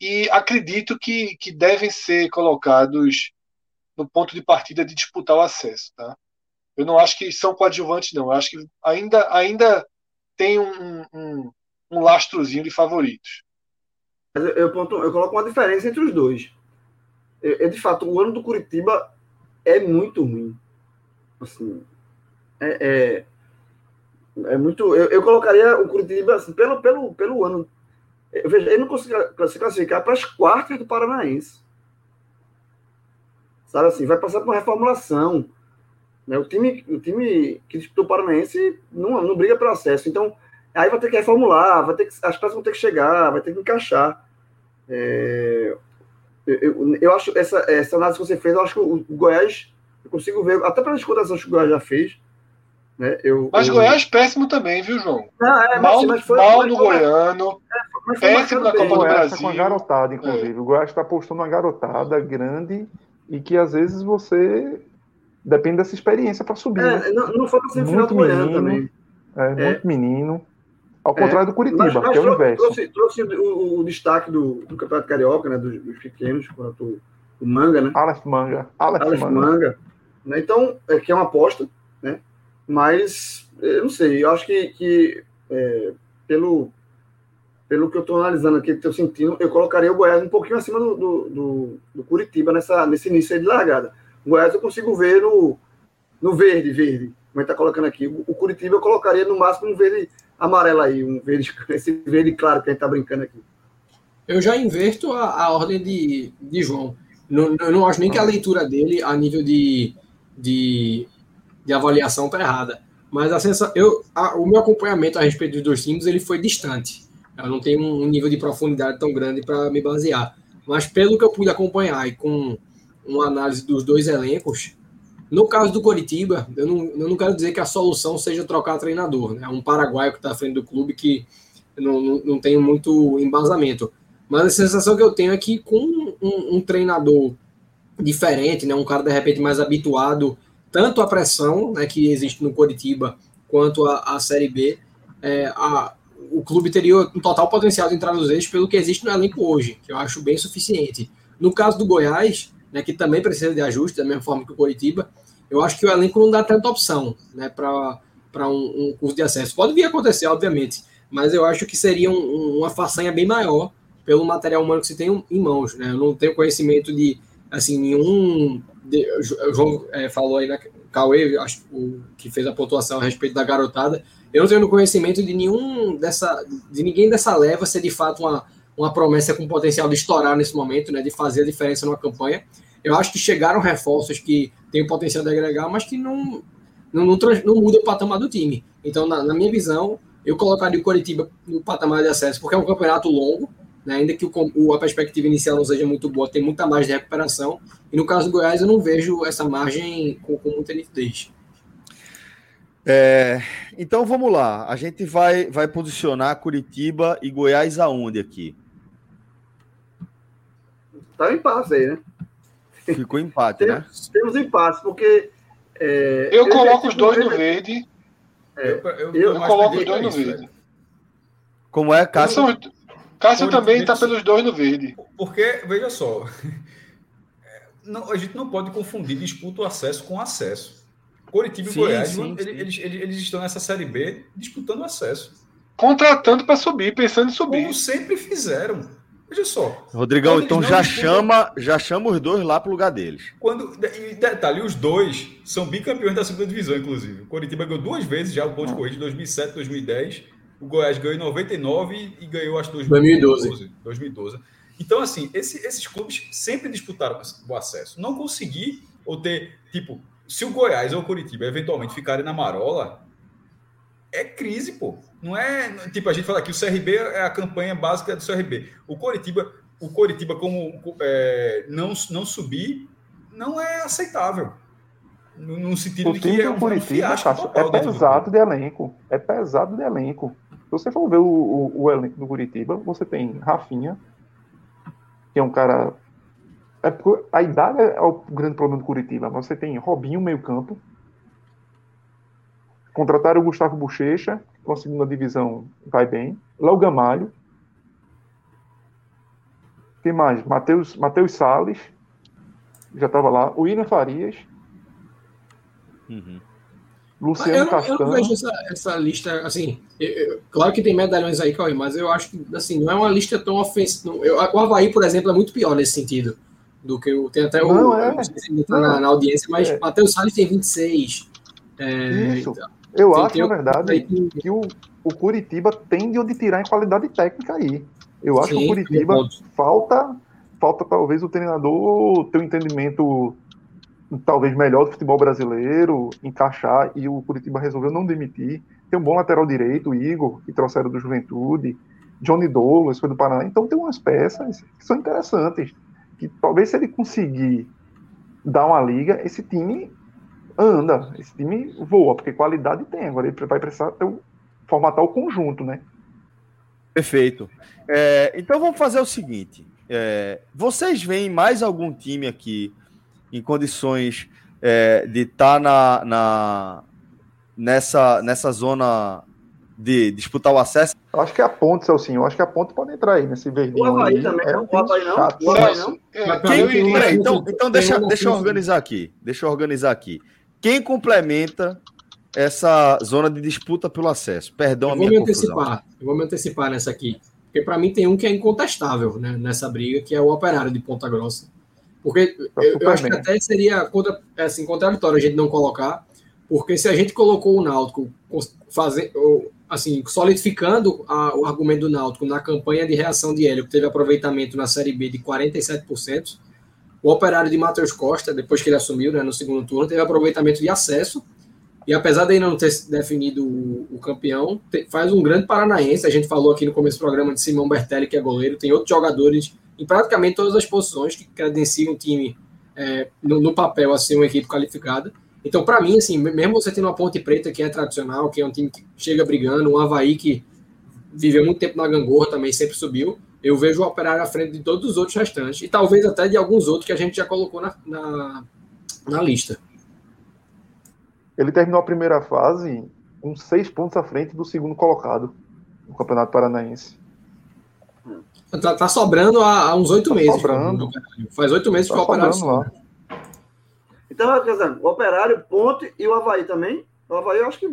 e acredito que, que devem ser colocados no ponto de partida de disputar o acesso. Tá? Eu não acho que são coadjuvantes, não. Eu acho que ainda, ainda tem um, um, um lastrozinho de favoritos. Eu, eu, eu, coloco uma diferença entre os dois. É, é, de fato, o ano do Curitiba é muito ruim. Assim, é, é, é muito. Eu, eu, colocaria o Curitiba assim, pelo, pelo, pelo ano. Eu vejo, ele não conseguiu se classificar para as quartas do Paranaense. Sabe assim, vai passar por uma reformulação. Né? O, time, o time que disputou o Paranaense não, não briga pelo acesso. Então, aí vai ter que reformular, vai ter que, as peças vão ter que chegar, vai ter que encaixar. É, eu, eu, acho essa, essa análise que você fez, eu acho que o, Goiás, eu consigo ver, até pelas cotações que o Goiás já fez. Né, eu, mas eu... Goiás péssimo também, viu, João? Não, é, mal mas, foi, mal no Goiano, é, péssimo na Copa do Brasil. Tá com a garotada, inclusive. É. O Goiás está postando uma garotada grande e que às vezes você depende dessa experiência para subir. É, né? não, não foi para semifinal do Goiano também. É, muito menino. Ao contrário do Curitiba, mas, mas que é o inverso. Trouxe, trouxe o, o, destaque do, do Campeonato Carioca, né, dos, dos pequenos, quanto o Manga, né? Aleph Manga. Aleph, Aleph Manga. Manga né? Então, é, que é uma aposta, né? Mas, eu não sei, eu acho que, que é, pelo, pelo que eu estou analisando aqui, que estou sentindo, eu colocaria o Goiás um pouquinho acima do, do, do, do Curitiba nessa, nesse início de largada. O Goiás eu consigo ver no, no verde, verde, como está colocando aqui. O Curitiba eu colocaria no máximo um verde amarelo aí, um verde, esse verde claro que a gente está brincando aqui. Eu já inverto a, a ordem de, de João. Não, eu não acho nem que a leitura dele, a nível de, de, de avaliação, está errada. Mas a sensação, eu, a, o meu acompanhamento a respeito dos dois times ele foi distante. Eu não tenho um nível de profundidade tão grande para me basear. Mas pelo que eu pude acompanhar e com uma análise dos dois elencos, no caso do Coritiba, eu não, eu não quero dizer que a solução seja trocar treinador. Né? É um paraguaio que está à frente do clube que não, não, não tenho muito embasamento. Mas a sensação que eu tenho é que com um, um, treinador diferente, né, um cara de repente mais habituado tanto à pressão né, que existe no Coritiba quanto à, Série B, é, a, o clube teria um total potencial de entrar nos eixos pelo que existe no elenco hoje, que eu acho bem suficiente. No caso do Goiás, né, que também precisa de ajuste, da mesma forma que o Coritiba, eu acho que o elenco não dá tanta opção né, para um, um curso de acesso. Pode vir a acontecer, obviamente, mas eu acho que seria um, uma façanha bem maior pelo material humano que se tem em mãos. Né? Eu não tenho conhecimento de assim nenhum. De, o João é, falou aí na Cauê, acho o, que fez a pontuação a respeito da garotada. Eu não tenho conhecimento de nenhum dessa, de ninguém dessa leva ser de fato uma uma promessa com potencial de estourar nesse momento, né, de fazer a diferença numa campanha. Eu acho que chegaram reforços que têm o potencial de agregar, mas que não, não, não, não muda o patamar do time. Então, na, na, minha visão, eu colocaria o Coritiba no patamar de acesso, porque é um campeonato longo, né, ainda que o, a perspectiva inicial não seja muito boa, tem muita margem de recuperação. E no caso do Goiás, eu não vejo essa margem com, com muita nitidez. É, então vamos lá, a gente vai, vai posicionar Curitiba e Goiás aonde aqui? Tá um empate aí, né? Ficou empate, né? Temos empate, porque. É, eu, eu coloco os dois no verde. É, eu, eu, eu coloco os dois no verde. Como é, Cássio? Cássio também está pelos dois no verde. Porque, veja só, não, a gente não pode confundir disputa o acesso com acesso. Coritiba e Goiás, sim, eles, sim. Eles, eles, eles, estão nessa Série B disputando acesso. Contratando para subir, pensando em subir. Como sempre fizeram. Veja só. Rodrigão, então já chama, já chama os dois lá para o lugar deles. Quando, e detalhe, os dois são bicampeões da segunda divisão, inclusive. O Coritiba ganhou duas vezes já o ponto de corrida em 2007 2010. O Goiás ganhou em 99 e ganhou, acho, 2012. 2012. Então, assim, esse, esses clubes sempre disputaram o acesso. Não conseguir ou ter, tipo, se o Goiás ou o Coritiba eventualmente ficarem na marola, é crise, pô. Não é tipo a gente fala que o CRB é a campanha básica do CRB. O Coritiba, o Coritiba como é, não, não subir, não é aceitável. No, no sentido O de que é um, Curitiba, fiasco é pesado de elenco. É pesado de elenco. Se você for ver o, o, o elenco do Curitiba, você tem Rafinha, que é um cara. É porque a idade é o grande problema do Curitiba. Você tem Robinho, meio-campo. Contrataram o Gustavo Bochecha, com a segunda divisão vai bem. Léo Gamalho. Quem mais? Matheus Matheus Salles. Já estava lá. O William Farias. Uhum. Luciano eu, não, eu Castanho. não vejo essa, essa lista, assim, eu- eu- claro que tem medalhões aí, Cauê, mas eu acho que, assim, não é uma lista tão ofensiva. não- eu- O Havaí, por exemplo, é muito pior nesse sentido do que o. Tem até o. Não, é. eu não sei se ele tá na, na audiência, mas É. Matheus Salles tem 26. É, Isso. então, Eu acho, na verdade, que- que o, o Curitiba tem de onde tirar em qualidade técnica aí. Eu acho que Sim, o Curitiba falta, falta talvez o treinador ter um entendimento talvez melhor do futebol brasileiro, encaixar, e o Curitiba resolveu não demitir. Tem um bom lateral direito, o Igor, que trouxeram do Juventude, Johnny Douglas, foi do Paraná. Então tem umas peças que são interessantes, que talvez se ele conseguir dar uma liga, esse time anda, esse time voa, porque qualidade tem. Agora ele vai precisar ter formatar o conjunto, né? Perfeito. É, então vamos fazer o seguinte: é, vocês veem mais algum time aqui em condições é, de estar na, na- nessa, nessa zona de disputar o acesso? Eu acho que a ponte, Celcinho, eu acho que a ponte pode entrar aí nesse verdinho. O Havaí aí. também, é não? um O Havaí não? chato. O Havaí não? é, eu peraí, então, então deixa, deixa eu organizar aqui. Deixa eu organizar aqui. Quem complementa essa zona de disputa pelo acesso? Perdão Eu a vou minha me confusão. antecipar, eu vou me antecipar nessa aqui. Porque para mim tem um que é incontestável né, nessa briga, que é o Operário de Ponta Grossa. Porque eu, eu acho que até seria contra, assim, contraditório a gente não colocar, porque se a gente colocou o Náutico fazer, ou, assim, solidificando a- o argumento do Náutico na campanha de reação de Hélio, que teve aproveitamento na Série B de 47%, o Operário de Matheus Costa, depois que ele assumiu né, no segundo turno, teve aproveitamento de acesso e apesar de ainda não ter definido o, o campeão, te- faz um grande paranaense. A gente falou aqui no começo do programa de Simão Bertelli, que é goleiro. Tem outros jogadores em praticamente todas as posições que credenciam um time é, no, no papel a ser uma equipe qualificada. Então, para mim, assim, mesmo você tendo uma Ponte Preta que é tradicional, que é um time que chega brigando, um Havaí que viveu muito tempo na gangorra também, sempre subiu, eu vejo o Operário à frente de todos os outros restantes. E talvez até de alguns outros que a gente já colocou na, na, na lista. Ele terminou a primeira fase com seis pontos à frente do segundo colocado no Campeonato Paranaense. Tá, tá sobrando há, há uns oito Tá meses. sobrando. Faz oito meses Tá que o Operário sobrando lá. Então, quer dizer, o Operário, Ponte e o Havaí também. O Havaí eu acho que.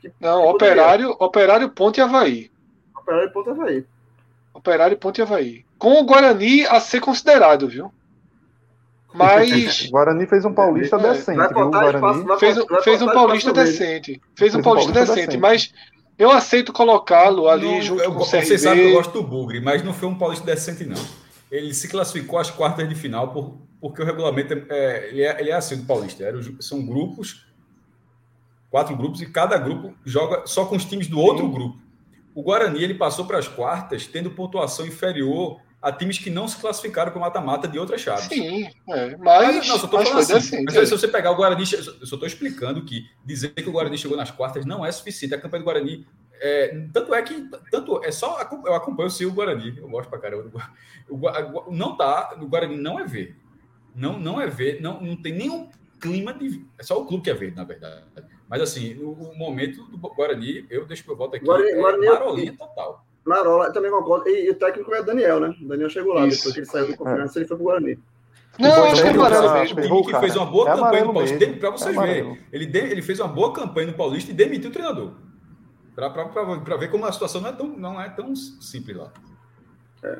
que Não, que Operário, Operário, Ponte e Havaí. Operário e Ponte e Havaí. Operário, Ponte e Havaí. Com o Guarani a ser considerado, viu? Mas O Guarani fez um paulista É, decente, viu? Espaço, Guarani. vai fez, um- fez um paulista espaço decente. Fez um paulista paulista decente, decente. mas eu aceito colocá-lo ali Não, junto eu- com o Você sabe que eu gosto do Bugre, mas não foi um paulista decente, não. Ele se classificou às quartas de final por, porque o regulamento é, é, ele, é, ele é assim do paulista. Era, são grupos, quatro grupos, e cada grupo joga só com os times do outro grupo. O Guarani ele passou para as quartas tendo pontuação inferior a times que não se classificaram para o mata-mata de outras chaves. Sim, é, Mas, mas, não, só tô mas falando assim. decente. Mas é. se você pegar o Guarani, eu só estou explicando que dizer que o Guarani chegou nas quartas não é suficiente. A campanha do Guarani, é, tanto é que, tanto é só eu acompanho sigo o Guarani, eu gosto pra caramba. O, Gua- não tá, o Guarani não é verde, não não é verde, não, não tem nenhum clima de, é só o clube que é verde na verdade. Mas assim, o, o momento do Guarani, eu deixo meu voto aqui, Guarani- é Guarani- marolinha total. Marola, também concordo. E, e o técnico é o Daniel, né? O Daniel chegou lá, Isso. depois que ele saiu do confiança, ele foi pro Guarani. Não, acho que é amarelo Errou, time que fez uma boa É campanha no Paulista, para vocês É verem. Ele, de- ele fez uma boa campanha no Paulista e demitiu o treinador. Para ver como a situação não é tão, não é tão simples lá.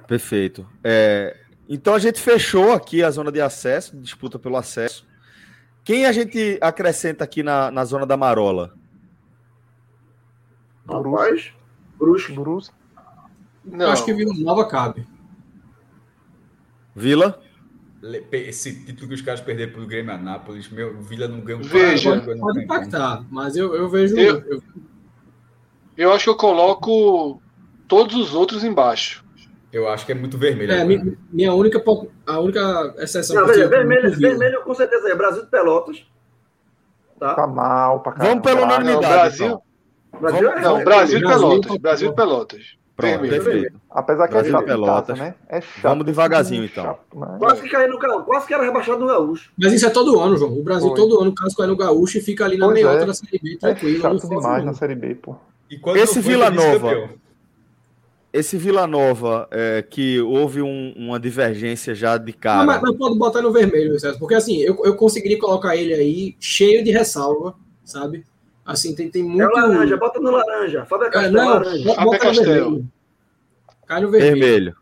Perfeito. É, então a gente fechou aqui a zona de acesso, disputa pelo acesso. Quem a gente acrescenta aqui na, na zona da Marola? Rapaz, Brusque. Brusque. Eu Não, acho que Vila Nova cabe. Vila? Esse título que os caras perderam para o Grêmio Anápolis, meu, Vila não ganhou. Veja. Pode, pode impactar, mas eu, eu vejo. Eu- eu- Eu acho que eu coloco todos os outros embaixo. Eu acho que é muito vermelho. É, agora. mi- minha única, a única exceção Não, que eu veja, tinha- vermelho, vermelho com certeza é Brasil de Pelotas. Tá? Tá mal pra caramba. Vamos pela unanimidade. Não, Brasil- então. Brasil Vamos- é Não, é Brasil e Brasil, Pelotas. Brasil. Brasil Pelotas. Pronto, Vermelho. perfeito. Apesar que Brasil é chato e Pelotas. casa, né? É chato. Vamos devagarzinho, então. Chato, mas- Quase que caiu no Gaúcho, quase que era rebaixado no Gaúcho. Mas isso é todo ano, João. O Brasil Foi. todo ano, caso cai no Gaúcho e fica ali na Pois meiota é. da Série B, É tranquilo. não chato demais na Série B, pô. E Esse Vila Nova. Esse Vila Nova, é, que houve um- uma divergência já de cara. Não, mas, mas pode botar no vermelho, César, porque assim, eu, eu conseguiria colocar ele aí cheio de ressalva, sabe? Assim, tem, tem É muito. o laranja, bota no laranja. Fábio É, Castelo, não, laranja. bota Fábio no Castel. vermelho. Cai no vermelho. vermelho.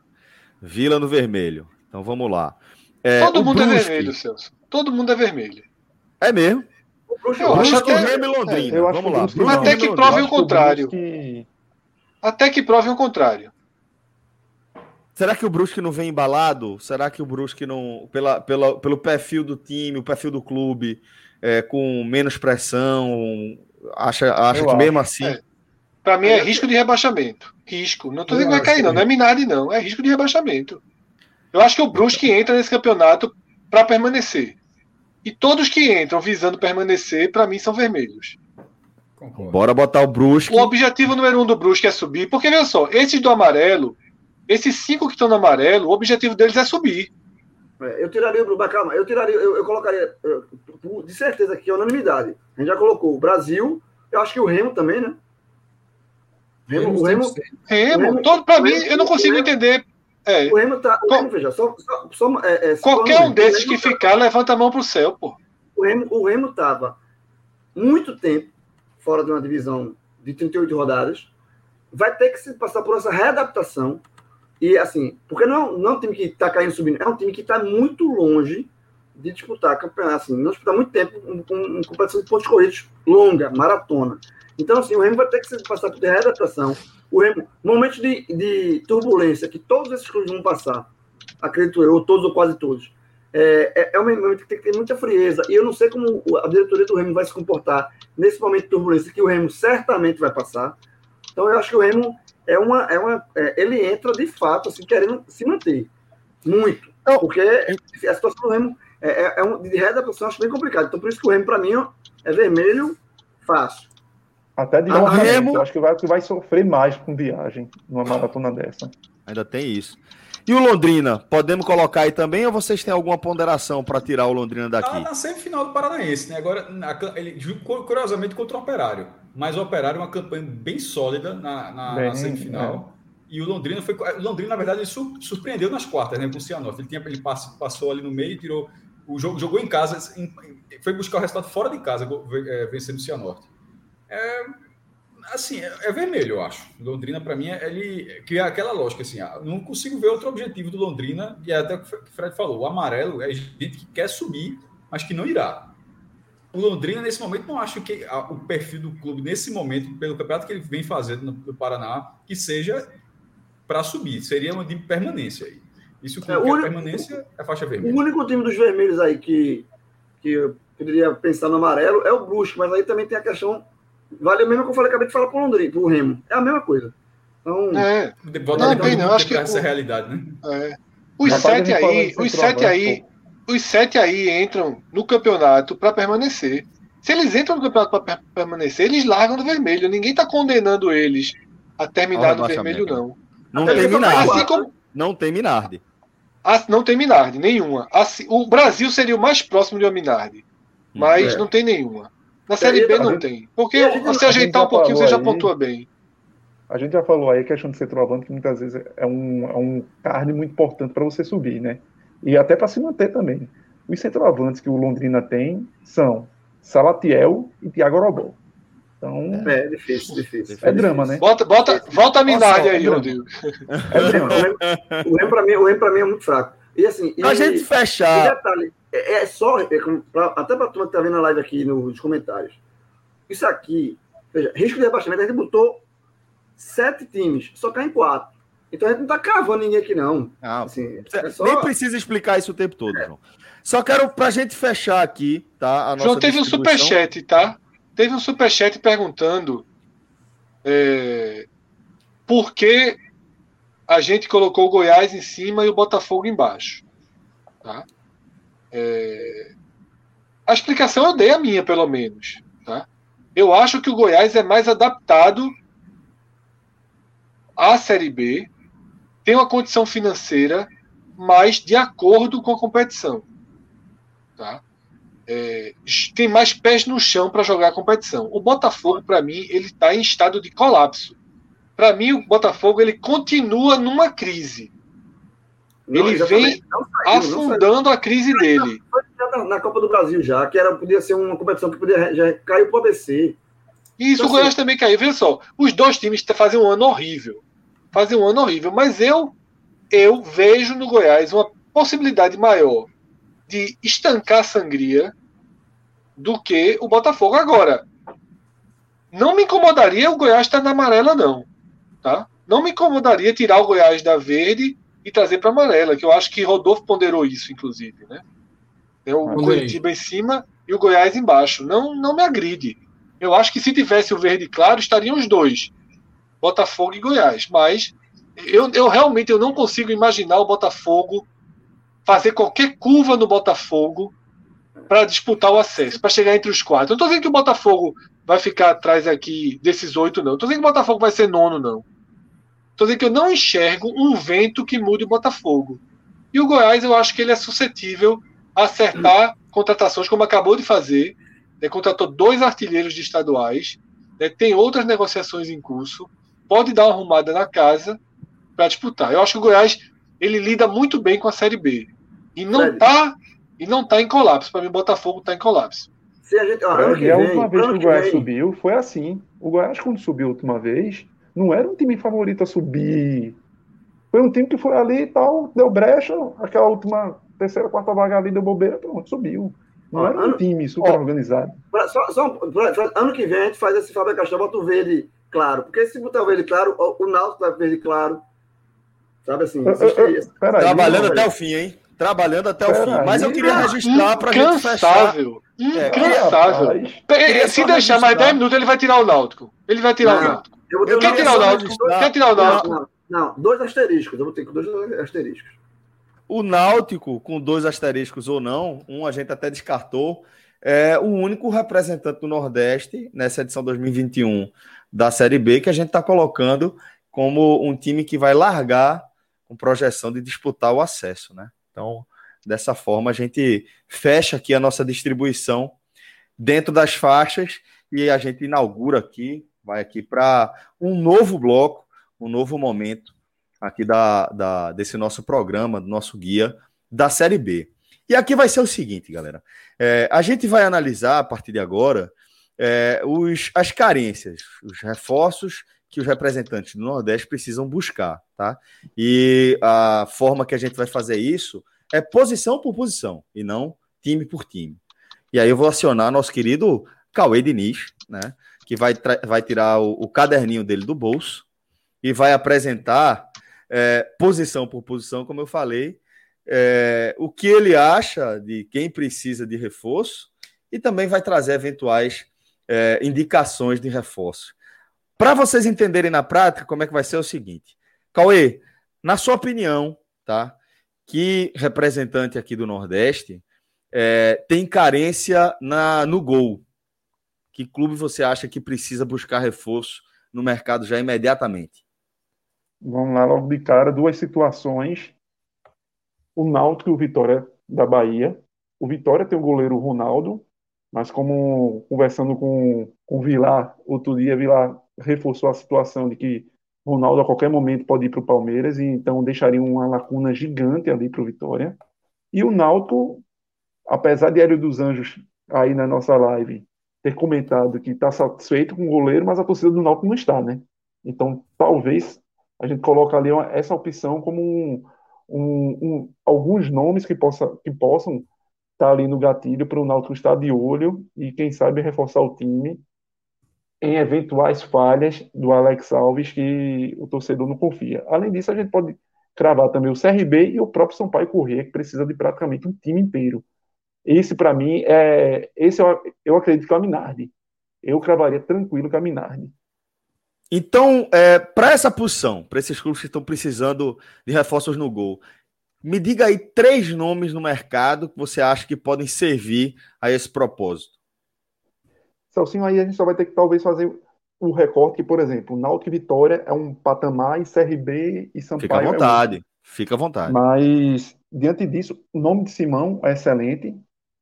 Vila no vermelho. Então vamos lá. É, Todo mundo é Brusque- vermelho, Celso. Todo mundo é vermelho. É mesmo. O Eu acho Brusque, até- Remo e Londrina. Vamos que lá. Brusque. Até que prove o que contrário. Brusque- Até que prove o contrário. Será que o Brusque não vem embalado? Será que o Brusque não, pela, pela, pelo perfil do time, o perfil do clube, é, com menos pressão, acha, acha Eu que acho. mesmo assim. É. Pra mim é risco de rebaixamento. Risco. Não tô Eu dizendo que vai cair, não. Não é Minardi, não. É risco de rebaixamento. Eu acho que o Brusque entra nesse campeonato para permanecer. E todos que entram visando permanecer, para mim, são vermelhos. Concordo. Bora botar o Brusque. O objetivo número um do Brusque é subir, porque veja só, esses do amarelo, esses cinco que estão no amarelo, o objetivo deles é subir. É, eu tiraria o Bruno, calma, eu tiraria, eu, eu colocaria, eu, de certeza aqui, é unanimidade. A gente já colocou o Brasil, eu acho que o Remo também, né? Remo, o Remo, Remo, Remo- todo para mim, eu não consigo Remo- entender. É, o Remo tá. O Remo, veja, só. só, só é, é, qualquer um desses que tá- ficar, levanta a mão pro céu, pô. O Remo, o Remo tava muito tempo fora de uma divisão de 38 rodadas. Vai ter que se passar por essa readaptação. E assim, porque não, não é um time que está caindo subindo, é um time que está muito longe de disputar campeonato, assim, não disputar muito tempo com com- com competição de pontos corridos longa, maratona. Então, assim, o Remo vai ter que se passar por readaptação. O Remo, momentos de, de turbulência que todos esses clubes vão passar, acredito eu, todos ou quase todos, é, é, é um momento que tem que ter muita frieza. E eu não sei como a diretoria do Remo vai se comportar nesse momento de turbulência que o Remo certamente vai passar. Então, eu acho que o Remo é uma. É uma é, ele entra de fato, assim, querendo se manter. Muito. Então, Porque a situação do Remo é, é, é um, de readaptação, acho bem complicado. Então, por isso que o Remo, para mim, é vermelho fácil. Até de Ah, o deslocamento, Remo- Eu acho que vai, que vai sofrer mais com viagem numa maratona dessa. Ainda tem isso. E o Londrina, podemos colocar aí também ou vocês têm alguma ponderação para tirar o Londrina Tá daqui? na semifinal do Paranaense, né? Agora, na- ele curiosamente contra o Operário. Mas o Operário é uma campanha bem sólida na, na- Bem, na semifinal. E o Londrina foi. O Londrina, na verdade, ele sur- surpreendeu nas quartas, né? Com o Cianorte. Ele, tinha, ele pass- passou ali no meio e tirou. O jogo jogou em casa, foi buscar o resultado fora de casa, é, vencendo o Cianorte. É, assim, é, é vermelho, eu acho. Londrina, para mim, é- ele cria aquela lógica, assim, ah, não consigo ver outro objetivo do Londrina, e é até o que o Fred falou, o amarelo é gente que quer subir, mas que não irá. O Londrina, nesse momento, não acho que a- o perfil do clube, nesse momento, pelo campeonato que ele vem fazendo no, no Paraná, que seja para subir, seria uma de permanência aí. Isso que É, o único- permanência é faixa O vermelha. único time dos vermelhos aí que, que eu poderia pensar no amarelo é o Brusque, mas aí também tem a questão. Vale o mesmo que eu falei, acabei de falar pro Londrina, pro Remo. É a mesma coisa. Então, É, Volta Não, a tem não, acho que essa o- realidade, né? é. Os sete aí, os sete aí, centroavante, os sete aí entram no campeonato para permanecer. Se eles entram no campeonato para permanecer, eles largam do vermelho. Ninguém está condenando eles a terminar no vermelho, não. Não Até tem Minardi. Assim como Não tem Minardi. Ah, não tem Minardi, nenhuma. Assim, o Brasil seria o mais próximo de uma Minardi, mas É. não tem nenhuma. Na Série B a não gente- tem. Porque e a gente- se a ajeitar um pouquinho, você já aí. pontua bem. A gente já falou aí a questão do centroavante, que muitas vezes é um, é um carne muito importante para você subir, né? E até para se manter também. Os centroavantes que o Londrina tem são Salatiel e Thiago Orobó. Então, é difícil, difícil. é drama, né? Bota, bota, volta a Minardi Nossa, aí. Rodrigo. É O drama. O Remo, pra mim, mim é muito fraco. E assim, e, Pra gente e fechar. detalhe, é, é só, é como pra- até pra turma que tá vendo a live aqui nos comentários. Isso aqui, veja, risco de rebaixamento, a gente botou sete times, só cai em quatro. Então a gente não tá cravando ninguém aqui, não. Ah, Assim, é só- Nem precisa explicar isso o tempo todo, João. Só quero, pra gente fechar aqui, tá? A nossa João teve um superchat, tá? Teve um superchat perguntando é, por que a gente colocou o Goiás em cima e o Botafogo embaixo. Tá? É, a explicação eu dei a minha, pelo menos. Tá? Eu acho que o Goiás é mais adaptado à Série B, tem uma condição financeira mais de acordo com a competição. Tá? É, tem mais pés no chão para jogar a competição. O Botafogo, para mim, ele está em estado de colapso. Para mim, o Botafogo ele continua numa crise. Não, ele vem saiu, afundando a crise dele. Na Copa do Brasil já, que era, podia ser uma competição que podia, já caiu para o ABC. E isso, então, o Goiás assim, também caiu. Veja só, os dois times fazem um ano horrível. Fazem um ano horrível. Mas eu, eu vejo no Goiás uma possibilidade maior de estancar a sangria do que o Botafogo. Agora, não me incomodaria o Goiás estar na amarela, não. Tá? Não me incomodaria tirar o Goiás da verde e trazer para amarela, que eu acho que Rodolfo ponderou isso, inclusive. Né? É o Curitiba em cima e o Goiás embaixo. Não, não me agride. Eu acho que se tivesse o verde claro, estariam os dois, Botafogo e Goiás. Mas eu, eu realmente eu não consigo imaginar o Botafogo fazer qualquer curva no Botafogo para disputar o acesso, para chegar entre os quatro. Não estou dizendo que o Botafogo vai ficar atrás aqui desses oito, não. Estou dizendo que o Botafogo vai ser nono, não. Estou dizendo que eu não enxergo um vento que mude o Botafogo. E o Goiás, eu acho que ele é suscetível a acertar contratações, como acabou de fazer. Né, contratou dois artilheiros de estaduais, né, tem outras negociações em curso, pode dar uma arrumada na casa para disputar. Eu acho que o Goiás ele lida muito bem com a Série B. E não está e não tá em colapso. Para mim, Botafogo está em colapso. Se a, gente, ó, a vem, última vez que o Goiás vem. subiu foi assim. O Goiás, quando subiu a última vez, não era um time favorito a subir. Foi um time que foi ali e tal, deu brecha, aquela última terceira, quarta vaga ali deu bobeira, pronto, subiu. Não ó, era um ano, time super ó, organizado. Pra, só, só, pra, ano que vem a gente faz esse Fábio Castelo, bota o verde claro. Porque se botar o verde claro, o, o Náutico vai verde claro. Sabe assim? Trabalhando até o fim, hein? Trabalhando até o fim. Mas eu queria registrar para gente fechar. Incansável. É, se deixar mais 10 minutos, ele vai tirar o Náutico. Ele vai tirar não, o Náutico. Eu, eu quero tirar o Náutico. Quer tirar o Náutico? Não, não, dois asteriscos. Eu vou ter com dois asteriscos. O Náutico, com dois asteriscos ou não, um a gente até descartou, é o único representante do Nordeste nessa edição 2021 da Série B que a gente está colocando como um time que vai largar com projeção de disputar o acesso, né? Então, dessa forma, a gente fecha aqui a nossa distribuição dentro das faixas e a gente inaugura aqui, vai aqui para um novo bloco, um novo momento aqui da, da, desse nosso programa, do nosso guia da Série B. E aqui vai ser o seguinte, galera. É, a gente vai analisar a partir de agora é, os, as carências, os reforços que os representantes do Nordeste precisam buscar, tá? E a forma que a gente vai fazer isso é posição por posição e não time por time. E aí eu vou acionar nosso querido Cauê Diniz, né? Que vai, vai tirar o, o caderninho dele do bolso e vai apresentar é, posição por posição, como eu falei, é, o que ele acha de quem precisa de reforço e também vai trazer eventuais é, indicações de reforço. Para vocês entenderem na prática como é que vai ser é o seguinte. Cauê, na sua opinião, tá? Que representante aqui do Nordeste é, tem carência na, no gol? Que clube você acha que precisa buscar reforço no mercado já imediatamente? Vamos lá, logo de cara, duas situações. O Náutico e o Vitória da Bahia. O Vitória tem o goleiro Ronaldo, mas como conversando com, com o Vilar outro dia, Vilar reforçou a situação de que Ronaldo a qualquer momento pode ir para o Palmeiras e então deixaria uma lacuna gigante ali para o Vitória. E o Náutico, apesar de Hélio dos Anjos aí na nossa live ter comentado que está satisfeito com o goleiro, mas a torcida do Náutico não está, né? Então talvez a gente coloque ali essa opção como um, um, um, alguns nomes que, possa, que possam estar tá ali no gatilho para o Náutico estar de olho e quem sabe reforçar o time em eventuais falhas do Alex Alves que o torcedor não confia. Além disso, a gente pode cravar também o CRB e o próprio Sampaio Corrêa, que precisa de praticamente um time inteiro. Esse, para mim, é. Esse eu, eu acredito que é o Minardi. Eu cravaria tranquilo com a Minardi. Então, é, para essa posição, para esses clubes que estão precisando de reforços no gol, me diga aí três nomes no mercado que você acha que podem servir a esse propósito. Celcinho, aí a gente só vai ter que talvez fazer o recorte que, por exemplo, Náutico e Vitória é um patamar e CRB e Sampaio Fica à vontade, é um... fica à vontade. Mas, diante disso, o nome de Simão é excelente,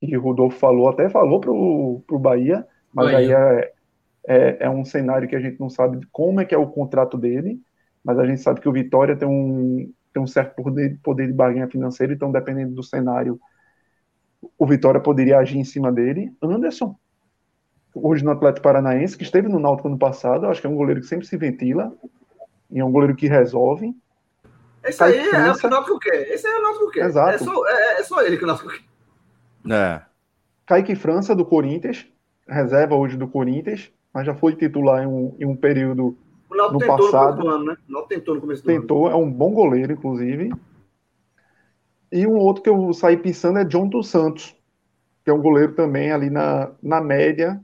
e o Rodolfo falou, até falou para o Bahia, mas Bahia. aí é, é, é, um cenário que a gente não sabe como é que é o contrato dele, mas a gente sabe que o Vitória tem um, tem um certo poder, poder de barganha financeira, então dependendo do cenário, o Vitória poderia agir em cima dele. Anderson, hoje no Atlético Paranaense, que esteve no Náutico ano passado, acho que é um goleiro que sempre se ventila, e é um goleiro que resolve. Esse aí é o que o Náutico quer. Esse é o Náutico quer. Exato. É só, é, é só ele que o Náutico quer. É. Kaique França, do Corinthians, reserva hoje do Corinthians, mas já foi titular em um, em um período no passado. No ano, né? O tentou no começo do tentou, ano. é um bom goleiro, inclusive. E um outro que eu saí pensando é John dos Santos, que é um goleiro também ali na, na média,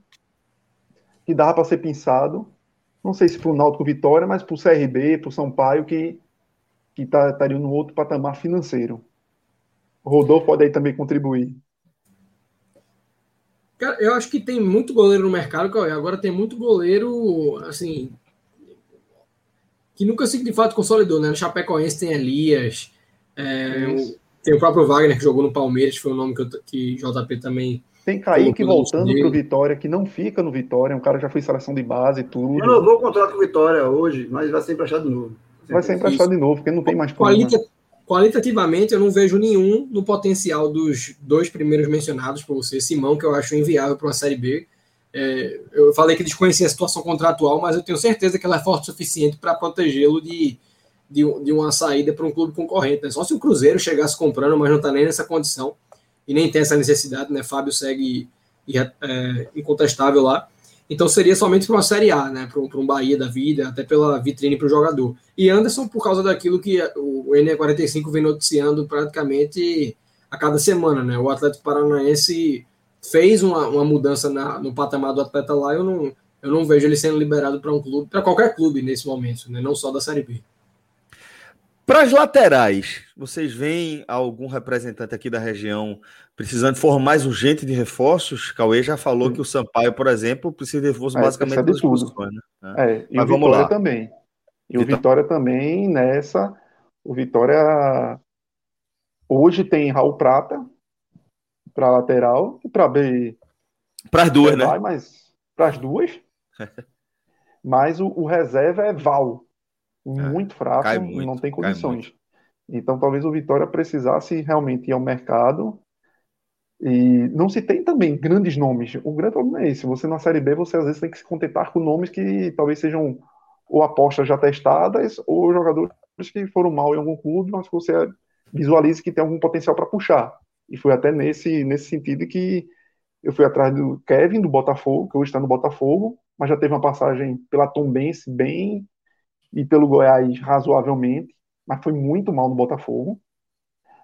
que dava para ser pensado. Não sei se para o Náutico Vitória, mas para o CRB, para o Sampaio, que que tá, estaria no outro patamar financeiro. O Rodolfo pode aí também contribuir. Cara, eu acho que tem muito goleiro no mercado, agora tem muito goleiro, assim, que nunca se de fato consolidou, né? No Chapecoense tem Elias, é, tem o próprio Wagner que jogou no Palmeiras, foi o nome que, eu, que JP também. Tem Kaique voltando para o Vitória, que não fica no Vitória, um cara já foi seleção de base e tudo. Renovou o contrato com o Vitória hoje, mas vai ser emprestado de novo. Vai ser emprestado de novo, porque não tem mais Qualita, Qualitativamente, eu não vejo nenhum no potencial dos dois primeiros mencionados por você, Simão, que eu acho inviável para uma Série B. É, eu falei que desconhecia a situação contratual, mas eu tenho certeza que ela é forte o suficiente para protegê-lo de, de, de, uma saída para um clube concorrente. Né? Só se o Cruzeiro chegasse comprando, mas não está nem nessa condição e nem tem essa necessidade, né? Fábio segue é, incontestável lá. Então seria somente para uma Série A, né? Para um Bahia da vida, até pela vitrine para o jogador. E Anderson, por causa daquilo que o NE45 vem noticiando praticamente a cada semana, né? O Atlético Paranaense fez uma, uma mudança na, no patamar do atleta lá, eu não, eu não vejo ele sendo liberado para um clube, para qualquer clube nesse momento, né? Não só da Série B. Para as laterais, vocês veem algum representante aqui da região precisando de forma mais urgente de reforços? Cauê já falou Sim. que o Sampaio, por exemplo, precisa de reforço é, basicamente de tudo. Né? É, e Mas o Vitória lá. também. E o Vitória também nessa. O Vitória hoje tem Raul Prata para lateral e para B. Para as duas, né? Mas para as duas. mas o, o reserva é Val é, muito fraco, muito, não tem condições. Então, talvez o Vitória precisasse realmente ir ao mercado. E não se tem também grandes nomes. O grande problema é esse. Você na Série B, você às vezes tem que se contentar com nomes que talvez sejam ou apostas já testadas ou jogadores que foram mal em algum clube, mas que você visualize que tem algum potencial para puxar. E foi até nesse, nesse sentido que eu fui atrás do Kevin, do Botafogo, que hoje está no Botafogo, mas já teve uma passagem pela Tombense bem e pelo Goiás razoavelmente, mas foi muito mal no Botafogo.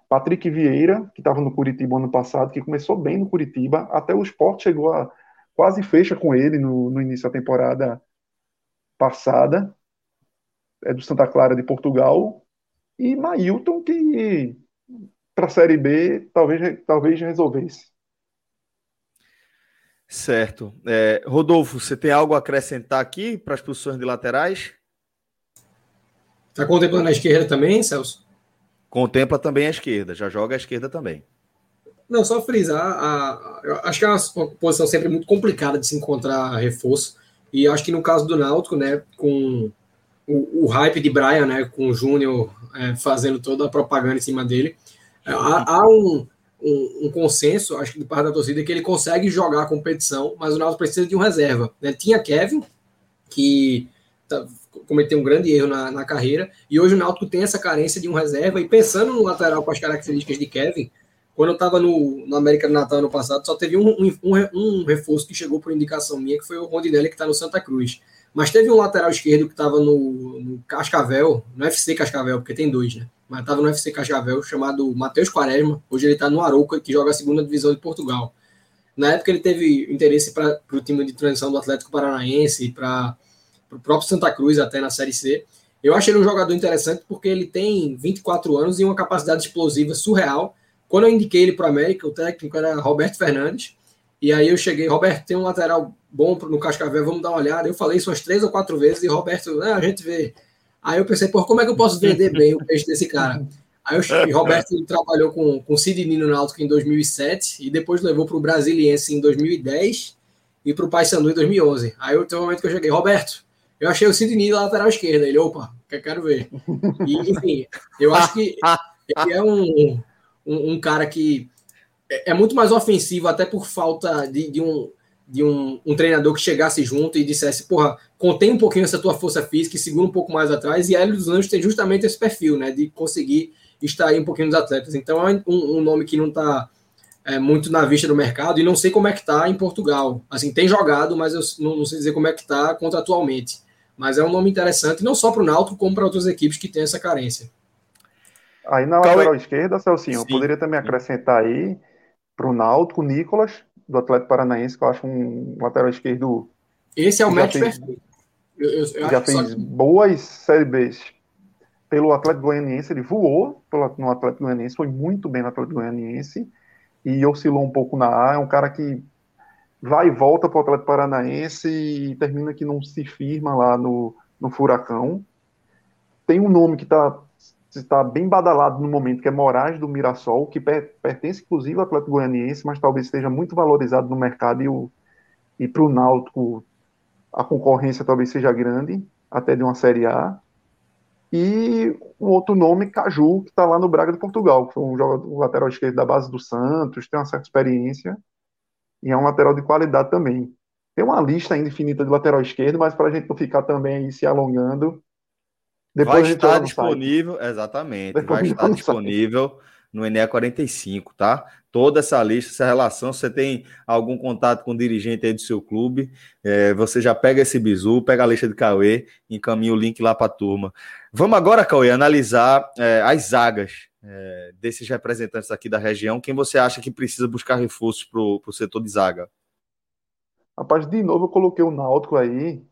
Patrick Vieira, que estava no Curitiba ano passado, que começou bem no Curitiba, até o esporte chegou a quase fecha com ele no, no início da temporada passada, é do Santa Clara de Portugal, e Mailton, que para a Série B talvez, talvez resolvesse. Certo. É, Rodolfo, você tem algo a acrescentar aqui para as posições de laterais? Está contemplando a esquerda também, Celso? Contempla também a esquerda, já joga a esquerda também. Não, só frisar, a, eu acho que é uma posição sempre muito complicada de se encontrar reforço, e acho que no caso do Náutico, né, com o, o hype de Brian, né, com o Júnior é, fazendo toda a propaganda em cima dele, é, há, há um, um, um, consenso, acho que de parte da torcida, que ele consegue jogar a competição, mas o Náutico precisa de um reserva. Né? Tinha Kevin, que tá, cometeu um grande erro na, na, carreira, e hoje o Náutico tem essa carência de um reserva, e pensando no lateral com as características de Kevin, quando eu estava no, no América do Natal ano passado, só teve um, um, um, reforço que chegou por indicação minha, que foi o Rondinelli, que está no Santa Cruz. Mas teve um lateral esquerdo que estava no, no, Cascavel, no FC Cascavel, porque tem dois, né? Mas estava no FC Cascavel, chamado Matheus Quaresma. Hoje ele está no Arouca, que joga a segunda divisão de Portugal. Na época ele teve interesse para o time de transição do Atlético Paranaense, para para o próprio Santa Cruz até na Série C. Eu achei ele um jogador interessante porque ele tem 24 anos e uma capacidade explosiva surreal. Quando eu indiquei ele para o América, o técnico era Roberto Fernandes. E aí eu cheguei, Roberto, tem um lateral bom no Cascavel, vamos dar uma olhada. Eu falei isso umas três ou quatro vezes e Roberto, ah, a gente vê. Aí eu pensei, por como é que eu posso vender bem o peixe desse cara? Aí o Roberto ele trabalhou com, com Sidney no Náutico em 2007 e depois levou para o Brasiliense em 2010 e para o Paysandu em 2011. Aí eu, teve um momento que eu cheguei, Roberto, eu achei o Sidney lateral esquerda. Ele, opa, quero ver. E, enfim, eu acho que ele é um, um, um, cara que é, é muito mais ofensivo, até por falta de, de um, de um, um, treinador que chegasse junto e dissesse, porra, contém um pouquinho essa tua força física e segura um pouco mais atrás. E a Hélio dos Anjos tem justamente esse perfil, né? De conseguir extrair um pouquinho dos atletas. Então é um, um nome que não está é, muito na vista do mercado e não sei como é que está em Portugal. Assim, tem jogado, mas eu não, não sei dizer como é que está contratualmente. Mas é um nome interessante, não só para o Náutico, como para outras equipes que têm essa carência. Aí na lateral é? esquerda, Celcinho, eu poderia também acrescentar aí para o Náutico, Nicolas, do Atlético Paranaense, que eu acho um lateral esquerdo. Esse é o match perfeito. Eu, eu, eu já fez que... boas Série Bs pelo Atlético Goianiense, ele voou no Atlético Goianiense, foi muito bem no Atlético Goianiense e oscilou um pouco na A. É um cara que vai e volta para o Atlético Paranaense e termina que não se firma lá no, no Furacão. Tem um nome que está tá bem badalado no momento, que é Moraes do Mirassol, que per, pertence inclusive ao Atlético Goianiense, mas talvez esteja muito valorizado no mercado e, e para o Náutico a concorrência talvez seja grande, até de uma Série A. E um outro nome, Caju, que está lá no Braga de Portugal, que foi um jogador lateral esquerdo da base do Santos, tem uma certa experiência e é um lateral de qualidade também. Tem uma lista ainda infinita de lateral esquerdo, mas para a gente não ficar também aí se alongando. Depois vai estar disponível, exatamente, Depois vai estar disponível no ENE 45, tá? Toda essa lista, essa relação, você tem algum contato com o dirigente aí do seu clube, é, você já pega esse bizu, pega a lista de Cauê, encaminha o link lá para a turma. Vamos agora, Cauê, analisar é, as zagas é, desses representantes aqui da região. Quem você acha que precisa buscar reforços para o setor de zaga? Rapaz, de novo eu coloquei o Náutico aí,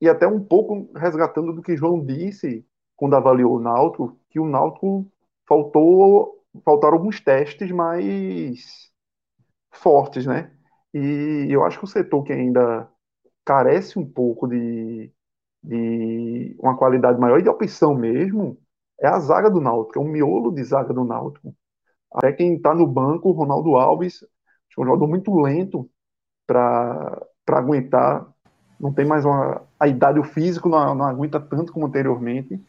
e até um pouco resgatando do que João disse quando avaliou o Náutico, que o Náutico faltou faltaram alguns testes mais fortes, né? E eu acho que o setor que ainda carece um pouco de, de uma qualidade maior e de opção mesmo é a zaga do Náutico, é um miolo de zaga do Náutico. Até quem está no banco, o Ronaldo Alves, é um jogador muito lento para aguentar, não tem mais uma, a idade, o físico não, não aguenta tanto como anteriormente.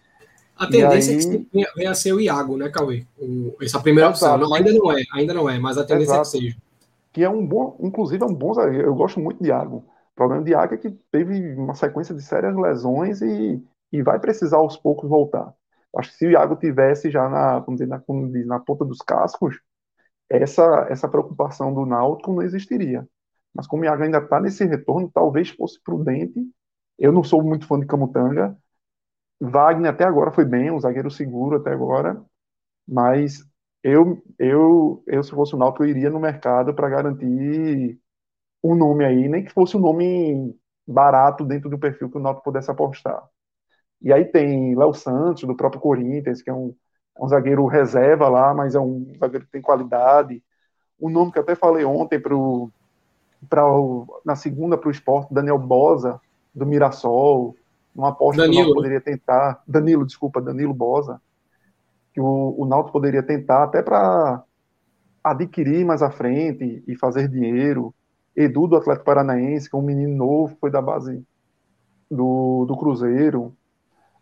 A tendência aí... é que venha a ser o Iago, né, Cauê? O, essa primeira opção. Não, ainda não é, ainda não é, mas a tendência Exato. é que seja. Que é um bom, inclusive é um bom zagueiro. Eu gosto muito de Iago. O problema de Iago é que teve uma sequência de sérias lesões e, e vai precisar aos poucos voltar. Acho que se o Iago tivesse já na, vamos dizer, na, na ponta dos cascos, essa, essa preocupação do Náutico não existiria. Mas como o Iago ainda está nesse retorno, talvez fosse prudente. Eu não sou muito fã de Camutanga, Wagner até agora foi bem, um zagueiro seguro até agora, mas eu, eu, eu se fosse o Náutico, eu iria no mercado para garantir um nome aí, nem que fosse um nome barato dentro do perfil que o Náutico pudesse apostar. E aí tem Léo Santos, do próprio Corinthians, que é um, é um zagueiro reserva lá, mas é um zagueiro que tem qualidade. Um nome que eu até falei ontem pro, pra, na segunda para o esporte, Daniel Bosa, do Mirassol uma aposta Danilo. que o Náutico poderia tentar, Danilo, desculpa, Danilo Bosa, que o, o Náutico poderia tentar até para adquirir mais à frente e fazer dinheiro. Edu do Atlético Paranaense, que é um menino novo, foi da base do, do Cruzeiro.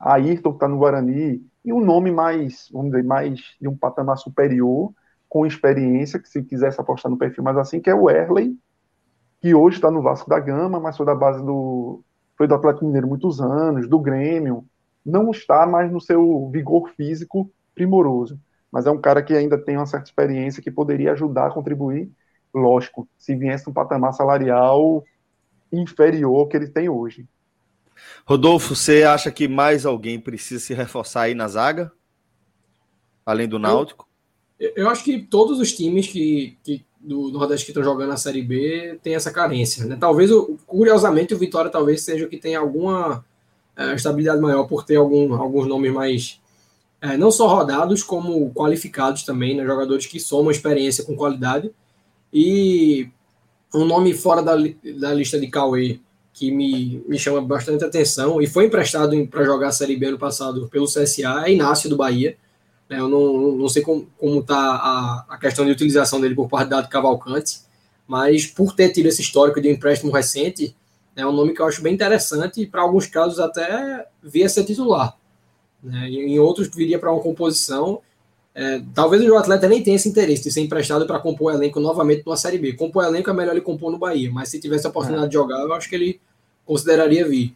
Ayrton, que está no Guarani, e um nome mais, vamos dizer, mais de um patamar superior, com experiência, que se quisesse apostar no perfil mais assim, que é o Erley, que hoje está no Vasco da Gama, mas foi da base do, foi do Atlético Mineiro muitos anos, do Grêmio, não está mais no seu vigor físico primoroso, mas é um cara que ainda tem uma certa experiência que poderia ajudar a contribuir, lógico, se viesse um patamar salarial inferior ao que ele tem hoje. Rodolfo, você acha que mais alguém precisa se reforçar aí na zaga? Além do Náutico? Eu, eu acho que todos os times que, que do Nordeste que estão jogando na Série B tem essa carência. Né? Talvez, curiosamente, o Vitória talvez seja o que tem alguma é, estabilidade maior por ter algum, alguns nomes mais é, não só rodados, como qualificados também, né? jogadores que somam experiência com qualidade. E um nome fora da, da lista de Cauê que me, me chama bastante atenção e foi emprestado para jogar a Série B ano passado pelo CSA é Inácio do Bahia. Né? Eu não, não sei como está a, a questão de utilização dele por parte da Cavalcante, mas por ter tido esse histórico de empréstimo recente, é um nome que eu acho bem interessante e para alguns casos até via ser titular. Né? Em outros viria para uma composição. É, talvez o atleta nem tenha esse interesse de ser emprestado para compor o elenco novamente numa Série B. Compor o elenco é melhor ele compor no Bahia, mas se tivesse a oportunidade é. de jogar, eu acho que ele consideraria vir.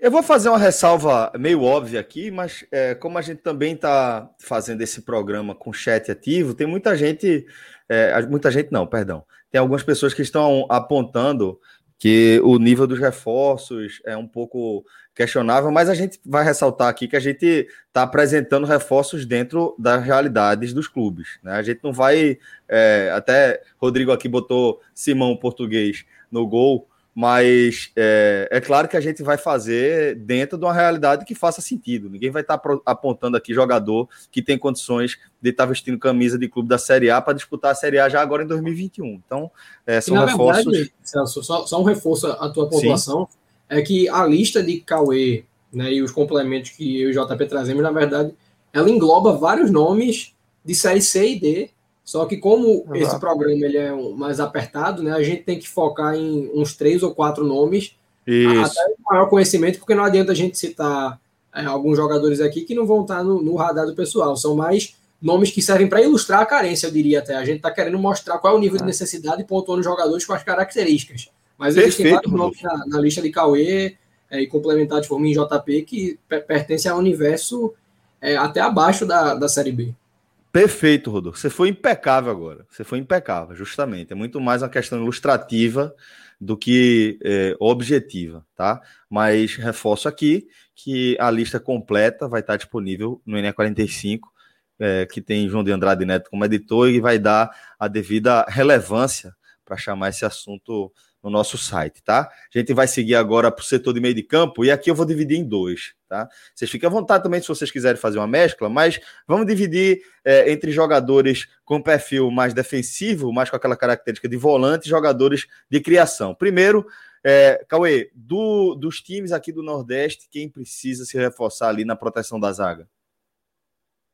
Eu vou fazer uma ressalva meio óbvia aqui, mas é, como a gente também está fazendo esse programa com chat ativo, tem muita gente, é, muita gente não, perdão, tem algumas pessoas que estão apontando que o nível dos reforços é um pouco questionável, mas a gente vai ressaltar aqui que a gente está apresentando reforços dentro das realidades dos clubes. Né? A gente não vai. É, até Rodrigo aqui botou Simão Português no gol, mas é, é, claro que a gente vai fazer dentro de uma realidade que faça sentido. Ninguém vai estar tá apontando aqui jogador que tem condições de estar tá vestindo camisa de clube da Série A para disputar a Série A já agora em 2021. Então, é, são e, reforços. Verdade, Celso, só, só, um reforço à tua pontuação Sim. É que a lista de Cauê né, e os complementos que eu e o JP trazemos, na verdade, ela engloba vários nomes de Série C e D só que como Exato. esse programa ele é mais apertado, né, a gente tem que focar em uns três ou quatro nomes, Isso. até maior conhecimento, porque não adianta a gente citar é, alguns jogadores aqui que não vão estar no, no radar do pessoal. São mais nomes que servem para ilustrar a carência, eu diria até. A gente está querendo mostrar qual é o nível é. de necessidade e pontuando jogadores com as características. Mas Perfeito, existem vários nomes na, na, lista de Cauê é, e complementados por mim JP que pertencem ao universo é, até abaixo da, da Série B. Perfeito, Rodolfo. Você foi impecável agora. Você foi impecável, justamente. É muito mais uma questão ilustrativa do que é, objetiva, tá? Mas reforço aqui que a lista completa vai estar disponível no NE45, é, que tem João de Andrade Neto como editor e vai dar a devida relevância para chamar esse assunto no nosso site, tá? A gente vai seguir agora para o setor de meio de campo e aqui eu vou dividir em dois, tá? Vocês fiquem à vontade também se vocês quiserem fazer uma mescla, mas vamos dividir é, entre jogadores com perfil mais defensivo, mais com aquela característica de volante, e jogadores de criação. Primeiro, é, Cauê, do, dos times aqui do Nordeste, quem precisa se reforçar ali na proteção da zaga?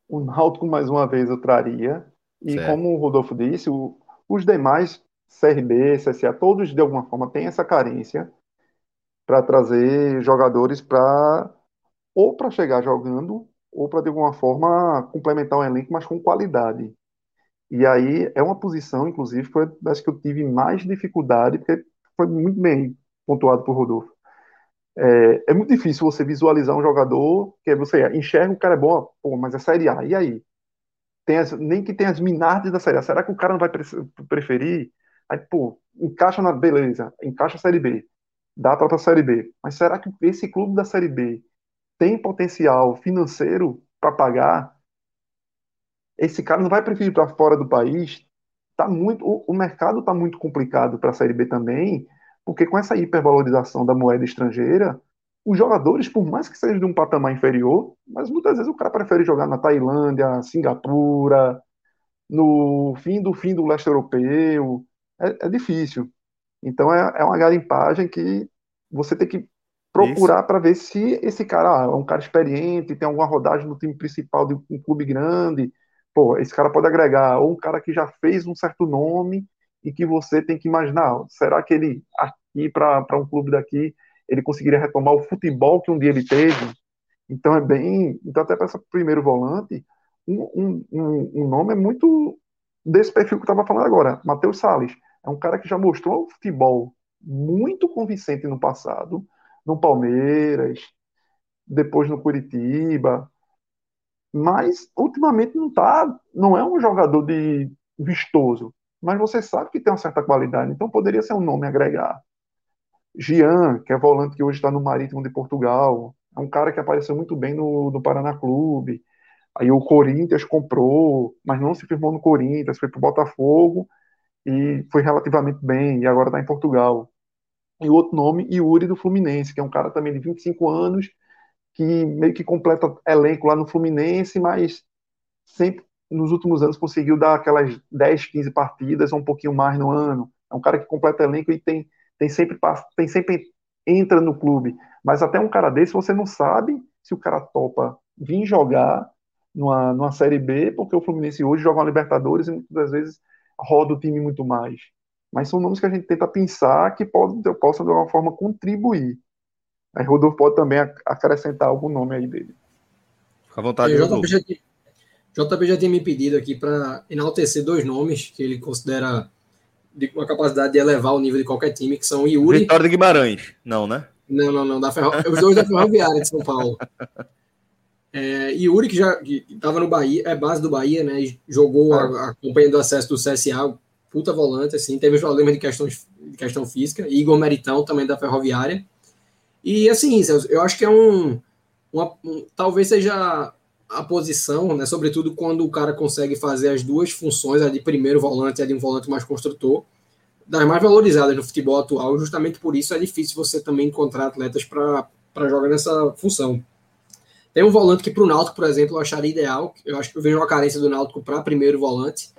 O Náutico, mais uma vez, eu traria. E certo. como o Rodolfo disse, o, os demais CRB, CSA, todos de alguma forma têm essa carência para trazer jogadores para ou para chegar jogando ou para de alguma forma complementar o elenco, mas com qualidade. E aí é uma posição, inclusive, foi acho que eu tive mais dificuldade, porque foi muito bem pontuado por Rodolfo. É, é muito difícil você visualizar um jogador que você enxerga o cara é bom, pô, mas é Série A, e aí? As, nem que tenha as minardes da Série A, será que o cara não vai preferir Aí, pô, encaixa na beleza, encaixa a Série B, dá para a Série B. Mas será que esse clube da Série B tem potencial financeiro para pagar? Esse cara não vai preferir para fora do país? Tá muito, o, o mercado está muito complicado para a Série B também, porque com essa hipervalorização da moeda estrangeira, os jogadores, por mais que sejam de um patamar inferior, mas muitas vezes o cara prefere jogar na Tailândia, Singapura, no fim do fim do leste europeu, é, é difícil. Então é, é uma garimpagem que você tem que procurar para ver se esse cara ah, é um cara experiente, tem alguma rodagem no time principal de um clube grande. Pô, esse cara pode agregar, ou um cara que já fez um certo nome e que você tem que imaginar, será que ele aqui para um clube daqui ele conseguiria retomar o futebol que um dia ele teve? Então é bem, então até para esse primeiro volante, um, um, um nome é muito desse perfil que eu estava falando agora, Matheus Salles. É um cara que já mostrou um futebol muito convincente no passado, no Palmeiras, depois no Curitiba, mas ultimamente não tá, não é um jogador de vistoso, mas você sabe que tem uma certa qualidade, então poderia ser um nome a agregar. Gian, que é volante que hoje está no Marítimo de Portugal, é um cara que apareceu muito bem no, no Paraná Clube. Aí o Corinthians comprou, mas não se firmou no Corinthians, foi para o Botafogo e foi relativamente bem, e agora está em Portugal. E outro nome, Yuri do Fluminense, que é um cara também de 25 anos, que meio que completa elenco lá no Fluminense, mas sempre nos últimos anos conseguiu dar aquelas 10, 15 partidas, ou um pouquinho mais no ano. É um cara que completa elenco e tem, tem sempre tem sempre entra no clube. Mas até um cara desse você não sabe se o cara topa vir jogar numa, numa Série B, porque o Fluminense hoje joga uma Libertadores e muitas vezes roda o time muito mais. Mas são nomes que a gente tenta pensar que podem, possam de alguma forma contribuir. Aí Rodolfo pode também acrescentar algum nome aí dele. Fica à vontade, Rodolfo. JP já tinha me pedido aqui para enaltecer dois nomes que ele considera de uma capacidade de elevar o nível de qualquer time, que são Yuri. Vitória de Guimarães, não, né? Não, não, não. Da Ferro... Os dois da Ferroviária de São Paulo. É, Yuri, que já estava no Bahia, é base do Bahia, né? Jogou a, a companhia do acesso do CSA, puta volante, assim, teve problemas de, questões, de questão física. Igor Meritão, também da Ferroviária. E assim, eu acho que é um, uma, um talvez seja a posição, né, sobretudo quando o cara consegue fazer as duas funções, a de primeiro volante e a de um volante mais construtor, das mais valorizadas no futebol atual. Justamente por isso é difícil você também encontrar atletas para jogar nessa função. Tem um volante que para o Náutico, por exemplo, eu acharia ideal. Eu acho que eu vejo uma carência do Náutico para primeiro volante,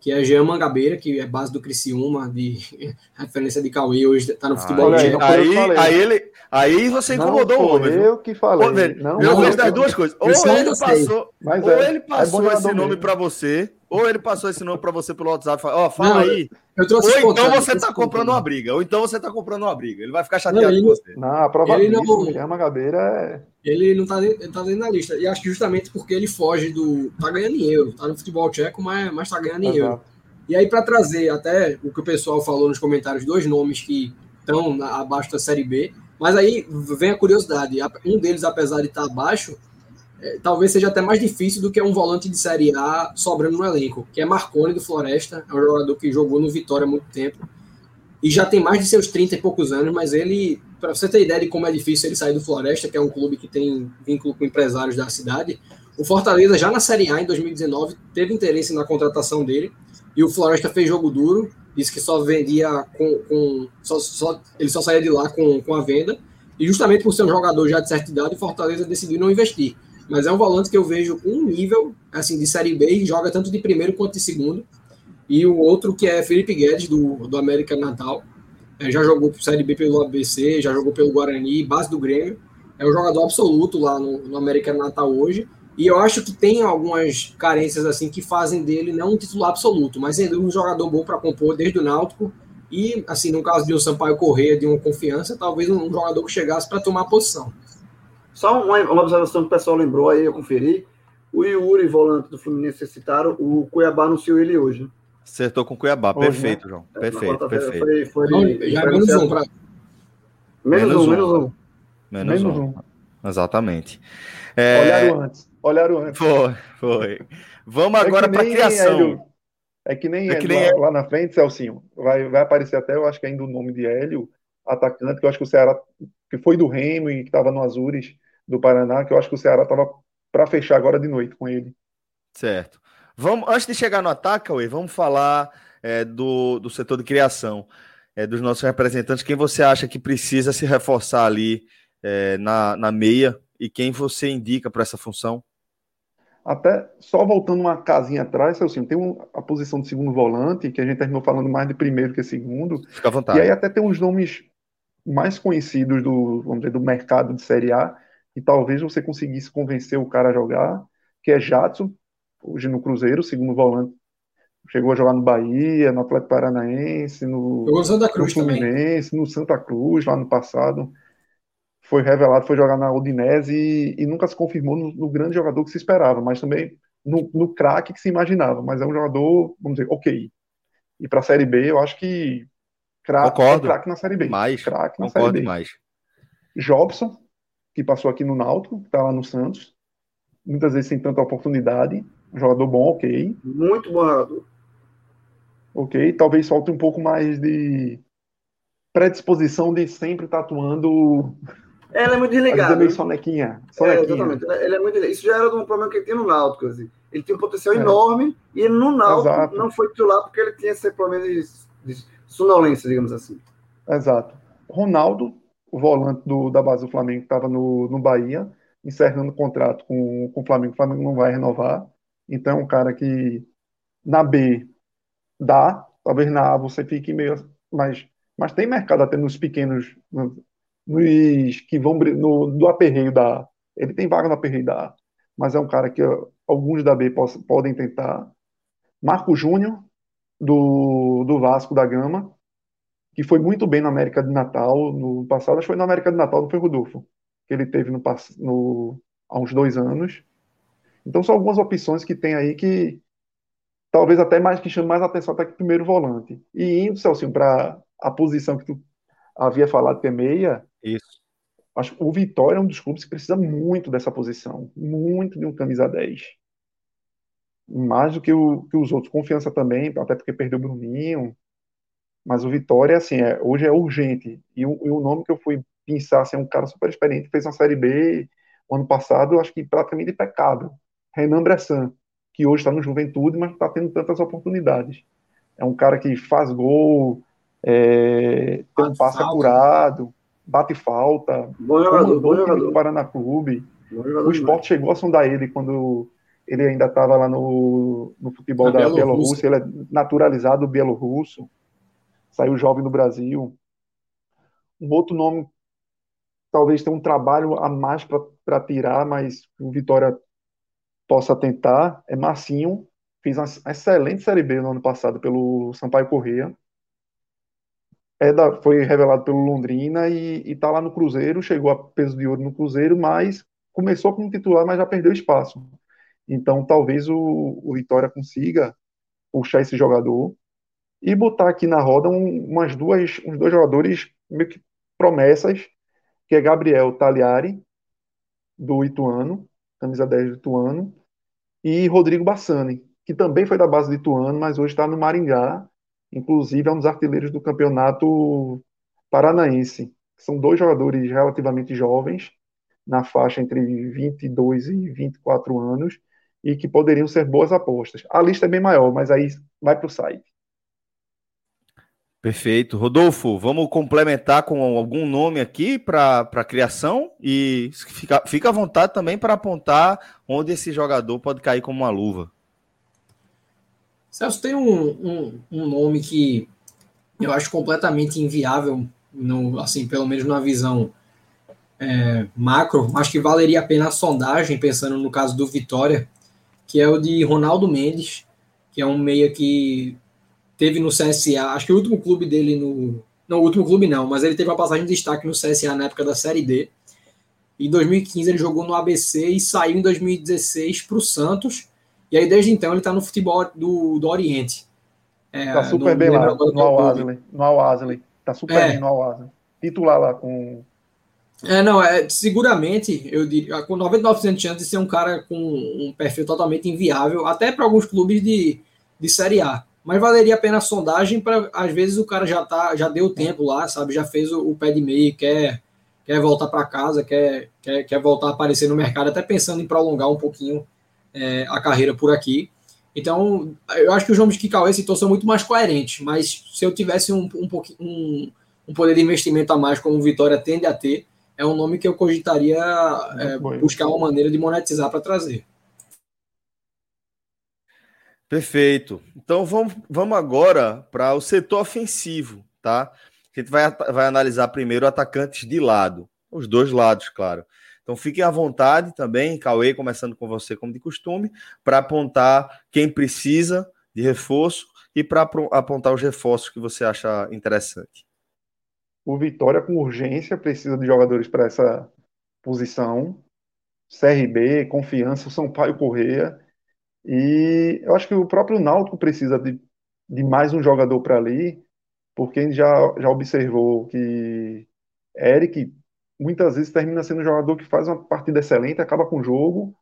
que é Jean Mangabeira, que é base do Criciúma, de referência de Cauê, hoje está no futebol. Ah, aí, aí, aí, ele, aí você incomodou não o homem. Eu que falei. Pô, não, eu vejo das duas coisas. Ou ele passou, ou é, ele passou esse nome para você, ou ele passou esse nome para você pelo WhatsApp. Ó, oh, fala não, aí. Eu trouxe ou então você está comprando uma briga. Ou então você está comprando uma briga. Ele vai ficar chateado não, com você. Não, a prova ele não, Jean Mangabeira é. Ele não está dentro, tá dentro da lista. E acho que justamente porque ele foge do. Tá ganhando em euro. Tá no futebol tcheco, mas, mas tá ganhando em euro. E aí, para trazer até o que o pessoal falou nos comentários, dois nomes que estão abaixo da Série B, mas aí vem a curiosidade: um deles, apesar de estar abaixo, é, talvez seja até mais difícil do que um volante de Série A sobrando no elenco, que é Marconi do Floresta, é um jogador que jogou no Vitória há muito tempo e já tem mais de seus 30 e poucos anos, mas ele, para você ter ideia de como é difícil ele sair do Floresta, que é um clube que tem vínculo com empresários da cidade, o Fortaleza já na Série A em 2019 teve interesse na contratação dele e o Floresta fez jogo duro, disse que só vendia com. com só, só, ele só saía de lá com, com a venda. E justamente por ser um jogador já de certa idade, o Fortaleza decidiu não investir. Mas é um volante que eu vejo um nível assim de Série B e joga tanto de primeiro quanto de segundo. E o outro que é Felipe Guedes, do, do América Natal. É, já jogou Série B pelo ABC, já jogou pelo Guarani, base do Grêmio. É um jogador absoluto lá no, no América Natal hoje. E eu acho que tem algumas carências assim que fazem dele não um titular absoluto, mas ele é um jogador bom para compor desde o Náutico. E, assim, no caso de um Sampaio Correia, de uma confiança, talvez um jogador que chegasse para tomar posição. Só uma, uma, observação que o pessoal lembrou aí, eu conferi. O Yuri, volante do Fluminense, citaram, o Cuiabá anunciou ele hoje. Acertou com o Cuiabá, hoje, perfeito, né? João. É, perfeito, perfeito. Foi, foi, Não, já foi menos um, pra... menos, menos um, menos um. Menos, menos um. um. Exatamente. É... Olharam antes. Olharam antes. Foi, foi. Vamos é agora para a criação. Hélio, é que nem, é que nem lá, lá, na frente, Celcinho. Vai, vai aparecer até, eu acho que ainda o nome de Hélio, atacante, que eu acho que o Ceará, que foi do Remo e que estava no Azures do Paraná, que eu acho que o Ceará estava para fechar agora de noite com ele. Certo. Vamos, antes de chegar no ataque, Cauê, vamos falar é, do, do setor de criação, é, dos nossos representantes. Quem você acha que precisa se reforçar ali é, na, na meia e quem você indica para essa função? Até só voltando uma casinha atrás, assim, tem um, a posição de segundo volante, que a gente terminou falando mais de primeiro que segundo. Fica à vontade. E aí até tem uns nomes mais conhecidos do, vamos dizer, do mercado de Série A, e talvez você conseguisse convencer o cara a jogar, que é Jadson, hoje no Cruzeiro, segundo volante. Chegou a jogar no Bahia, no Atlético Paranaense, no, no Santa Cruz no Fluminense, também. no Santa Cruz, lá no passado foi revelado, foi jogar na Udinese e, e nunca se confirmou no, no, grande jogador que se esperava, mas também no, no craque que se imaginava. Mas é um jogador, vamos dizer, ok. E para a Série B, eu acho que craque é craque na Série B. Mais. Craque na Série B. mais. Jobson, que passou aqui no Náutico, está lá no Santos. Muitas vezes sem tanta oportunidade. Um jogador bom, ok. Muito bom jogador. Ok, talvez falte um pouco mais de predisposição de sempre estar tá atuando Ela é muito Às vezes é desligada. meio né? sonequinha. É, sonequinha. exatamente. Ele é muito... Isso já era um problema que ele tinha no Náutico. Assim. Ele tinha um potencial É. enorme e ele no Náutico Exato. não foi titular porque ele tinha esse problema de, de sonolência, digamos assim. Exato. Ronaldo, o volante do, da base do Flamengo, que estava no, no Bahia, encerrando o contrato com, com o Flamengo. O Flamengo não vai renovar. Então um cara que na B dá, talvez na A você fique meio. Mas, mas tem mercado até nos pequenos, no- nos que vão no, do aperreio da A. Ele tem vaga no aperreio da A. Mas é um cara que alguns da B poss- podem tentar. Marco Júnior, do, do Vasco da Gama, que foi muito bem na América de Natal no passado. Acho que foi na América de Natal, não foi Rodolfo, que ele teve no, no, há uns dois anos. Então são algumas opções que tem aí que talvez até mais que chame mais atenção até que o primeiro volante. E indo, Celcinho, para a posição que tu havia falado que é meia, Isso. acho que o Vitória é um dos clubes que precisa muito dessa posição, muito de um camisa 10. Mais do que, o, que os outros. Confiança também, até porque perdeu o Bruninho. Mas o Vitória, assim, é, hoje é urgente. E o, e o nome que eu fui pensar, assim, é um cara super experiente, fez uma Série B o ano passado, acho que praticamente impecável. Renan Bressan, que hoje está no Juventude, mas não está tendo tantas oportunidades. É um cara que faz gol, é, tem um passe falta. acurado, bate falta, Bom jogador, bom o time do jogador. Paraná Clube. Jogador O esporte chegou a sondar ele quando ele ainda estava lá no, no futebol da Bielorrússia. Bielorrússia. Ele é naturalizado bielorrusso. Saiu jovem do Brasil. Um outro nome, talvez tenha um trabalho a mais para tirar, mas o Vitória possa tentar, é Marcinho. Fez uma excelente Série B no ano passado pelo Sampaio Corrêa. É da, foi revelado pelo Londrina e está lá no Cruzeiro. Chegou a peso de ouro no Cruzeiro, mas começou como titular, mas já perdeu espaço. Então, talvez o, o Vitória consiga puxar esse jogador e botar aqui na roda um- umas duas, uns dois jogadores meio que promessas, que é Gabriel Tagliari, do Ituano, camisa 10 do Ituano, e Rodrigo Bassani, que também foi da base do Ituano, mas hoje está no Maringá, inclusive é um dos artilheiros do campeonato paranaense. São dois jogadores relativamente jovens, na faixa entre 22 e 24 anos, e que poderiam ser boas apostas. A lista é bem maior, mas aí vai para o site. Perfeito. Rodolfo, vamos complementar com algum nome aqui para a criação e fica, fica à vontade também para apontar onde esse jogador pode cair como uma luva. Celso, tem um, um, um nome que eu acho completamente inviável, no, assim, pelo menos na visão é, macro, mas que valeria a pena a sondagem, pensando no caso do Vitória, que é o de Ronaldo Mendes, que é um meia que teve no CSA, acho que o último clube dele no. Não, o último clube não, mas ele teve uma passagem de destaque no CSA na época da Série D. Em 2015 ele jogou no ABC e saiu em 2016 para o Santos. E aí desde então ele está no futebol do, do Oriente. É, Tá super não bem lá, no qual Al clube. Asley. No Al Asley. Tá super É. bem no Al Asley. Titular lá com. É, não, é, seguramente, eu diria, com 99% de chance de ser um cara com um perfil totalmente inviável, até para alguns clubes de, de Série A. Mas valeria a pena a sondagem para, às vezes, o cara já tá, já deu tempo lá, sabe? Já fez o, o pé de meio, quer, quer voltar para casa, quer, quer, quer voltar a aparecer no mercado, até pensando em prolongar um pouquinho é, a carreira por aqui. Então, eu acho que os nomes que Cauê citou são muito mais coerentes, mas se eu tivesse um, um, pouquinho- um, um poder de investimento a mais, como o Vitória tende a ter, é um nome que eu cogitaria é, buscar uma maneira de monetizar para trazer. Perfeito. Então vamos, vamos agora para o setor ofensivo, tá? A gente vai, vai analisar primeiro atacantes de lado, os dois lados, claro. Então fiquem à vontade também, Cauê, começando com você, como de costume, para apontar quem precisa de reforço e para apontar os reforços que você acha interessante. O Vitória, com urgência, precisa de jogadores para essa posição. CRB, Confiança, o Sampaio Correia. E eu acho que o próprio Náutico precisa de, de mais um jogador para ali, porque a gente já, já observou que Eric muitas vezes termina sendo um jogador que faz uma partida excelente, acaba com o jogo,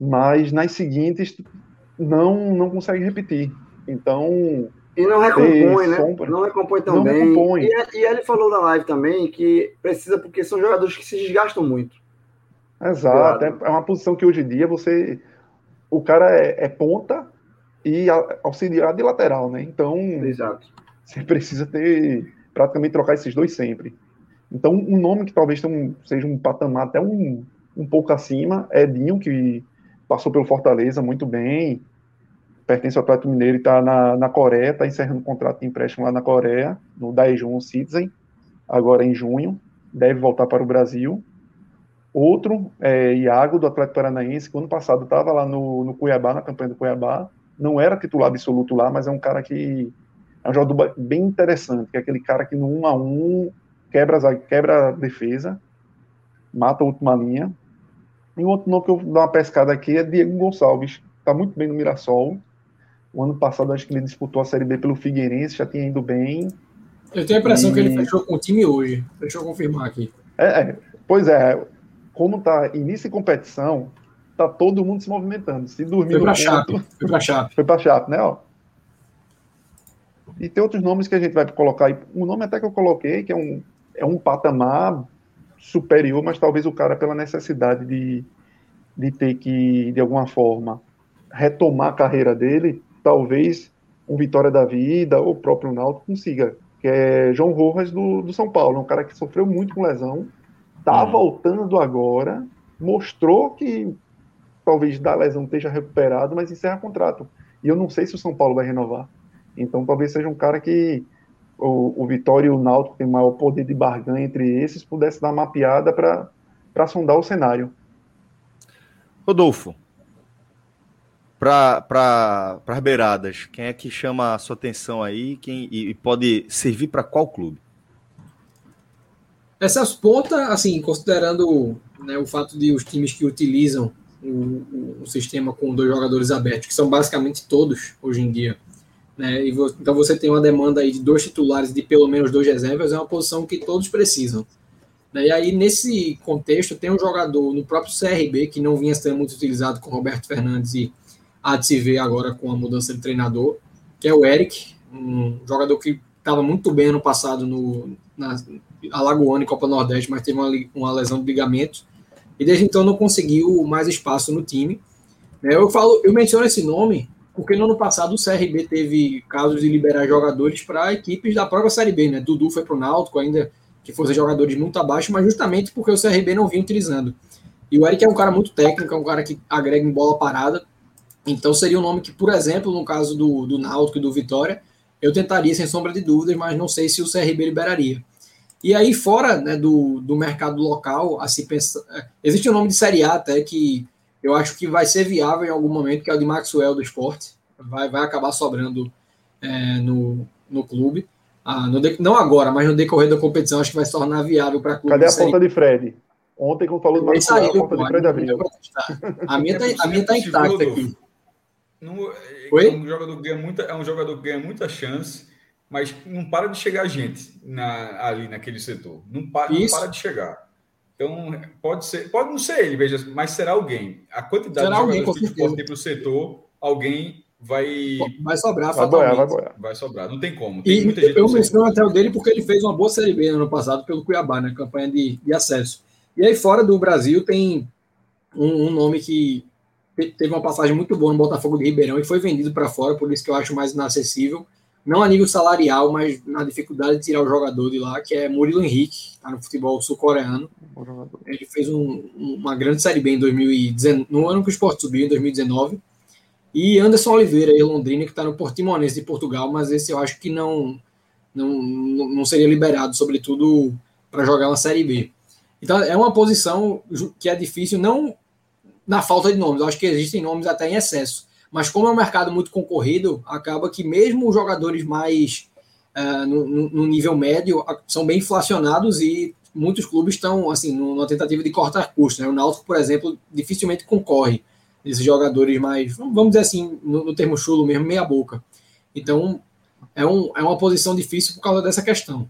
mas nas seguintes não, não consegue repetir. Então, E não recompõe, né? sombra. Não recompõe Não também. recompõe. E, e ele falou na live também que precisa, porque são jogadores que se desgastam muito. Exato. É, é uma posição que hoje em dia você. O cara é, é ponta e auxiliar de lateral, né? Então Exato. você precisa ter. praticamente trocar esses dois sempre. Então, um nome que talvez um- seja um patamar até um, um pouco acima é Dinho, que passou pelo Fortaleza muito bem, pertence ao Atlético Mineiro e está na, na Coreia, está encerrando um contrato de empréstimo lá na Coreia, no Daejeon Citizen, agora em junho, deve voltar para o Brasil. Outro é Iago, do Atlético Paranaense, que ano passado estava lá no, no Cuiabá, na campanha do Cuiabá, não era titular absoluto lá, mas é um cara que é um jogador bem interessante, que é aquele cara que no 1 a 1 quebra, quebra a defesa, mata a última linha. E um outro nome que eu vou dar uma pescada aqui é Diego Gonçalves, está muito bem no Mirassol. O ano passado acho que ele disputou a Série B pelo Figueirense, já tinha ido bem. Eu tenho a impressão que ele E- fechou com o time hoje. Deixa eu confirmar aqui. É, é, pois é, como tá início de competição, tá todo mundo se movimentando. Se dormir Foi ponto, Chape. Foi pra Chape. Foi pra Chape, né? Ó. E tem outros nomes que a gente vai colocar aí. Um nome até que eu coloquei, que é um, é um patamar superior, mas talvez o cara, pela necessidade de, de ter que, de alguma forma, retomar a carreira dele, talvez um Vitória da Vida ou o próprio Náutico consiga. Que é João Rojas do, do São Paulo, um cara que sofreu muito com lesão, tá Hum. voltando agora, mostrou que talvez da lesão esteja recuperado, mas encerra contrato. E eu não sei se o São Paulo vai renovar. Então talvez seja um cara que o, o Vitória e o Náutico tem maior poder de barganha entre esses, pudesse dar uma mapeada para sondar o cenário. Rodolfo, para as beiradas, quem é que chama a sua atenção aí quem, e, e pode servir para qual clube? Essas pontas, assim, considerando né, o fato de os times que utilizam o, o- sistema com dois jogadores abertos, que são basicamente todos hoje em dia, né, e então você tem uma demanda aí de dois titulares de pelo menos dois reservas, é uma posição que todos precisam. né, e aí, nesse contexto, tem um jogador no próprio CRB, que não vinha sendo muito utilizado com Roberto Fernandes e há de se ver agora com a mudança de treinador, que é o Eric, um jogador que estava muito bem ano passado no, na, Alagoana e Copa Nordeste, mas teve uma, uma lesão de ligamento e desde então não conseguiu mais espaço no time. né? Eu falo, eu menciono esse nome porque no ano passado o CRB teve casos de liberar jogadores para equipes da própria Série B, né? Dudu foi para o Náutico, ainda que fossem jogadores muito abaixo, mas justamente porque o CRB não vinha utilizando. E o Eric é um cara muito técnico, é um cara que agrega em bola parada. Então seria um nome que, por exemplo, no caso do, do Náutico e do Vitória, eu tentaria sem sombra de dúvidas, mas não sei se o CRB liberaria. E aí, fora né, do, do mercado local, a se pensar. Existe um nome de Série A até que eu acho que vai ser viável em algum momento, que é o de Maxwell do esporte. Vai, vai acabar sobrando é, no, no clube. Ah, no de- não agora, mas no decorrer da competição, acho que vai se tornar viável para clube Cadê de a Série ponta de Fred? Ontem, quando falou do Ele Marcelo, a saiu, ponta pô, de Fred abriu. A minha tá, É a minha tá intacta aqui. Não, é, Oi? é um jogador que ganha muita, é um jogador que ganha muita chance, mas não para de chegar gente na, ali naquele setor. Não, pa, não para de chegar. Então, pode ser, pode não ser ele, veja, mas será alguém. A quantidade Será de alguém, jogadores que esporte tem para o setor, alguém vai, Vai sobrar Vai boiar, vai boiar. vai sobrar. Não tem como. Tem E muita gente eu menciono até o dele porque ele fez uma boa Série B no ano passado pelo Cuiabá, na campanha de, de acesso. E aí, fora do Brasil, tem um, um nome que te- teve uma passagem muito boa no Botafogo de Ribeirão e foi vendido para fora, por isso que eu acho mais inacessível. Não a nível salarial, mas na dificuldade de tirar o jogador de lá, que é Murilo Henrique, tá no futebol sul-coreano. Ele fez um- uma grande Série B em 2019, no ano que o Sport subiu, em 2019. E Anderson Oliveira, em Londrina, que está no Portimonense de Portugal, mas esse eu acho que não, não, não seria liberado, sobretudo para jogar uma Série B. Então é uma posição que é difícil, não na falta de nomes, eu acho que existem nomes até em excesso, mas como é um mercado muito concorrido, acaba que mesmo os jogadores mais ah, no, no- nível médio são bem inflacionados e muitos clubes estão assim numa tentativa de cortar custos. Né? O Náutico, por exemplo, dificilmente concorre esses jogadores mais, vamos dizer assim, no, no termo chulo mesmo, meia boca. Então, é, um, é uma posição difícil por causa dessa questão.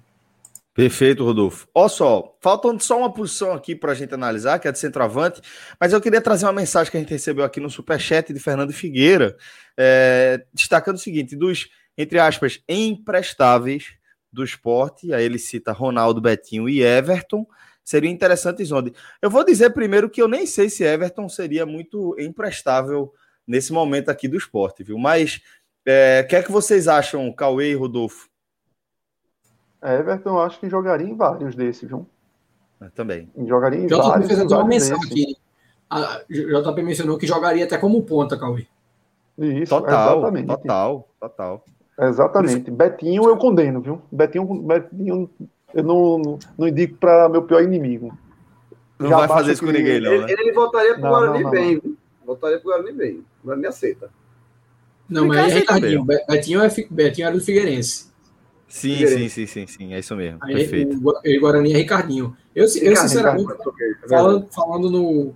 Perfeito, Rodolfo. Olha só, faltando só uma posição aqui para a gente analisar, que é de centroavante, mas eu queria trazer uma mensagem que a gente recebeu aqui no Superchat de Fernando Figueira, é, destacando o seguinte: dos, entre aspas, emprestáveis do esporte, aí ele cita Ronaldo, Betinho e Everton, seria interessantes onde. Eu vou dizer primeiro que eu nem sei se Everton seria muito emprestável nesse momento aqui do esporte, viu? Mas é, o que é que vocês acham, Cauê e Rodolfo? Everton, eu acho que jogaria em vários desses, viu? Eu também. Jogaria em JP vários. fez uma menção desses. aqui. A JP mencionou que jogaria até como ponta, Cauê. Isso, Total, exatamente. total, total. Exatamente. Betinho eu condeno, viu? Betinho, Betinho eu não, não, não indico para meu pior inimigo. Não Já vai fazer isso com ninguém, não, Ele, né? ele voltaria pro Não, Guarani não, não, bem, viu? Voltaria pro Guarani bem. O Guarani aceita. Não, mas aí é Ricardinho. Be- Betinho, é, Betinho era do Figueirense. Sim, sim, sim, sim, sim, é isso mesmo. Aí Perfeito. o Gua- Guarani é Ricardinho. Eu, eu sinceramente, é verdade. falando, falando no,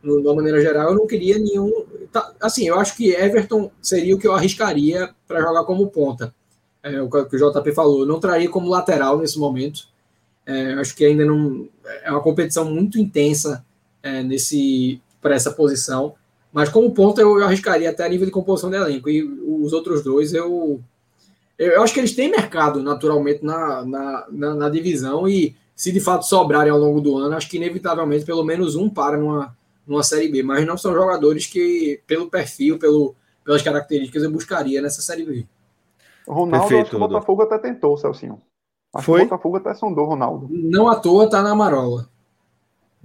no, de uma maneira geral, eu não queria nenhum. tá, assim, eu acho que Everton seria o que eu arriscaria para jogar como ponta. É, o que o JP falou, eu não traria como lateral nesse momento. É, acho que ainda não. É uma competição muito intensa é, nesse para essa posição. Mas como ponta eu, eu arriscaria até a nível de composição de elenco. E os outros dois eu. Eu, eu acho que eles têm mercado naturalmente na, na, na, na divisão e se de fato sobrarem ao longo do ano, acho que inevitavelmente pelo menos um para numa, numa Série B. Mas não são jogadores que, pelo perfil, pelo, pelas características, eu buscaria nessa Série B. Ronaldo, Perfeito, acho que o. Botafogo até tentou, Celcinho. Acho Foi? que o Botafogo até sondou o Ronaldo. Não à toa tá na Marola.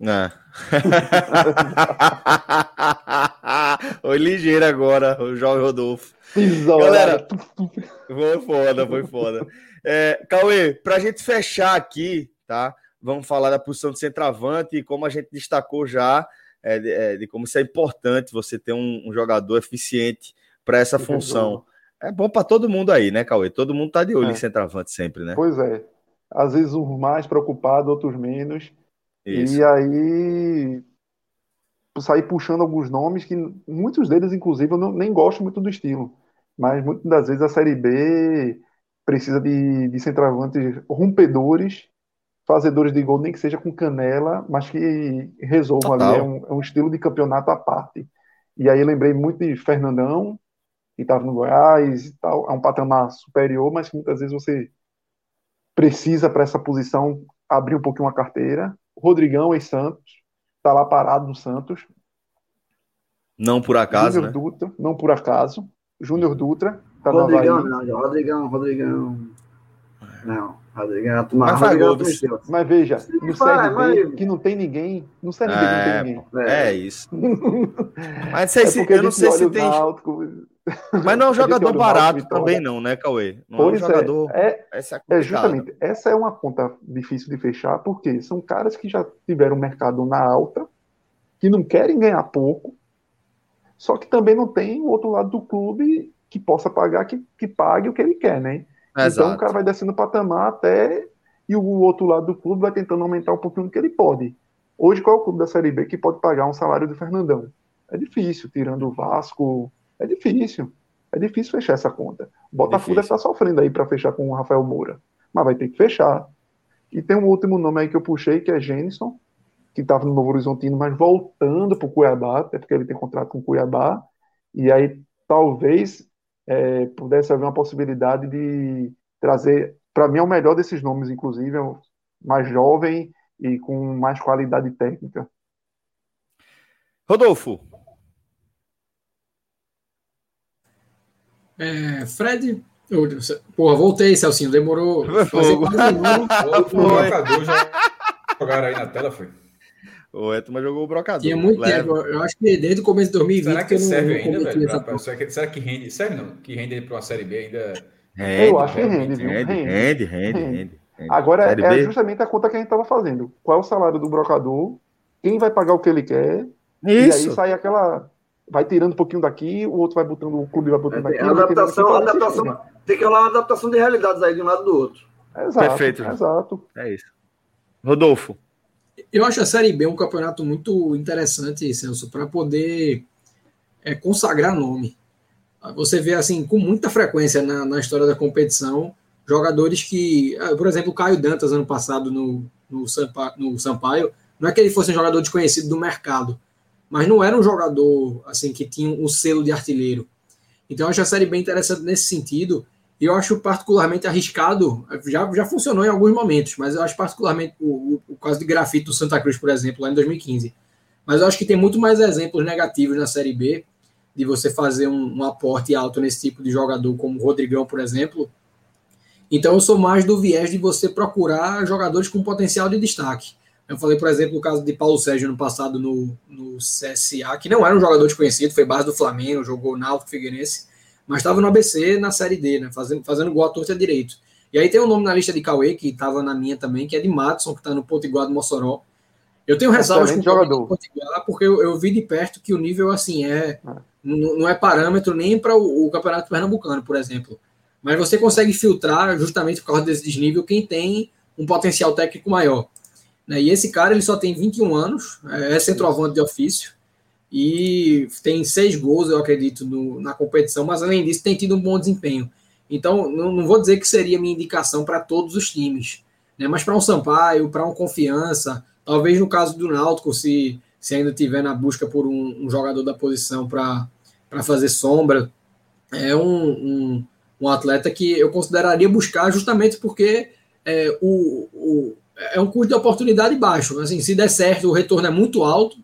É. Foi ligeiro agora, o jovem Rodolfo. Galera, Foi foda, foi foda. É, Cauê, para a gente fechar aqui, tá? Vamos falar da posição de centroavante e como a gente destacou já, é, de, é, de como isso é importante você ter um, um jogador eficiente para essa função. É bom para todo mundo aí, né, Cauê? Todo mundo tá de olho É. em centroavante sempre, né? Pois é. Às vezes uns mais preocupados, outros menos. Isso. E aí sair puxando alguns nomes que muitos deles, inclusive, eu não- nem gosto muito do estilo. Mas muitas das vezes a Série B precisa de, de centroavantes rompedores, fazedores de gol, nem que seja com canela, mas que resolvam ali. Total. É um, é um estilo de campeonato à parte. E aí lembrei muito de Fernandão, que estava no Goiás e tal. É um patamar superior, mas que muitas vezes você precisa para essa posição abrir um pouquinho a carteira. Rodrigão em Santos, está lá parado no Santos. Não por acaso, Júnior né? Dutra, não por acaso. Júnior Dutra, no Rodrigão, não, não, Rodrigão, Rodrigão. Não, Rodrigão, tu- mas Rodrigão mexeu. Mas veja, no Vai, Série B, mas- que não tem ninguém, no Série B não É, tem ninguém. É isso. Mas não sei É se, a eu não sei se tem. Náutico. Mas não é um jogador barato também, não, né, Cauê? Não é um Pois jogador. é, é, Essa é, É justamente, essa é uma conta difícil de fechar, porque são caras que já tiveram mercado na alta, que não querem ganhar pouco, só que também não tem o outro lado do clube que possa pagar, que, que pague o que ele quer, né? Então Exato. o cara vai descendo o patamar até, e o outro lado do clube vai tentando aumentar um pouquinho do que ele pode. Hoje, qual é o clube da Série B que pode pagar um salário de Fernandão? É difícil, tirando o Vasco, é difícil. É difícil fechar essa conta. O Botafogo deve estar sofrendo aí para fechar com o Rafael Moura. Mas vai ter que fechar. E tem um último nome aí que eu puxei, que é Jenison, que estava no Novo Horizontino, mas voltando para o Cuiabá, até porque ele tem contrato com o Cuiabá. E aí talvez é, pudesse haver uma possibilidade de trazer, para mim é o melhor desses nomes, inclusive, é o mais jovem e com mais qualidade técnica. Rodolfo, É, Fred. eu- Porra, voltei, Celcinho. Demorou. Foi fogo. quase um brocador já jogaram aí na tela, foi. O Etma jogou o brocador. Tinha muito Leva. tempo. Eu acho que desde o começo de 2020 Será que não- serve ainda, velho? essa pra- Será que, será que rende? Serve não? Que rende ele para uma Série B ainda. Rende, eu acho que rende, rende, viu? rende, Rende. rende, rende. Agora Série é B? justamente a conta que a gente estava fazendo. Qual é o salário do brocador? Quem vai pagar o que ele quer? E aí Isso. sai aquela. Vai tirando um pouquinho daqui, o outro vai botando, o clube vai botando É, daqui. tirando adaptação, vai adaptação, tem que rolar uma adaptação de realidades aí de um lado do outro. Exato, Perfeito, exato. É isso. Rodolfo. Eu acho a Série B um campeonato muito interessante, Celso, para poder é, consagrar nome. Você vê, assim, com muita frequência na, na história da competição, jogadores que, ah, por exemplo, o Caio Dantas ano passado no, no, Sampa, no Sampaio, não é que ele fosse um jogador desconhecido do mercado, mas não era um jogador assim que tinha um selo de artilheiro. Então eu acho a série bem interessante nesse sentido. Eu acho particularmente arriscado, já, já funcionou em alguns momentos, mas eu acho particularmente o, o, o caso de grafite do Santa Cruz, por exemplo, lá em 2015. Mas eu acho que tem muito mais exemplos negativos na Série B de você fazer um, um aporte alto nesse tipo de jogador, como o Rodrigão, por exemplo. Então eu sou mais do viés de você procurar jogadores com potencial de destaque. Eu falei, por exemplo, o caso de Paulo Sérgio no passado no, no CSA, que não era um jogador desconhecido, foi base do Flamengo, jogou Náutico Figueirense, mas estava no ABC na Série D, né, fazendo, fazendo gol à torta direito. E aí tem um nome na lista de Cauê, que estava na minha também, que é de Madison, que está no Potiguar do Mossoró. Eu tenho ressalvas com o jogador. Potiguar, porque eu, eu, vi de perto que o nível, assim, é, é. Não, não, é parâmetro nem para o, o Campeonato Pernambucano, por exemplo. Mas você consegue filtrar, justamente por causa desse desnível, quem tem um potencial técnico maior. Né? E esse cara ele só tem 21 anos, é centroavante de ofício e tem seis gols, eu acredito, no, na competição, mas além disso tem tido um bom desempenho. Então, não, não vou dizer que seria minha indicação para todos os times, né? mas para um Sampaio, para um Confiança, talvez no caso do Náutico, se, se ainda tiver na busca por um, um jogador da posição para fazer sombra, é um, um, um, atleta que eu consideraria buscar justamente porque é, o, o, é um custo de oportunidade baixo. Assim, se der certo, o retorno é muito alto.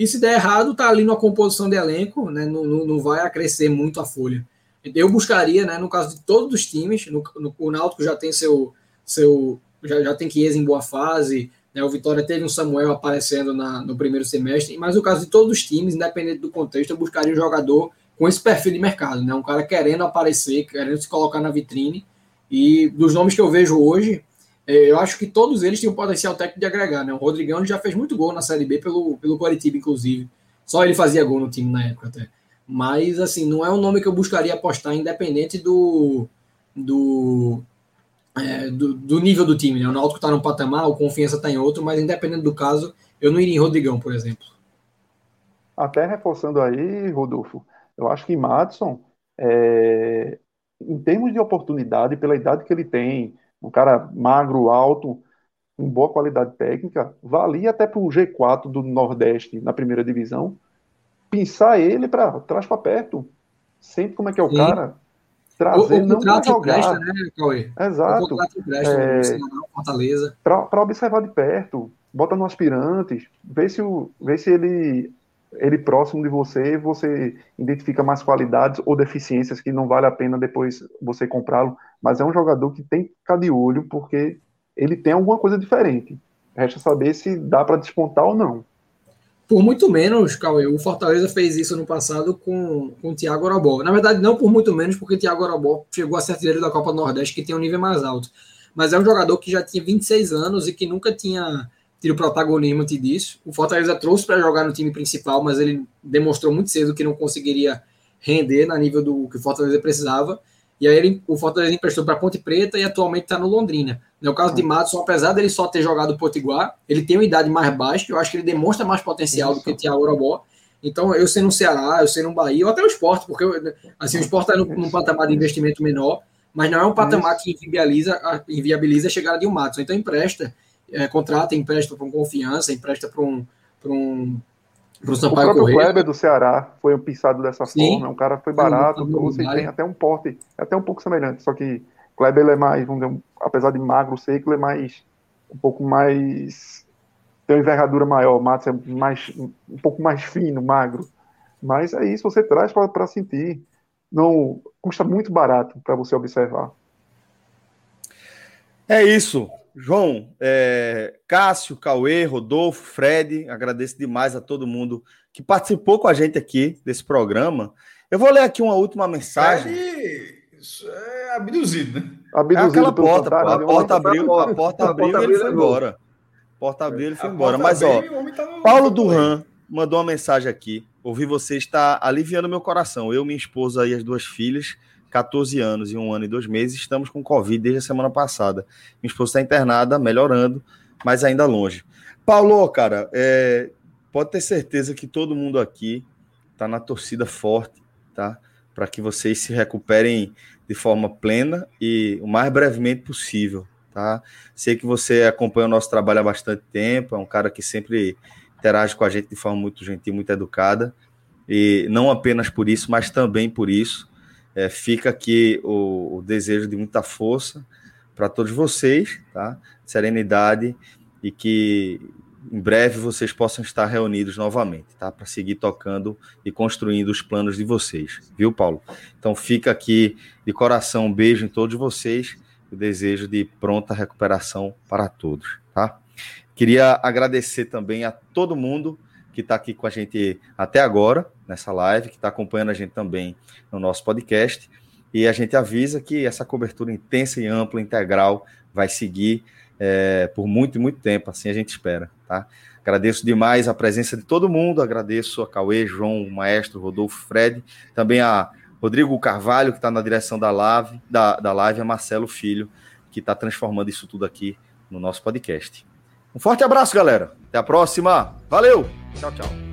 E se der errado, tá ali numa composição de elenco, né? Não, não, não vai acrescer muito a folha. Eu buscaria, né, no caso de todos os times, no, no, o Náutico já tem seu. seu já, já tem Chiesa em boa fase, né, o Vitória teve um Samuel aparecendo na, no primeiro semestre, mas no caso de todos os times, independente do contexto, eu buscaria um jogador com esse perfil de mercado, né, um cara querendo aparecer, querendo se colocar na vitrine. E dos nomes que eu vejo hoje, eu acho que todos eles têm um potencial técnico de agregar, né? O Rodrigão já fez muito gol na Série B pelo, pelo Coritiba, inclusive. Só ele fazia gol no time na época até. Mas, assim, não é um nome que eu buscaria apostar, independente do, do, é, do, do, nível do time. Né? O Náutico está num patamar, o Confiança está em outro, mas independente do caso, eu não iria em Rodrigão, por exemplo. Até reforçando aí, Rodolfo, eu acho que Madison, é, em termos de oportunidade, pela idade que ele tem, um cara magro, alto, com boa qualidade técnica, valia até para o G4 do Nordeste na primeira divisão, pensar ele para trás para perto. Sente como é que é o Sim. cara. Trazer, o, o não para jogar. Presta, né, Cauê? Exato. é, Fortaleza. Para observar de perto, bota no aspirantes, vê se, o, vê se ele ele próximo de você, você identifica mais qualidades ou deficiências que não vale a pena depois você comprá-lo. Mas é um jogador que tem que ficar de olho porque ele tem alguma coisa diferente. Resta saber se dá para despontar ou não. Por muito menos, Cauê, o Fortaleza fez isso no passado com, com o Thiago Orobó. Na verdade, não por muito menos, porque o Thiago Orobó chegou a ser da Copa Nordeste, que tem um nível mais alto. Mas é um jogador que já tinha 26 anos e que nunca tinha tido protagonismo disso. O Fortaleza trouxe para jogar no time principal, mas ele demonstrou muito cedo que não conseguiria render na nível do que o Fortaleza precisava. E aí ele, o Fortaleza emprestou para Ponte Preta e atualmente está no Londrina. No caso de Madison, apesar dele só ter jogado o Potiguar, ele tem uma idade mais baixa, eu acho que ele demonstra mais potencial Isso. do que Thiago Orobó. Então, eu sei no Ceará, eu sei no Bahia, ou até o esporte, porque assim, o esporte está num, num, patamar de investimento menor, mas não é um patamar que inviabiliza, inviabiliza a chegada de um Madison. Então, empresta, é, contrata, empresta para um confiança, empresta para um, um Pro Sampaio o próprio Correia. Kleber do Ceará foi pisado dessa Sim. forma. Um cara foi barato, trouxe e tem até um porte, até um pouco semelhante. Só que Kleber ele é mais, vamos dizer, apesar de magro, seco, ele é mais um pouco mais tem uma envergadura maior. O Matos é mais um pouco mais fino, magro. Mas é isso, você traz para sentir. Não custa muito barato para você observar. É isso. João, é, Cássio, Cauê, Rodolfo, Fred, agradeço demais a todo mundo que participou com a gente aqui desse programa. Eu vou ler aqui uma última mensagem. Fred, isso é abduzido, né? Abduzido é aquela porta, pô, a porta abriu, a porta abriu e ele foi embora. A porta abriu e ele foi embora. Mas, ó, tá Paulo Durran mandou uma mensagem aqui. Ouvi você está aliviando meu coração. Eu, minha esposa e as duas filhas 14 anos e um ano e dois meses, estamos com Covid desde a semana passada. Minha esposa está internada, melhorando, mas ainda longe. Paulo, cara, é, pode ter certeza que todo mundo aqui está na torcida forte, tá? para que vocês se recuperem de forma plena e o mais brevemente possível, tá? Sei que você acompanha o nosso trabalho há bastante tempo, é um cara que sempre interage com a gente de forma muito gentil, muito educada, e não apenas por isso, mas também por isso, é, fica aqui o, o desejo de muita força para todos vocês, tá? Serenidade e que em breve vocês possam estar reunidos novamente, tá? Para seguir tocando e construindo os planos de vocês, viu, Paulo? Então fica aqui de coração um beijo em todos vocês, o desejo de pronta recuperação para todos, tá? Queria agradecer também a todo mundo que está aqui com a gente até agora, nessa live, que está acompanhando a gente também no nosso podcast. E a gente avisa que essa cobertura intensa e ampla, integral, vai seguir é, por muito e muito tempo, assim a gente espera, tá? Agradeço demais a presença de todo mundo, agradeço a Cauê, João, o Maestro, Rodolfo, Fred, também a Rodrigo Carvalho, que está na direção da live, da, da live, a Marcelo Filho, que está transformando isso tudo aqui no nosso podcast. Um forte abraço, galera. Até a próxima. Valeu. Tchau, tchau.